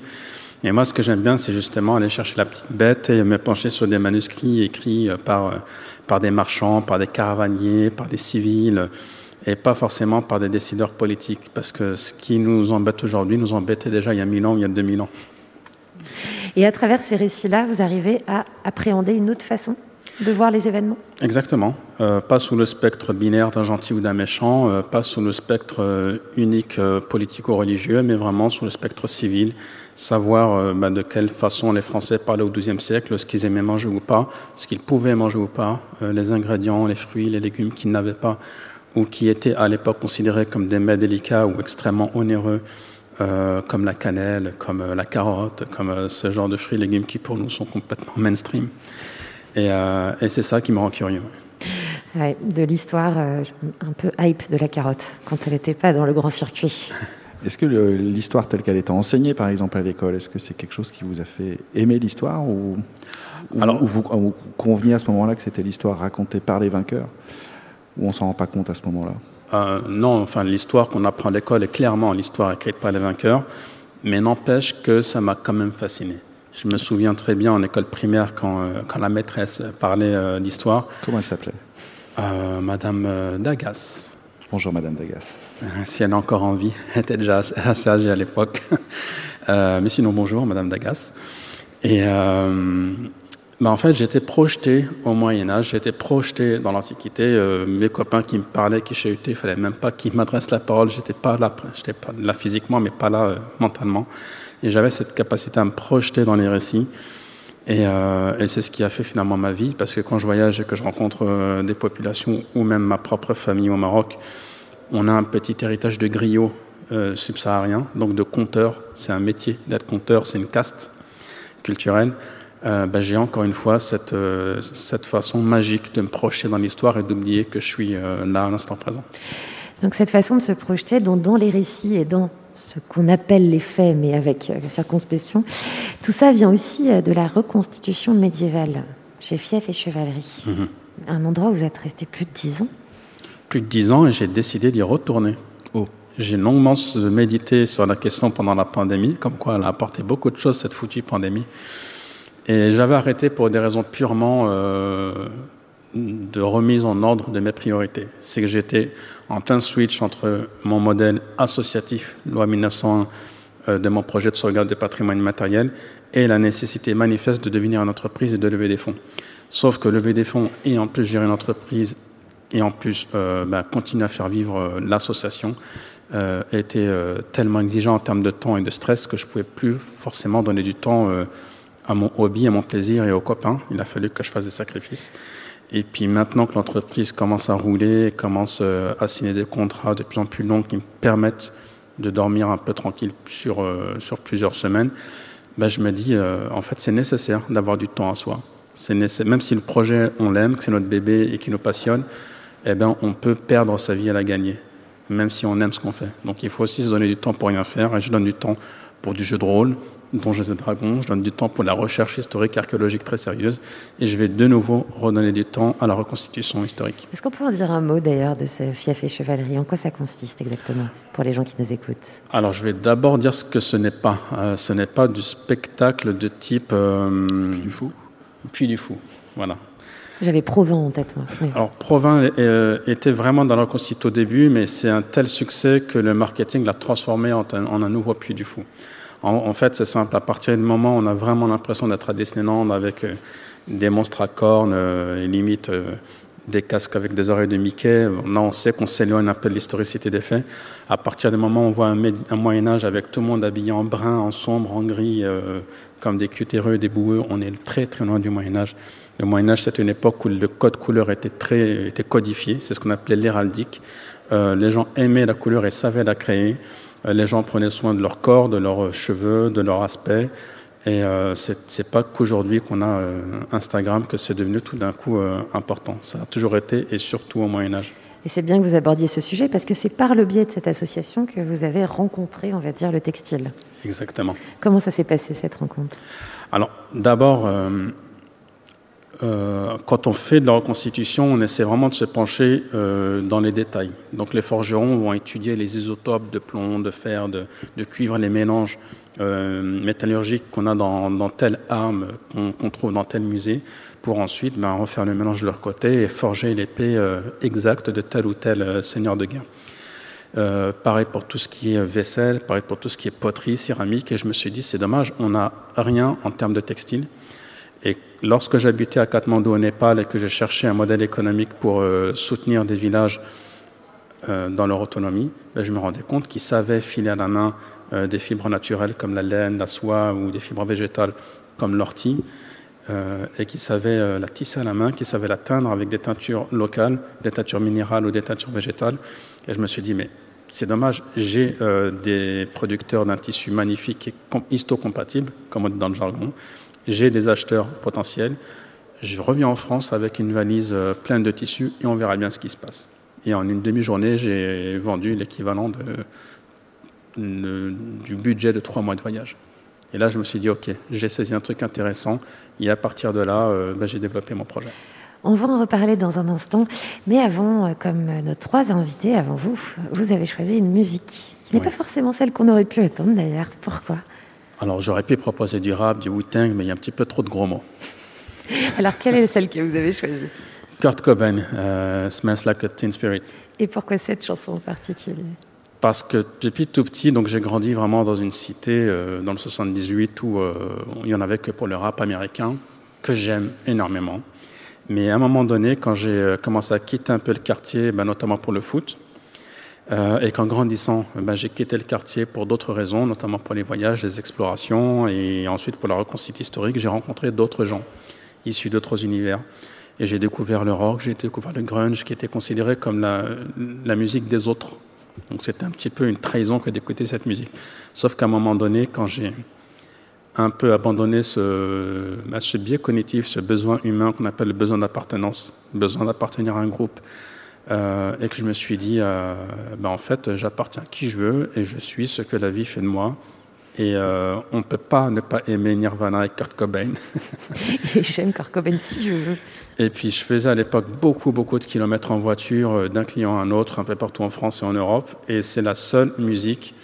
Et moi, ce que j'aime bien, c'est justement aller chercher la petite bête et me pencher sur des manuscrits écrits euh, par, euh, par des marchands, par des caravaniers, par des civils, et pas forcément par des décideurs politiques. Parce que ce qui nous embête aujourd'hui nous embêtait déjà il y a 1000 ans, il y a 2000 ans. Et à travers ces récits-là, vous arrivez à appréhender une autre façon de voir les événements? Exactement. Euh, pas sous le spectre binaire d'un gentil ou d'un méchant, euh, pas sous le spectre euh, unique politico-religieux, mais vraiment sous le spectre civil. Savoir euh, bah, de quelle façon les Français parlaient au XIIe siècle, ce qu'ils aimaient manger ou pas, ce qu'ils pouvaient manger ou pas, euh, les ingrédients, les fruits, les légumes qu'ils n'avaient pas ou qui étaient à l'époque considérés comme des mets délicats ou extrêmement onéreux, euh, comme la cannelle, comme euh, la carotte, comme euh, ce genre de fruits et légumes qui pour nous sont complètement mainstream. Et, et c'est ça qui me rend curieux. Ouais, De l'histoire un peu hype de la carotte, quand elle n'était pas dans le grand circuit. Est-ce que l'histoire telle qu'elle était enseignée, par exemple, à l'école, est-ce que c'est quelque chose qui vous a fait aimer l'histoire ou, ou- Alors- ou vous ou conveniez à ce moment-là que c'était l'histoire racontée par les vainqueurs Ou on s'en rend pas compte à ce moment-là? Euh, non, enfin, l'histoire qu'on apprend à l'école est clairement l'histoire écrite par les vainqueurs, mais n'empêche que ça m'a quand même fasciné. Je me souviens très bien en école primaire quand, euh, quand la maîtresse parlait euh, d'histoire. Comment elle s'appelait? Madame Dagas. Bonjour Madame Dagas. Euh, si elle est encore en vie, elle était déjà assez, âgée à l'époque. Euh, mais sinon, bonjour Madame Dagas. Et euh, bah, en fait, j'étais projeté au Moyen Âge, j'étais projeté dans l'Antiquité. Euh, mes copains qui me parlaient, qui chahutaient, il fallait même pas qu'ils m'adressent la parole. J'étais pas là, j'étais pas là physiquement, mais pas là mentalement. Et j'avais cette capacité à me projeter dans les récits. Et, c'est ce qui a fait finalement ma vie, parce que quand je voyage et que je rencontre des populations ou même ma propre famille au Maroc, on a un petit héritage de griot euh, subsaharien, donc de conteur. C'est un métier d'être conteur, c'est une caste culturelle. Euh, ben, j'ai encore une fois cette, euh, cette façon magique de me projeter dans l'histoire et d'oublier que je suis euh, là à l'instant présent. Donc cette façon de se projeter dans, dans les récits et dans ce qu'on appelle les faits, mais avec circonspection, tout ça vient aussi de la reconstitution médiévale chez Fief et Chevalerie. Mhm. Un endroit où vous êtes resté plus de dix ans. Plus de dix ans et j'ai décidé d'y retourner. J'ai longuement médité sur la question pendant la pandémie, comme quoi elle a apporté beaucoup de choses, cette foutue pandémie. Et j'avais arrêté pour des raisons purement euh, de remise en ordre de mes priorités. C'est que j'étais en plein switch entre mon modèle associatif, loi 1901, euh, de mon projet de sauvegarde de patrimoine matériel, et la nécessité manifeste de devenir une entreprise et de lever des fonds. Sauf que lever des fonds et en plus gérer une entreprise et en plus euh, bah, continuer à faire vivre euh, l'association euh, était tellement exigeant en termes de temps et de stress que je pouvais plus forcément donner du temps à mon hobby, à mon plaisir et aux copains. Il a fallu que je fasse des sacrifices. Et puis maintenant que l'entreprise commence à rouler, commence à signer des contrats de plus en plus longs qui me permettent de dormir un peu tranquille sur, sur plusieurs semaines, ben je me dis, euh, en fait, c'est nécessaire d'avoir du temps à soi. C'est Même si le projet, on l'aime, que c'est notre bébé et qui nous passionne, eh ben, on peut perdre sa vie à la gagner, même si on aime ce qu'on fait. Donc il faut aussi se donner du temps pour rien faire. Et je donne du temps pour du jeu de rôle, Donjons et Dragons. Je donne du temps pour la recherche historique, archéologique très sérieuse. Et je vais de nouveau redonner du temps à la reconstitution historique. Est-ce qu'on peut en dire un mot d'ailleurs de ce fief et chevalerie? En quoi ça consiste exactement pour les gens qui nous écoutent? Alors, je vais d'abord dire ce que ce n'est pas. Euh, ce n'est pas du spectacle de type. du fou Puis du fou, voilà. J'avais Provence en tête. Alors, Provins euh, était vraiment dans la reconstitution au début, mais c'est un tel succès que le marketing l'a transformé en un, nouveau Puy du Fou. En, fait, c'est simple. À partir du moment où on a vraiment l'impression d'être à Disneyland avec euh, des monstres à cornes euh, et limite euh, des casques avec des oreilles de Mickey, là, on sait qu'on s'éloigne un peu de l'historicité des faits. À partir du moment où on voit un, un Moyen-Âge avec tout le monde habillé en brun, en sombre, en gris, comme des cutéreux, des boueux, on est très très loin du Moyen-Âge. Le Moyen Âge, c'était une époque où le code couleur était très était codifié. C'est ce qu'on appelait l'héraldique. Euh, les gens aimaient la couleur et savaient la créer. Euh, les gens prenaient soin de leur corps, de leurs cheveux, de leur aspect. Et euh, c'est pas qu'aujourd'hui qu'on a euh, Instagram que c'est devenu tout d'un coup important. Ça a toujours été et surtout au Moyen Âge. Et c'est bien que vous abordiez ce sujet parce que c'est par le biais de cette association que vous avez rencontré, on va dire, le textile. Exactement. Comment ça s'est passé cette rencontre? Alors, d'abord, euh, euh, quand on fait de la reconstitution, on essaie vraiment de se pencher euh, dans les détails. Donc, les forgerons vont étudier les isotopes de plomb, de fer, de, de cuivre, les mélanges euh, métallurgiques qu'on a dans, dans telle arme, qu'on trouve dans tel musée, pour ensuite ben, refaire le mélange de leur côté et forger l'épée euh, exacte de tel ou tel euh, seigneur de guerre. Euh, pareil pour tout ce qui est vaisselle, pareil pour tout ce qui est poterie, céramique. Et je me suis dit, c'est dommage, on n'a rien en termes de textile. Et lorsque j'habitais à Katmandou au Népal et que j'ai cherché un modèle économique pour euh, soutenir des villages euh, dans leur autonomie, ben, je me rendais compte qu'ils savaient filer à la main euh, des fibres naturelles comme la laine, la soie ou des fibres végétales comme l'ortie, et qu'ils savaient la tisser à la main, qu'ils savaient la teindre avec des teintures locales, des teintures minérales ou des teintures végétales. Et je me suis dit, mais c'est dommage, j'ai des producteurs d'un tissu magnifique et com- histocompatible, comme on dit dans le jargon, j'ai des acheteurs potentiels, je reviens en France avec une valise euh, pleine de tissus et on verra bien ce qui se passe. Et en une demi-journée, j'ai vendu l'équivalent de, du budget de trois mois de voyage. Et là, je me suis dit, OK, j'ai saisi un truc intéressant. Et à partir de là, euh, ben, j'ai développé mon projet. On va en reparler dans un instant. Mais avant, euh, comme nos trois invités avant vous, vous avez choisi une musique qui n'est Oui. pas forcément celle qu'on aurait pu attendre d'ailleurs. Pourquoi? Alors, j'aurais pu proposer du rap, du Wu-Tang, mais il y a un petit peu trop de gros mots. Alors, quelle est celle que vous avez choisie? Kurt Cobain, euh, Smells Like a Teen Spirit. Et pourquoi cette chanson en particulier? Parce que depuis tout petit, donc j'ai grandi vraiment dans une cité euh, dans le 78 où euh, il y en avait que pour le rap américain que j'aime énormément. Mais à un moment donné, quand j'ai euh, commencé à quitter un peu le quartier, ben, notamment pour le foot, euh, et qu'en grandissant, ben, j'ai quitté le quartier pour d'autres raisons, notamment pour les voyages, les explorations, et ensuite pour la reconstitution historique, j'ai rencontré d'autres gens issus d'autres univers. Et j'ai découvert le rock, j'ai découvert le grunge, qui était considéré comme la, la musique des autres. Donc c'était un petit peu une trahison que d'écouter cette musique. Sauf qu'à un moment donné, quand j'ai un peu abandonné ce, bah, ce biais cognitif, ce besoin humain qu'on appelle le besoin d'appartenance, le besoin d'appartenir à un groupe, euh, et que je me suis dit, euh, bah, en fait, j'appartiens à qui je veux et je suis ce que la vie fait de moi. Et euh, on ne peut pas ne pas aimer Nirvana et Kurt Cobain. Et j'aime Kurt Cobain si je veux. Et puis je faisais à l'époque beaucoup, beaucoup de kilomètres en voiture d'un client à un autre, un peu partout en France et en Europe. Et c'est la seule musique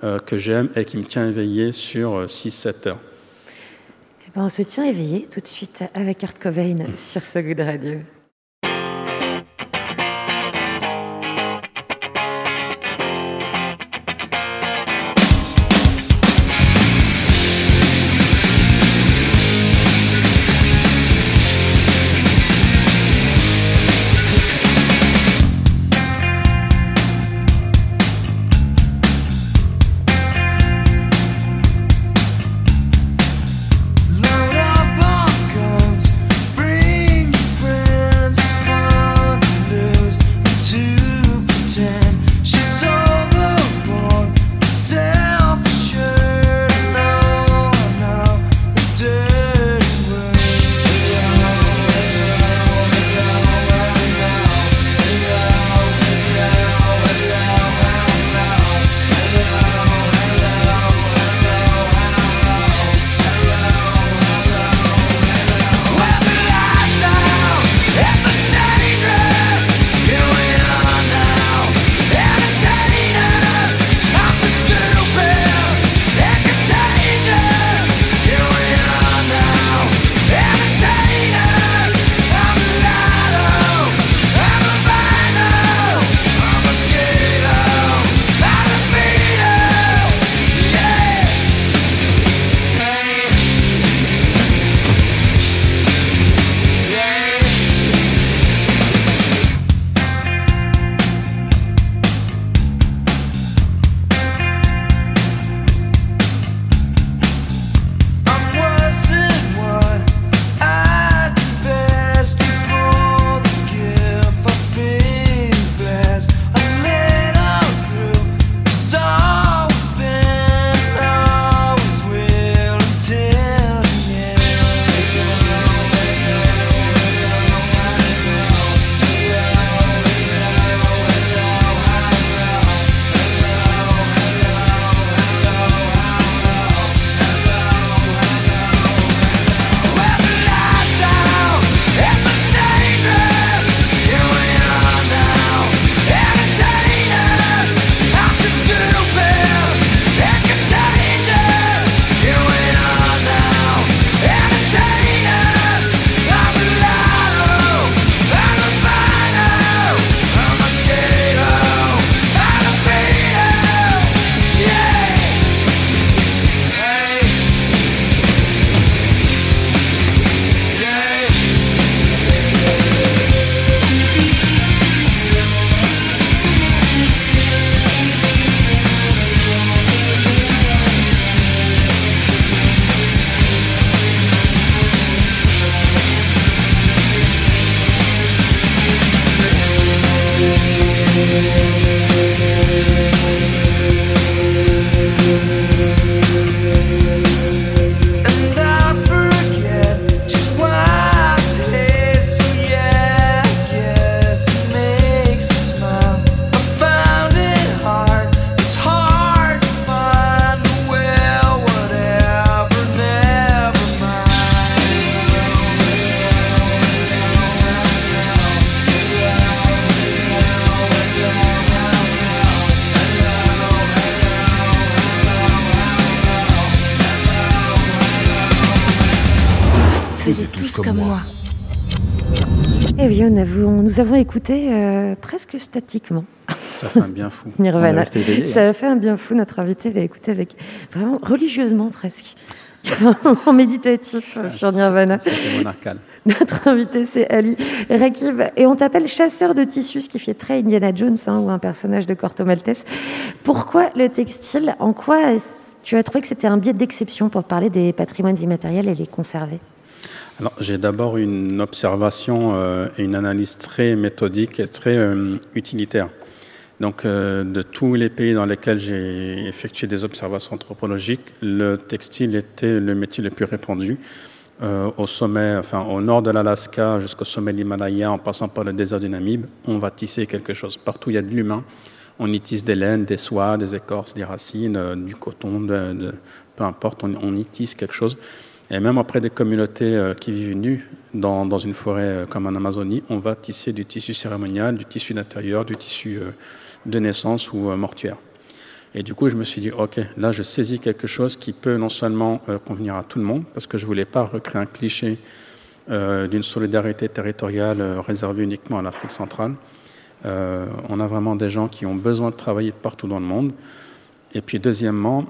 que j'aime et qui me tient éveillé sur 6-7 heures. Eh ben, on se tient éveillé tout de suite avec Kurt Cobain sur ce goût de radio. Nous avons écouté euh, presque statiquement. Ça fait un bien fou. Nirvana. Éveillé, Ça a fait un bien fou. Notre invité l'a écouté avec vraiment religieusement presque. en méditatif euh, sur Nirvana. Monarcal. Notre invité, c'est Ali Rakib. Et on t'appelle chasseur de tissus, ce qui fait très Indiana Jones hein, ou un personnage de Corto Maltese. Pourquoi le textile? En quoi tu as trouvé que c'était un biais d'exception pour parler des patrimoines immatériels et les conserver? Alors, j'ai d'abord une observation euh, et une analyse très méthodique et très euh, utilitaire. Donc, euh, de tous les pays dans lesquels j'ai effectué des observations anthropologiques, le textile était le métier le plus répandu. Au sommet, enfin, au nord de l'Alaska jusqu'au sommet de l'Himalaya, en passant par le désert du Namib, on va tisser quelque chose. Partout, il y a de l'humain. On y tisse des laines, des soies, des écorces, des racines, du coton, peu importe, on y tisse quelque chose. Et même auprès des communautés euh, qui vivent nues dans, dans une forêt euh, comme en Amazonie, on va tisser du tissu cérémonial, du tissu d'intérieur, du tissu euh, de naissance ou mortuaire. Et du coup, je me suis dit, OK, là, je saisis quelque chose qui peut non seulement convenir à tout le monde, parce que je ne voulais pas recréer un cliché d'une solidarité territoriale réservée uniquement à l'Afrique centrale. On a vraiment des gens qui ont besoin de travailler partout dans le monde. Et puis, deuxièmement,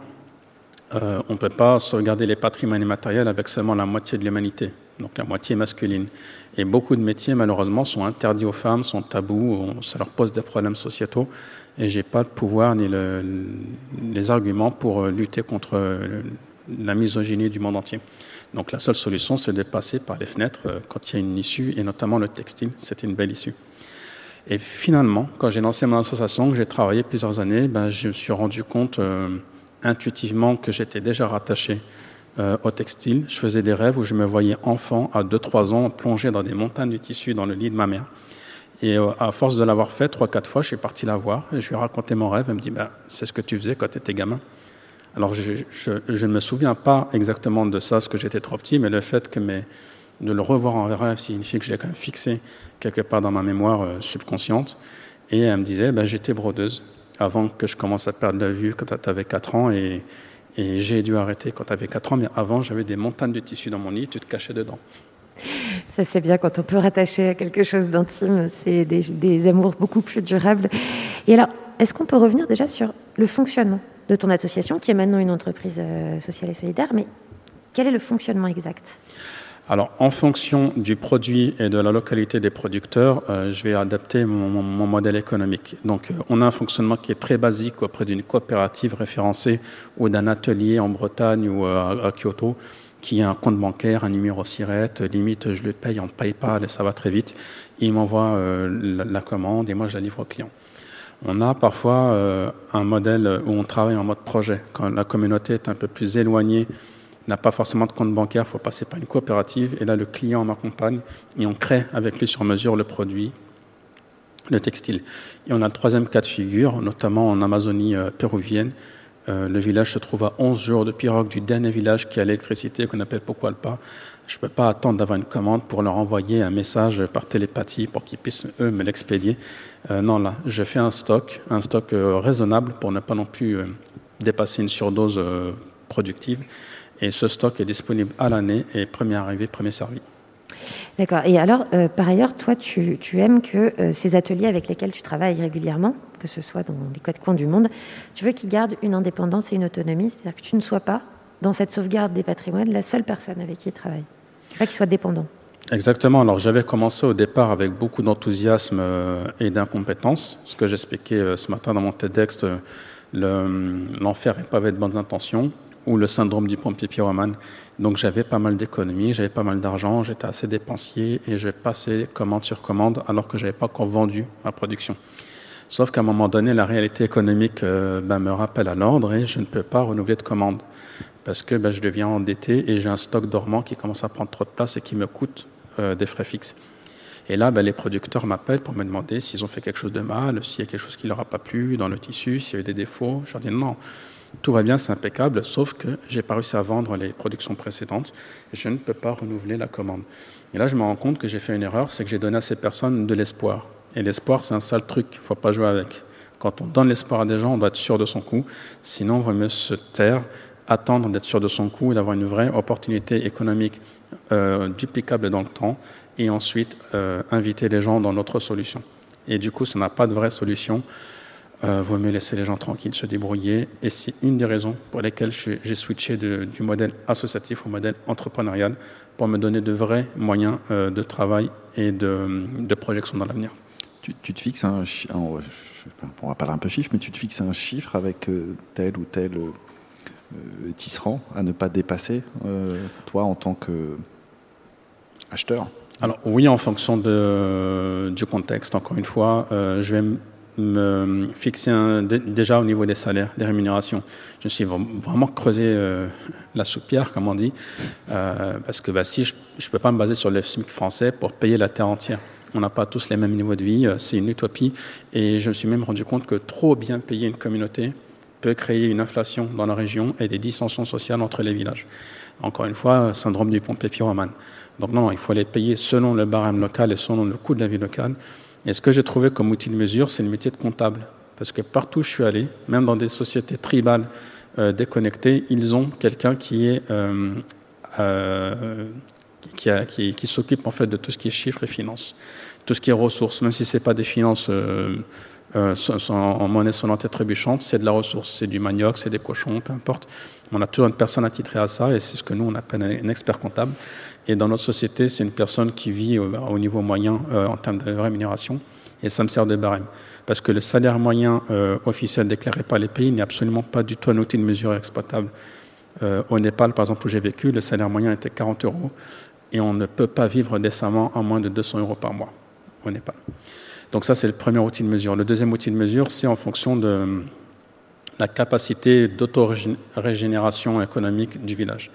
euh, on ne peut pas sauvegarder les patrimoines immatériels avec seulement la moitié de l'humanité, donc la moitié masculine. Et beaucoup de métiers, malheureusement, sont interdits aux femmes, sont tabous, ça leur pose des problèmes sociétaux. Et j'ai pas le pouvoir ni le- les arguments pour euh, lutter contre euh, la misogynie du monde entier. Donc la seule solution, c'est de passer par les fenêtres euh, quand il y a une issue, et notamment le textile, c'était une belle issue. Et finalement, quand j'ai lancé mon association, que j'ai travaillé plusieurs années, ben, je me suis rendu compte euh, intuitivement que j'étais déjà rattaché euh, au textile. Je faisais des rêves où je me voyais enfant, à 2-3 ans, plongé dans des montagnes de tissu dans le lit de ma mère. Et euh, à force de l'avoir fait, 3-4 fois, je suis parti la voir et je lui ai raconté mon rêve. Elle me dit ben, C'est ce que tu faisais quand tu étais gamin. Alors, je, ne me souviens pas exactement de ça, parce que j'étais trop petit, mais le fait que de le revoir en rêve signifie que je l'ai quand même fixé quelque part dans ma mémoire euh, subconsciente. Et elle me disait, ben, j'étais brodeuse avant que je commence à perdre la vue quand tu avais 4 ans, et, j'ai dû arrêter quand tu avais 4 ans, mais avant, j'avais des montagnes de tissu dans mon lit, tu te cachais dedans. Ça, c'est bien quand on peut rattacher à quelque chose d'intime. C'est des, des amours beaucoup plus durables. Et alors, est-ce qu'on peut revenir déjà sur le fonctionnement de ton association, qui est maintenant une entreprise euh, sociale et solidaire, mais quel est le fonctionnement exact? Alors, en fonction du produit et de la localité des producteurs, euh, je vais adapter mon, modèle économique. Donc, euh, on a un fonctionnement qui est très basique auprès d'une coopérative référencée ou d'un atelier en Bretagne ou euh, à, Kyoto qui a un compte bancaire, un numéro SIRET, limite je le paye en PayPal et ça va très vite. Il m'envoie la, la commande et moi je la livre au client. On a parfois un modèle où on travaille en mode projet. Quand la communauté est un peu plus éloignée, n'a pas forcément de compte bancaire, il faut passer par une coopérative. Et là, le client m'accompagne et on crée avec lui sur mesure le produit, le textile. Et on a le troisième cas de figure, notamment en Amazonie euh, péruvienne. Euh, le village se trouve à 11 jours de pirogue du dernier village qui a l'électricité, qu'on appelle Pocualpa. Je ne peux pas attendre d'avoir une commande pour leur envoyer un message par télépathie pour qu'ils puissent, eux, me l'expédier. Euh, non, là, je fais un stock, un stock raisonnable pour ne pas non plus dépasser une surdose productive. Et ce stock est disponible à l'année et premier arrivé, premier servi. D'accord. Et alors, euh, par ailleurs, toi, tu, tu aimes que euh, ces ateliers avec lesquels tu travailles régulièrement, que ce soit dans les quatre coins du monde, tu veux qu'ils gardent une indépendance et une autonomie, c'est-à-dire que tu ne sois pas, dans cette sauvegarde des patrimoines, la seule personne avec qui ils travaillent. Pas qu'ils soient dépendants. Exactement. Alors j'avais commencé au départ avec beaucoup d'enthousiasme euh, et d'incompétence. Ce que j'expliquais ce matin dans mon TEDx, euh, le- l'enfer est pavé de bonnes intentions ou le syndrome du pompier pyromane. Donc j'avais pas mal d'économies, j'avais pas mal d'argent, j'étais assez dépensier et je passais commande sur commande alors que j'avais pas encore vendu ma production. Sauf qu'à un moment donné, la réalité économique euh, ben, me rappelle à l'ordre et je ne peux pas renouveler de commande parce que ben, je deviens endetté et j'ai un stock dormant qui commence à prendre trop de place et qui me coûte euh, des frais fixes. Et là, ben, les producteurs m'appellent pour me demander s'ils ont fait quelque chose de mal, s'il y a quelque chose qui leur a pas plu dans le tissu, s'il y a eu des défauts. Je leur dis non, tout va bien, c'est impeccable, sauf que j'ai pas réussi à vendre les productions précédentes et je ne peux pas renouveler la commande. Et là, je me rends compte que j'ai fait une erreur, c'est que j'ai donné à ces personnes de l'espoir. Et l'espoir, c'est un sale truc, il faut pas jouer avec. Quand on donne l'espoir à des gens, on doit être sûr de son coup, sinon on vaut mieux se taire, attendre d'être sûr de son coup et d'avoir une vraie opportunité économique euh, duplicable dans le temps et ensuite euh, inviter les gens dans notre solution. Et du coup, on n'a pas de vraie solution, euh, vaut mieux laisser les gens tranquilles se débrouiller. Et c'est une des raisons pour lesquelles j'ai switché de- du modèle associatif au modèle entrepreneurial pour me donner de vrais moyens euh, de travail et de, de projection dans l'avenir. Tu, tu te fixes un chiffre, on va parler un peu chiffre, mais tu te fixes un chiffre avec euh, tel ou tel euh, tisserand à ne pas dépasser, toi en tant que acheteur? Alors oui, en fonction de, du contexte, encore une fois, euh, je vais me fixer déjà au niveau des salaires, des rémunérations. Je me suis vra- vraiment creusé euh, la soupière, comme on dit, euh, parce que bah, si je ne peux pas me baser sur le SMIC français pour payer la terre entière. On n'a pas tous les mêmes niveaux de vie. euh, C'est une utopie. Et je me suis même rendu compte que trop bien payer une communauté peut créer une inflation dans la région et des dissensions sociales entre les villages. Encore une fois, syndrome du pompier pyromane. Donc non, il faut les payer selon le barème local et selon le coût de la vie locale. Et ce que j'ai trouvé comme outil de mesure, c'est le métier de comptable. Parce que partout où je suis allé, même dans des sociétés tribales euh, déconnectées, ils ont quelqu'un qui est euh, euh, qui, qui- s'occupe en fait de tout ce qui est chiffres et finances, tout ce qui est ressources, même si c'est pas des finances en monnaie sonnante et trébuchante, c'est de la ressource, c'est du manioc, c'est des cochons, peu importe. On a toujours une personne attitrée à ça et c'est ce que nous on appelle un expert comptable. Et dans notre société, c'est une personne qui vit au, au niveau moyen euh, en termes de rémunération et ça me sert de barème. Parce que le salaire moyen euh, officiel déclaré par les pays n'est absolument pas du tout un outil de mesure exploitable. Euh, au Népal, par exemple, où j'ai vécu, le salaire moyen était 40 euros et on ne peut pas vivre décemment à moins de 200 euros par mois au Népal. Donc ça, c'est le premier outil de mesure. Le deuxième outil de mesure, c'est en fonction de la capacité d'autorégénération économique du village.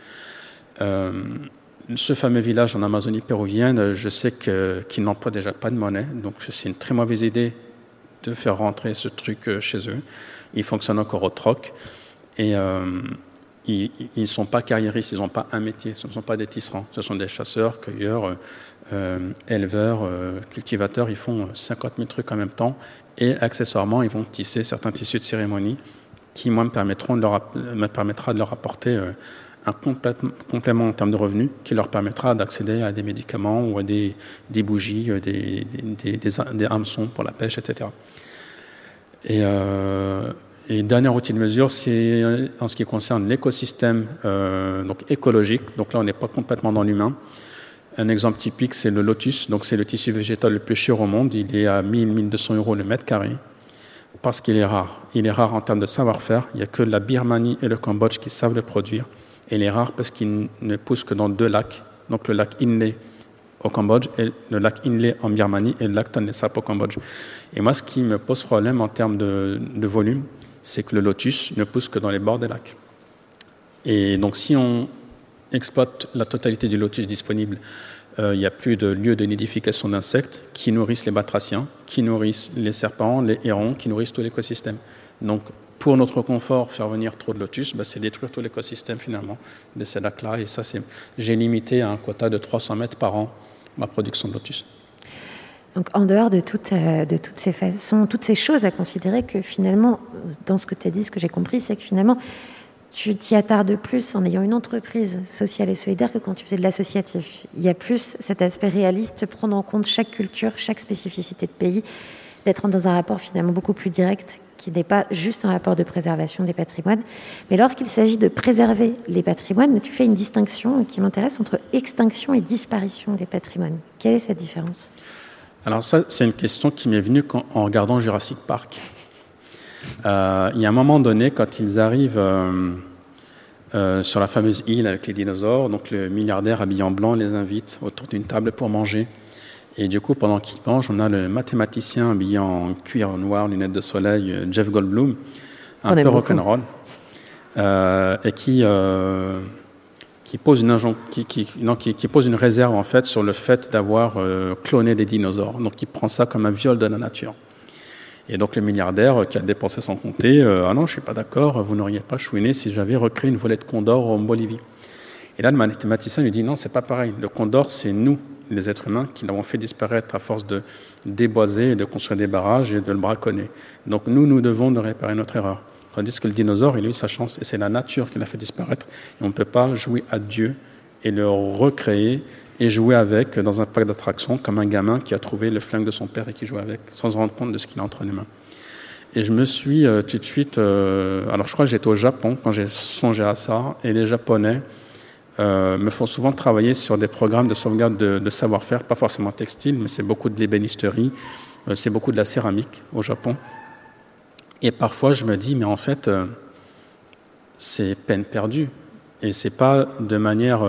Ce fameux village en Amazonie péruvienne, je sais qu'il n'emploie déjà pas de monnaie, donc c'est une très mauvaise idée de faire rentrer ce truc euh, chez eux. Ils fonctionnent encore au troc et euh, ils ne sont pas carriéristes, ils n'ont pas un métier, ce ne sont pas des tisserands, ce sont des chasseurs, cueilleurs, euh, éleveurs, cultivateurs, ils font 50 000 trucs en même temps et accessoirement ils vont tisser certains tissus de cérémonie qui moi me, permettront me permettra de leur apporter un complément en termes de revenus qui leur permettra d'accéder à des médicaments ou à des, bougies, euh, des, des, des, hameçons pour la pêche, etc. Et, euh, et dernier outil de mesure, c'est euh, en ce qui concerne l'écosystème euh, donc écologique. Donc là, on n'est pas complètement dans l'humain. Un exemple typique, c'est le lotus. Donc c'est le tissu végétal le plus cher au monde. Il est à 1000-1200 euros le mètre carré parce qu'il est rare. Il est rare en termes de savoir-faire. Il n'y a que la Birmanie et le Cambodge qui savent le produire. Et il est rare parce qu'il ne pousse que dans deux lacs. Donc le lac Inle au Cambodge et le lac Inle en Birmanie et le lac Tonle Sap au Cambodge. Et moi, ce qui me pose problème en termes de, volume, c'est que le lotus ne pousse que dans les bords des lacs. Et donc si on exploite la totalité du lotus disponible, euh, il n'y a plus de lieu de nidification d'insectes qui nourrissent les batraciens, qui nourrissent les serpents, les hérons, qui nourrissent tout l'écosystème. Donc, pour notre confort, faire venir trop de lotus, bah, c'est détruire tout l'écosystème finalement de ces lacs-là. Et ça, c'est, j'ai limité à un quota de 300 mètres par an ma production de lotus. Donc, en dehors de, toutes, euh, de toutes ces façons, toutes ces choses à considérer, que finalement, dans ce que tu as dit, ce que j'ai compris, c'est que finalement, tu t'y attardes plus en ayant une entreprise sociale et solidaire que quand tu faisais de l'associatif. Il y a plus cet aspect réaliste, prendre en compte chaque culture, chaque spécificité de pays, d'être dans un rapport finalement beaucoup plus direct, qui n'est pas juste un rapport de préservation des patrimoines. Mais lorsqu'il s'agit de préserver les patrimoines, tu fais une distinction qui m'intéresse entre extinction et disparition des patrimoines. Quelle est cette différence? Alors ça, c'est une question qui m'est venue en regardant Jurassic Park. Euh, il y a un moment donné, quand ils arrivent euh, euh, sur la fameuse île avec les dinosaures, donc le milliardaire habillé en blanc les invite autour d'une table pour manger. Et du coup, pendant qu'ils mangent, on a le mathématicien habillé en cuir noir, lunettes de soleil, euh, Jeff Goldblum, un peu rock'n'roll, euh, et qui, euh, qui, pose une injon- qui, qui- non, qui- qui pose une réserve en fait sur le fait d'avoir euh, cloné des dinosaures. Donc, il prend ça comme un viol de la nature. Et donc le milliardaire euh, qui a dépensé sans compter, ah non, je suis pas d'accord, vous n'auriez pas chouiné si j'avais recréé une volée de condor en Bolivie. Et là, le mathématicien lui dit non, c'est pas pareil. Le condor, c'est nous, les êtres humains, qui l'avons fait disparaître à force de déboiser et de construire des barrages et de le braconner. Donc nous, nous devons de réparer notre erreur. Tandis que le dinosaure, il a eu sa chance et c'est la nature qui l'a fait disparaître. On ne peut pas jouer à Dieu et le recréer et jouer avec dans un parc d'attractions comme un gamin qui a trouvé le flingue de son père et qui joue avec sans se rendre compte de ce qu'il a entre les mains. Et je me suis euh, tout de suite. euh, alors, je crois que j'étais au Japon quand j'ai songé à ça, et les Japonais euh, me font souvent travailler sur des programmes de sauvegarde de, savoir-faire, pas forcément textile, mais c'est beaucoup de l'ébénisterie, euh, c'est beaucoup de la céramique au Japon. Et parfois, je me dis, mais en fait, euh, c'est peine perdue. Et c'est pas de manière.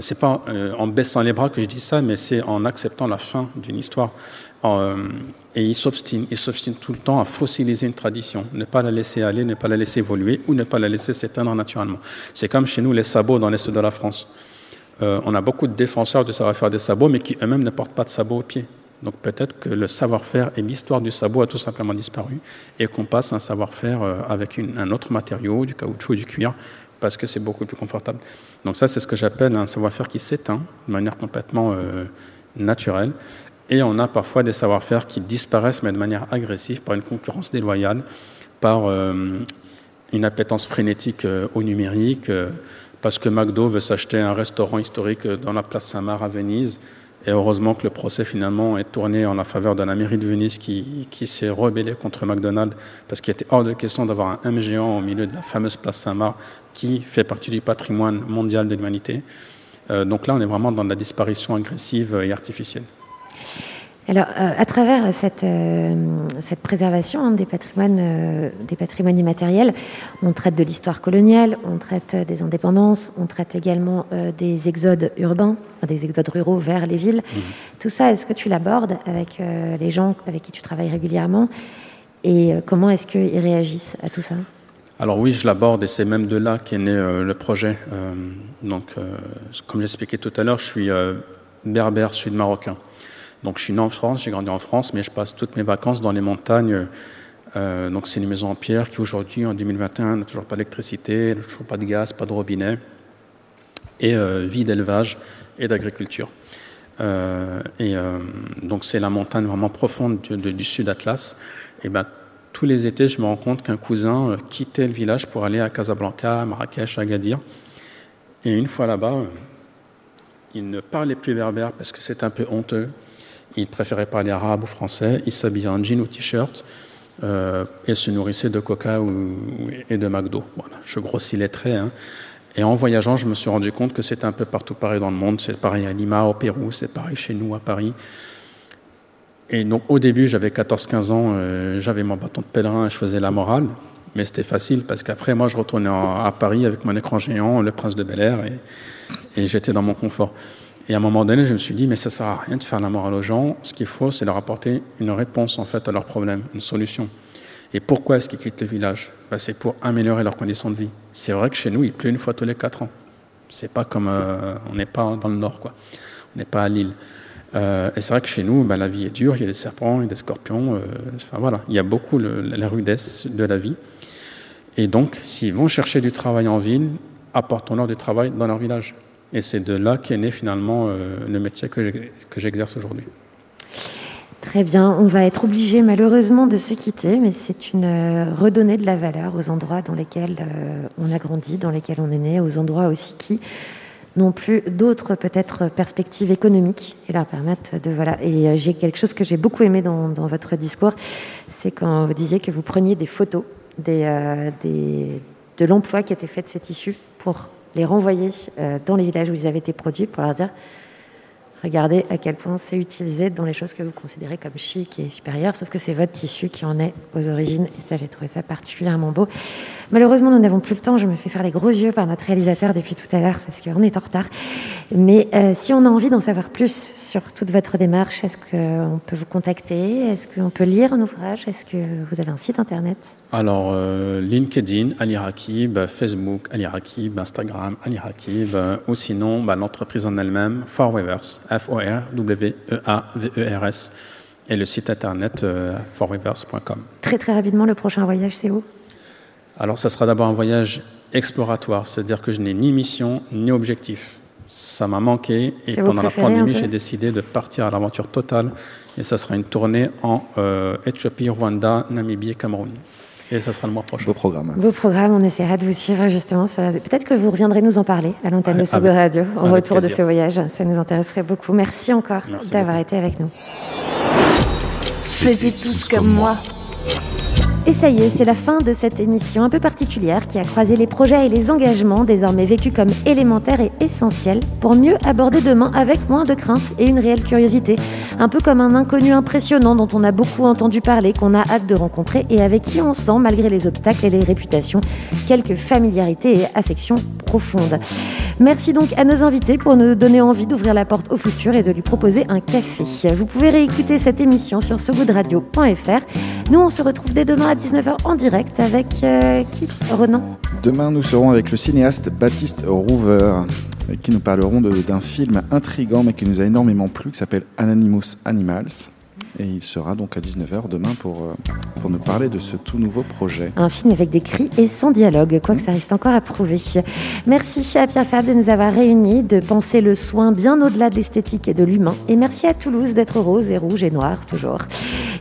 c'est pas en baissant les bras que je dis ça, mais c'est en acceptant la fin d'une histoire. Euh, et il s'obstine, il s'obstine tout le temps à fossiliser une tradition, ne pas la laisser aller, ne pas la laisser évoluer ou ne pas la laisser s'éteindre naturellement. C'est comme chez nous les sabots dans l'est de la France. Euh, on a beaucoup de défenseurs du savoir-faire des sabots, mais qui eux-mêmes ne portent pas de sabots au pied. Donc peut-être que le savoir-faire et l'histoire du sabot a tout simplement disparu et qu'on passe un savoir-faire euh, avec un autre matériau, du caoutchouc, du cuir, parce que c'est beaucoup plus confortable. Donc ça, c'est ce que j'appelle un savoir-faire qui s'éteint de manière complètement naturelle. Et on a parfois des savoir-faire qui disparaissent, mais de manière agressive, par une concurrence déloyale, par euh, une appétence frénétique euh, au numérique, euh, parce que McDo veut s'acheter un restaurant historique dans la place Saint-Marc à Venise. Et heureusement que le procès finalement est tourné en la faveur de la mairie de Venise qui, qui s'est rebellée contre McDonald's parce qu'il était hors de question d'avoir un M géant au milieu de la fameuse place Saint-Marc qui fait partie du patrimoine mondial de l'humanité. Donc là, on est vraiment dans la disparition agressive et artificielle. Alors, euh, à travers cette, euh, cette préservation hein, des, patrimoines, euh, des patrimoines immatériels, on traite de l'histoire coloniale, on traite des indépendances, on traite également des exodes urbains, enfin, des exodes ruraux vers les villes. Tout ça, est-ce que tu l'abordes avec les gens avec qui tu travailles régulièrement Et comment est-ce qu'ils réagissent à tout ça? Alors oui, je l'aborde et c'est même de là qu'est né le projet. Donc, comme j'expliquais tout à l'heure, je suis berbère sud-marocain. Donc je suis né en France, j'ai grandi en France, mais je passe toutes mes vacances dans les montagnes. Euh, donc c'est une maison en pierre qui aujourd'hui, en 2021, n'a toujours pas d'électricité, toujours pas de gaz, pas de robinet, et euh, vie d'élevage et d'agriculture. Euh, et donc c'est la montagne vraiment profonde du, sud Atlas. Et ben tous les étés, je me rends compte qu'un cousin quittait le village pour aller à Casablanca, à Marrakech, à Agadir. Et une fois là-bas, il ne parlait plus berbère parce que c'est un peu honteux. Il préférait parler arabe ou français. Il s'habillait en jean ou t-shirt euh, et se nourrissait de coca ou, et de McDo. Voilà, je grossis les traits. hein. Et en voyageant, je me suis rendu compte que c'est un peu partout pareil dans le monde. C'est pareil à Lima, au Pérou, c'est pareil chez nous, à Paris. Et donc au début, j'avais 14-15 ans, euh, j'avais mon bâton de pèlerin et je faisais la morale. Mais c'était facile parce qu'après, moi, je retournais à Paris avec mon écran géant, le prince de Bel Air, et j'étais dans mon confort. Et à un moment donné, je me suis dit, mais ça sert à rien de faire la morale aux gens. Ce qu'il faut, c'est leur apporter une réponse en fait à leurs problèmes, une solution. Et pourquoi est-ce qu'ils quittent le village? Ben, C'est pour améliorer leurs conditions de vie. C'est vrai que chez nous, il pleut une fois tous les quatre ans. C'est pas comme euh, on n'est pas dans le nord, quoi. On n'est pas à Lille. Euh, et c'est vrai que chez nous, ben, la vie est dure. Il y a des serpents, il y a des scorpions. euh, enfin voilà, il y a beaucoup le- la rudesse de la vie. Et donc, s'ils vont chercher du travail en ville, apportons-leur du travail dans leur village. Et c'est de là qu'est né finalement euh, le métier que j'exerce aujourd'hui. Très bien, on va être obligé malheureusement de se quitter, mais c'est une euh, redonner de la valeur aux endroits dans lesquels euh, on a grandi, dans lesquels on est né, aux endroits aussi qui n'ont plus d'autres peut-être perspectives économiques et leur permettent de voilà. Et j'ai quelque chose que j'ai beaucoup aimé dans, dans votre discours, c'est quand vous disiez que vous preniez des photos des, des- de l'emploi qui était fait de ces tissus pour les renvoyer euh, dans les villages où ils avaient été produits pour leur dire Regardez à quel point c'est utilisé dans les choses que vous considérez comme chic et supérieures, sauf que c'est votre tissu qui en est aux origines. Et ça, j'ai trouvé ça particulièrement beau. Malheureusement, nous n'avons plus le temps. Je me fais faire les gros yeux par notre réalisateur depuis tout à l'heure parce qu'on est en retard. Mais euh, si on a envie d'en savoir plus sur toute votre démarche, est-ce qu'on peut vous contacter? Est-ce qu'on peut lire un ouvrage? Est-ce que vous avez un site internet? Alors, euh, LinkedIn, Ali Rakib, Facebook, Ali Rakib, Instagram, Ali Rakib, euh, ou sinon bah, l'entreprise en elle-même, Forwavers, F-O-R-W-E-A-V-E-R-S, et le site internet forwavers.com. Très très rapidement, le prochain voyage, c'est où? Alors, ça sera d'abord un voyage exploratoire, c'est-à-dire que je n'ai ni mission ni objectif. Ça m'a manqué et pendant la pandémie, j'ai décidé de partir à l'aventure totale et ça sera une tournée en euh, Éthiopie, Rwanda, Namibie et Cameroun. Et ça sera le mois prochain. Beau programme. Beau programme, on essaiera de vous suivre justement. sur la- Peut-être que vous reviendrez nous en parler à l'antenne de Sogo Radio en retour de ce voyage. Ça nous intéresserait beaucoup. Merci encore d'avoir été avec nous. Faisiez tous comme moi. Et ça y est, c'est la fin de cette émission un peu particulière qui a croisé les projets et les engagements désormais vécus comme élémentaires et essentiels pour mieux aborder demain avec moins de crainte et une réelle curiosité. Un peu comme un inconnu impressionnant dont on a beaucoup entendu parler, qu'on a hâte de rencontrer et avec qui on sent, malgré les obstacles et les réputations, quelques familiarités et affections profondes. Merci donc à nos invités pour nous donner envie d'ouvrir la porte au futur et de lui proposer un café. Vous pouvez réécouter cette émission sur sogoodradio.fr. Nous, on se retrouve dès demain à 19h en direct avec euh, qui? Renan Demain, nous serons avec le cinéaste Baptiste Rouver. et qui nous parleront de- d'un film intrigant mais qui nous a énormément plu, qui s'appelle Anonymous Animals. Et il sera donc à 19h demain pour, euh, pour nous parler de ce tout nouveau projet. Un film avec des cris et sans dialogue, quoique ça reste encore à prouver. Merci à Pierre Fab de nous avoir réunis, de penser le soin bien au-delà de l'esthétique et de l'humain. Et merci à Toulouse d'être rose et rouge et noir, toujours.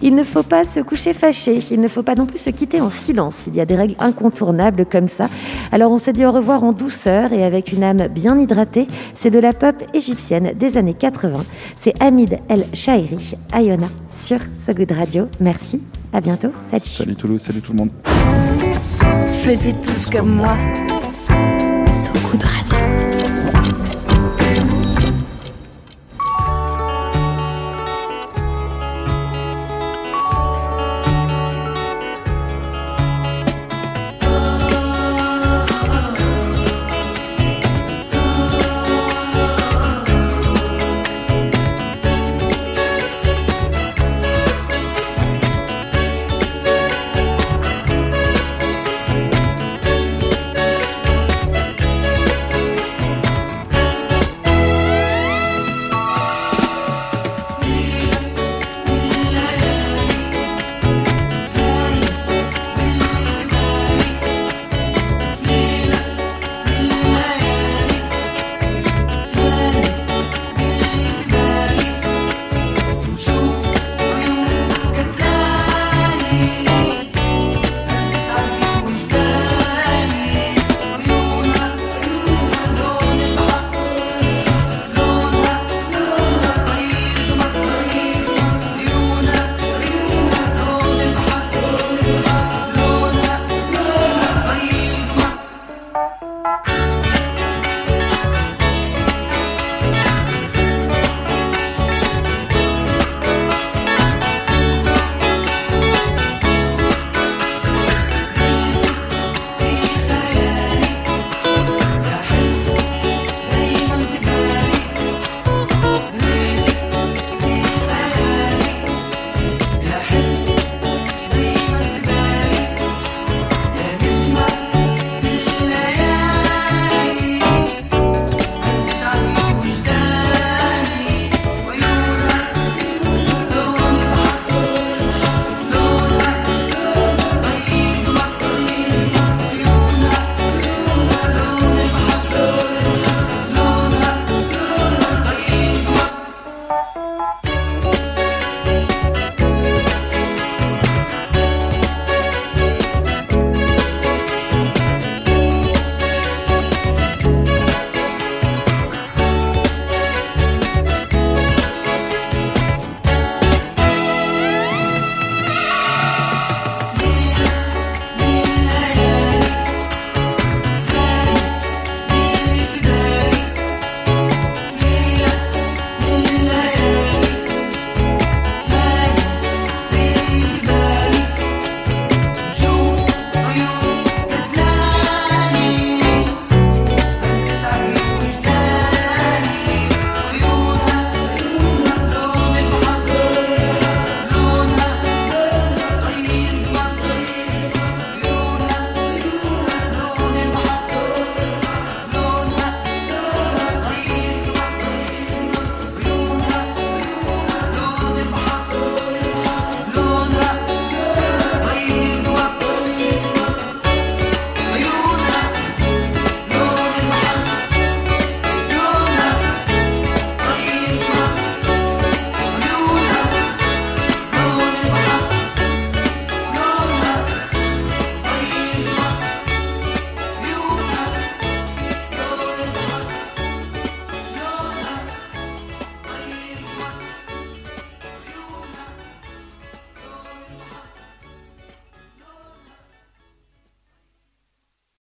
Il ne faut pas se coucher fâché, il ne faut pas non plus se quitter en silence. Il y a des règles incontournables comme ça. Alors on se dit au revoir en douceur et avec une âme bien hydratée. C'est de la pop égyptienne des années 80. C'est Hamid El Shairi, Ayona, sur So Good Radio. Merci, à bientôt. Salut. Salut Toulouse, salut tout le monde. Faisiez tous comme moi. So Good Radio.